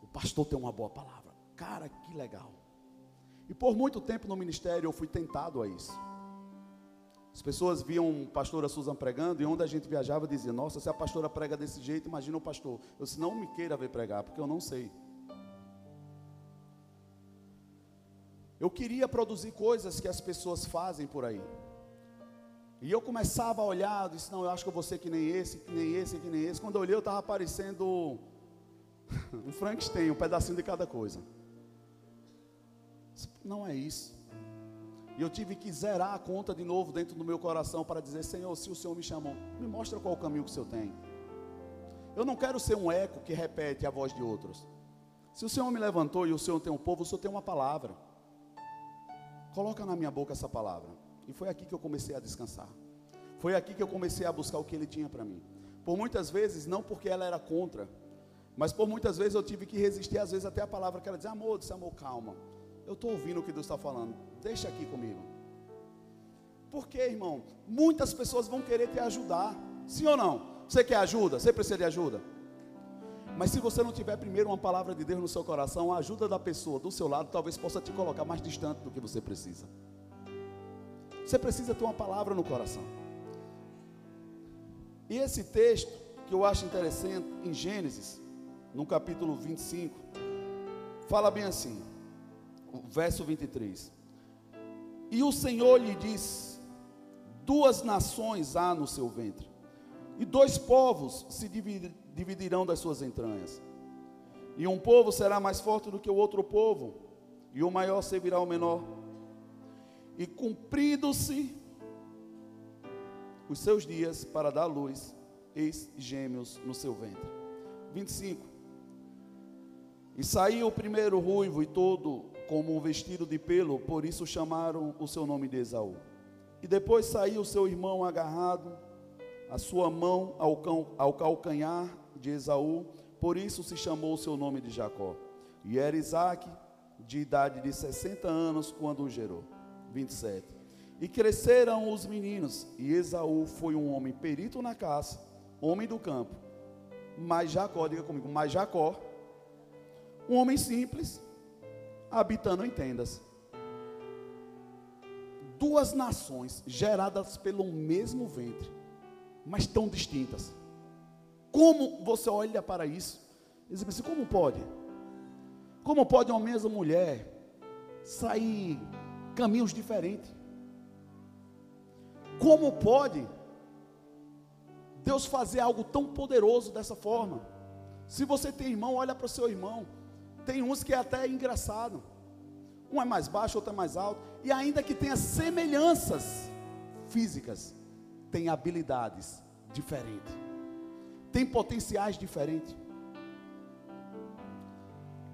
O pastor tem uma boa palavra. Cara, que legal. E por muito tempo no ministério eu fui tentado a isso. As pessoas viam a pastora Susan pregando e onde a gente viajava dizia: Nossa, se a pastora prega desse jeito, imagina o pastor. Eu disse: Não me queira ver pregar, porque eu não sei. Eu queria produzir coisas que as pessoas fazem por aí. E eu começava a olhar, disse: Não, eu acho que eu vou ser que nem esse, que nem esse, que nem esse. Quando eu olhei, eu estava aparecendo um Frankenstein, um pedacinho de cada coisa. Não é isso. E eu tive que zerar a conta de novo dentro do meu coração para dizer: Senhor, se o Senhor me chamou, me mostra qual o caminho que o Senhor tem. Eu não quero ser um eco que repete a voz de outros. Se o Senhor me levantou e o Senhor tem um povo, o Senhor tem uma palavra. Coloca na minha boca essa palavra. E foi aqui que eu comecei a descansar. Foi aqui que eu comecei a buscar o que Ele tinha para mim. Por muitas vezes, não porque ela era contra, mas por muitas vezes eu tive que resistir, às vezes até a palavra que ela dizia: Amor, disse amor, calma. Eu estou ouvindo o que Deus está falando. Deixa aqui comigo. Porque, irmão, muitas pessoas vão querer te ajudar. Sim ou não? Você quer ajuda? Você precisa de ajuda? Mas se você não tiver primeiro uma palavra de Deus no seu coração, a ajuda da pessoa do seu lado talvez possa te colocar mais distante do que você precisa. Você precisa ter uma palavra no coração. E esse texto, que eu acho interessante, em Gênesis, no capítulo 25, fala bem assim: verso 23. E o Senhor lhe disse: Duas nações há no seu ventre, e dois povos se dividirão das suas entranhas. E um povo será mais forte do que o outro povo, e o maior servirá ao menor. E cumprido-se os seus dias para dar luz, eis gêmeos no seu ventre. 25. E saiu o primeiro ruivo e todo como um vestido de pelo, por isso chamaram o seu nome de Esaú. E depois saiu seu irmão agarrado, a sua mão ao, cão, ao calcanhar de Esaú, por isso se chamou o seu nome de Jacó. E era Isaac, de idade de 60 anos, quando o gerou. 27. E cresceram os meninos, e Esaú foi um homem perito na caça, homem do campo. Mas Jacó, diga comigo, mas Jacó, um homem simples, habitando em tendas. Duas nações geradas pelo mesmo ventre, mas tão distintas. Como você olha para isso? E diz assim, como pode? Como pode uma mesma mulher sair caminhos diferentes? Como pode Deus fazer algo tão poderoso dessa forma? Se você tem irmão, olha para o seu irmão. Tem uns que é até engraçado. Um é mais baixo, outro é mais alto. E ainda que tenha semelhanças físicas, tem habilidades diferentes. Tem potenciais diferentes.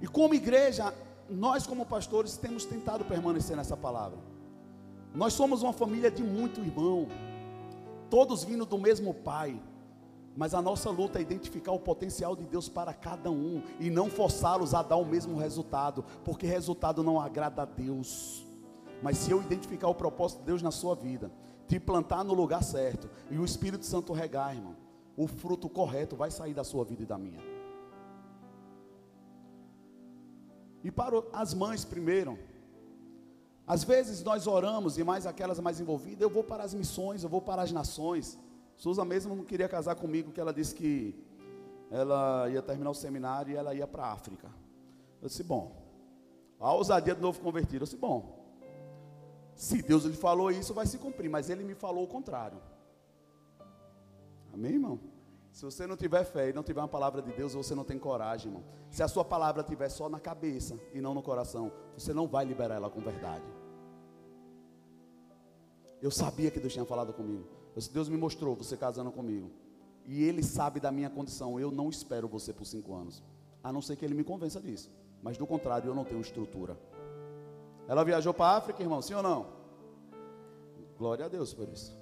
E como igreja, nós como pastores temos tentado permanecer nessa palavra. Nós somos uma família de muito irmão, todos vindo do mesmo pai, mas a nossa luta é identificar o potencial de Deus para cada um e não forçá-los a dar o mesmo resultado, porque resultado não agrada a Deus. Mas se eu identificar o propósito de Deus na sua vida, te plantar no lugar certo e o Espírito Santo regar, irmão, o fruto correto vai sair da sua vida e da minha. E para as mães primeiro, Às vezes nós oramos, e mais aquelas mais envolvidas, eu vou para as missões, eu vou para as nações. Suza mesmo não queria casar comigo, que ela disse que ela ia terminar o seminário e ela ia para a África. Eu disse, bom, a ousadia do novo convertido. Eu disse, bom, se Deus lhe falou isso, vai se cumprir, mas ele me falou o contrário. Amém, irmão? Se você não tiver fé e não tiver uma palavra de Deus, você não tem coragem, irmão. Se a sua palavra estiver só na cabeça e não no coração, você não vai liberar ela com verdade. Eu sabia que Deus tinha falado comigo. Deus me mostrou você casando comigo. E Ele sabe da minha condição. Eu não espero você por cinco anos. A não ser que Ele me convença disso. Mas do contrário, eu não tenho estrutura. Ela viajou para a África, irmão, sim ou não? Glória a Deus por isso.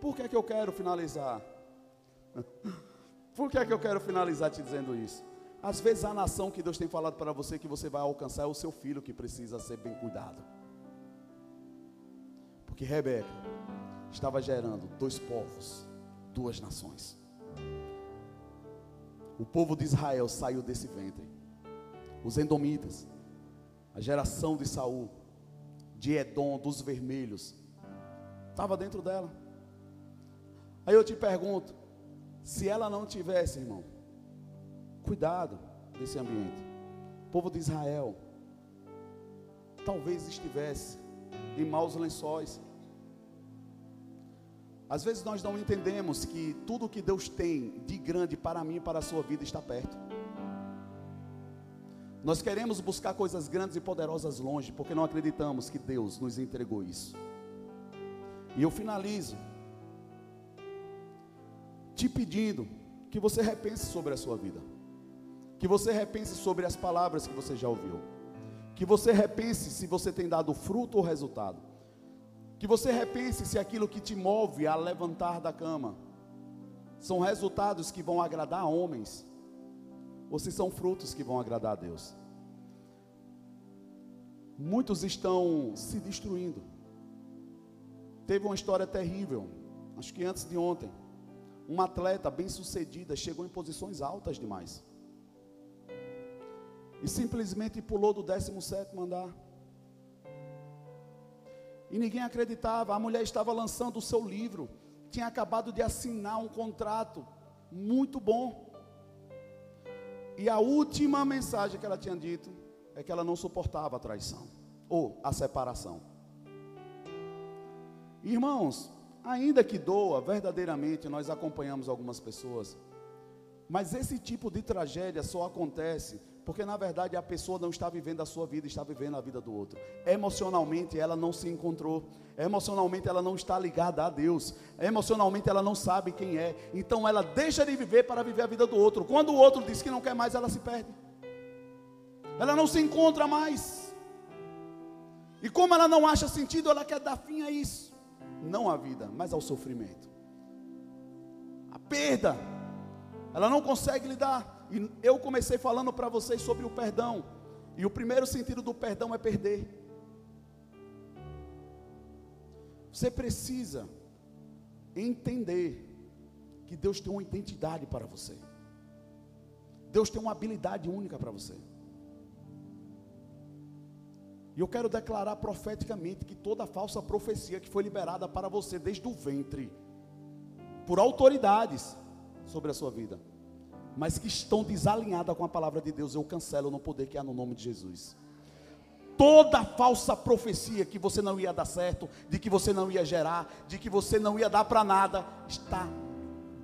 Por que, é que eu quero finalizar? Por que, é que eu quero finalizar te dizendo isso? Às vezes a nação que Deus tem falado para você que você vai alcançar é o seu filho que precisa ser bem cuidado. Porque Rebeca estava gerando dois povos, duas nações. O povo de Israel saiu desse ventre. Os endomitas, a geração de Saul, de Edom, dos vermelhos, estava dentro dela. Aí eu te pergunto, se ela não tivesse, irmão, cuidado desse ambiente. O povo de Israel talvez estivesse em maus lençóis. Às vezes nós não entendemos que tudo que Deus tem de grande para mim e para a sua vida está perto. Nós queremos buscar coisas grandes e poderosas longe, porque não acreditamos que Deus nos entregou isso. E eu finalizo te pedindo que você repense sobre a sua vida, que você repense sobre as palavras que você já ouviu, que você repense se você tem dado fruto ou resultado, que você repense se aquilo que te move a levantar da cama são resultados que vão agradar a homens ou se são frutos que vão agradar a Deus. Muitos estão se destruindo. Teve uma história terrível, acho que antes de ontem. Uma atleta bem-sucedida chegou em posições altas demais. E simplesmente pulou do 17 andar. E ninguém acreditava. A mulher estava lançando o seu livro. Tinha acabado de assinar um contrato muito bom. E a última mensagem que ela tinha dito é que ela não suportava a traição ou a separação. Irmãos, ainda que doa, verdadeiramente nós acompanhamos algumas pessoas, mas esse tipo de tragédia só acontece porque na verdade a pessoa não está vivendo a sua vida, está vivendo a vida do outro. Emocionalmente ela não se encontrou, emocionalmente ela não está ligada a Deus, emocionalmente ela não sabe quem é, então ela deixa de viver para viver a vida do outro. Quando o outro diz que não quer mais, ela se perde, ela não se encontra mais, e como ela não acha sentido, ela quer dar fim a isso, não à vida, mas ao sofrimento, a perda, ela não consegue lidar. E eu comecei falando para vocês sobre o perdão. E o primeiro sentido do perdão é perder. Você precisa entender que Deus tem uma identidade para você. Deus tem uma habilidade única para você. E eu quero declarar profeticamente que toda falsa profecia que foi liberada para você desde o ventre, por autoridades sobre a sua vida, mas que estão desalinhadas com a palavra de Deus, eu cancelo no poder que há no nome de Jesus. Toda falsa profecia que você não ia dar certo, de que você não ia gerar, de que você não ia dar para nada, está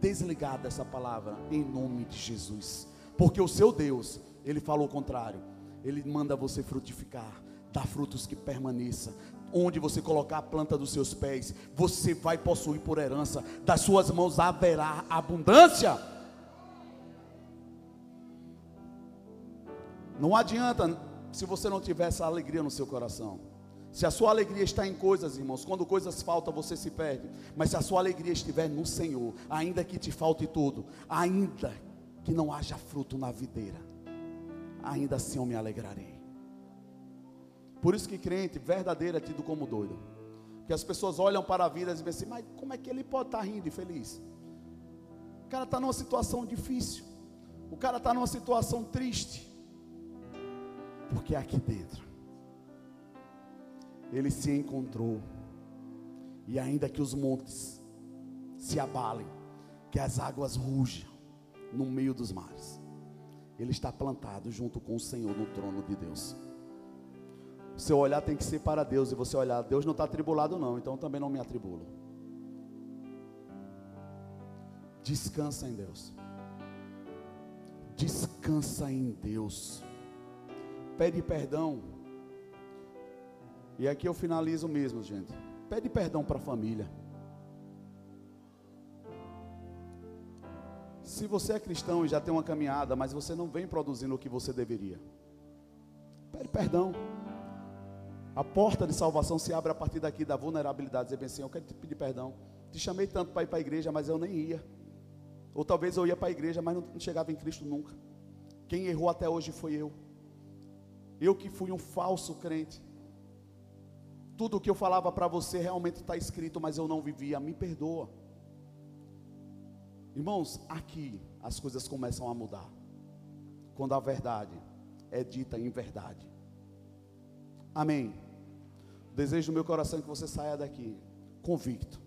desligada essa palavra em nome de Jesus. Porque o seu Deus, ele falou o contrário. Ele manda você frutificar, dar frutos que permaneça. Onde você colocar a planta dos seus pés, você vai possuir por herança. Das suas mãos haverá abundância. Não adianta se você não tiver essa alegria no seu coração. Se a sua alegria está em coisas, irmãos, quando coisas faltam, você se perde. Mas se a sua alegria estiver no Senhor, ainda que te falte tudo, ainda que não haja fruto na videira, ainda assim eu me alegrarei. Por isso que crente verdadeiro é tido como doido. Porque as pessoas olham para a vida e dizem assim, mas como é que ele pode estar rindo e feliz? O cara está numa situação difícil. O cara está numa situação triste. Porque aqui dentro ele se encontrou. E ainda que os montes se abalem, que as águas rujam no meio dos mares, ele está plantado junto com o Senhor no trono de Deus. Seu olhar tem que ser para Deus, e você olhar, Deus não está atribulado, não, então também não me atribulo. Descansa em Deus. Descansa em Deus. Pede perdão. E aqui eu finalizo mesmo, gente. Pede perdão para a família. Se você é cristão e já tem uma caminhada, mas você não vem produzindo o que você deveria, pede perdão. A porta de salvação se abre a partir daqui da vulnerabilidade. Dizer bem assim, eu quero te pedir perdão. Te chamei tanto para ir para a igreja, mas eu nem ia. Ou talvez eu ia para a igreja, mas não chegava em Cristo nunca. Quem errou até hoje foi eu. Eu que fui um falso crente. Tudo o que eu falava para você realmente está escrito, mas eu não vivia. Me perdoa. Irmãos, aqui as coisas começam a mudar. Quando a verdade é dita em verdade. Amém. Desejo do meu coração que você saia daqui convicto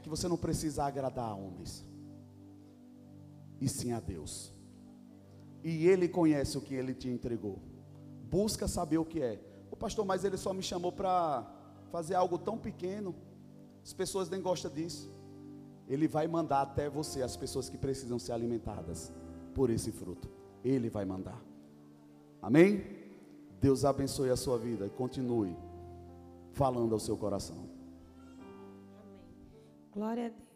que você não precisa agradar a homens, e sim a Deus. E Ele conhece o que Ele te entregou. Busca saber o que é. O pastor, mas ele só me chamou para fazer algo tão pequeno. As pessoas nem gostam disso. Ele vai mandar até você as pessoas que precisam ser alimentadas por esse fruto. Ele vai mandar. Amém? Deus abençoe a sua vida e continue falando ao seu coração. Glória a Deus. Amém.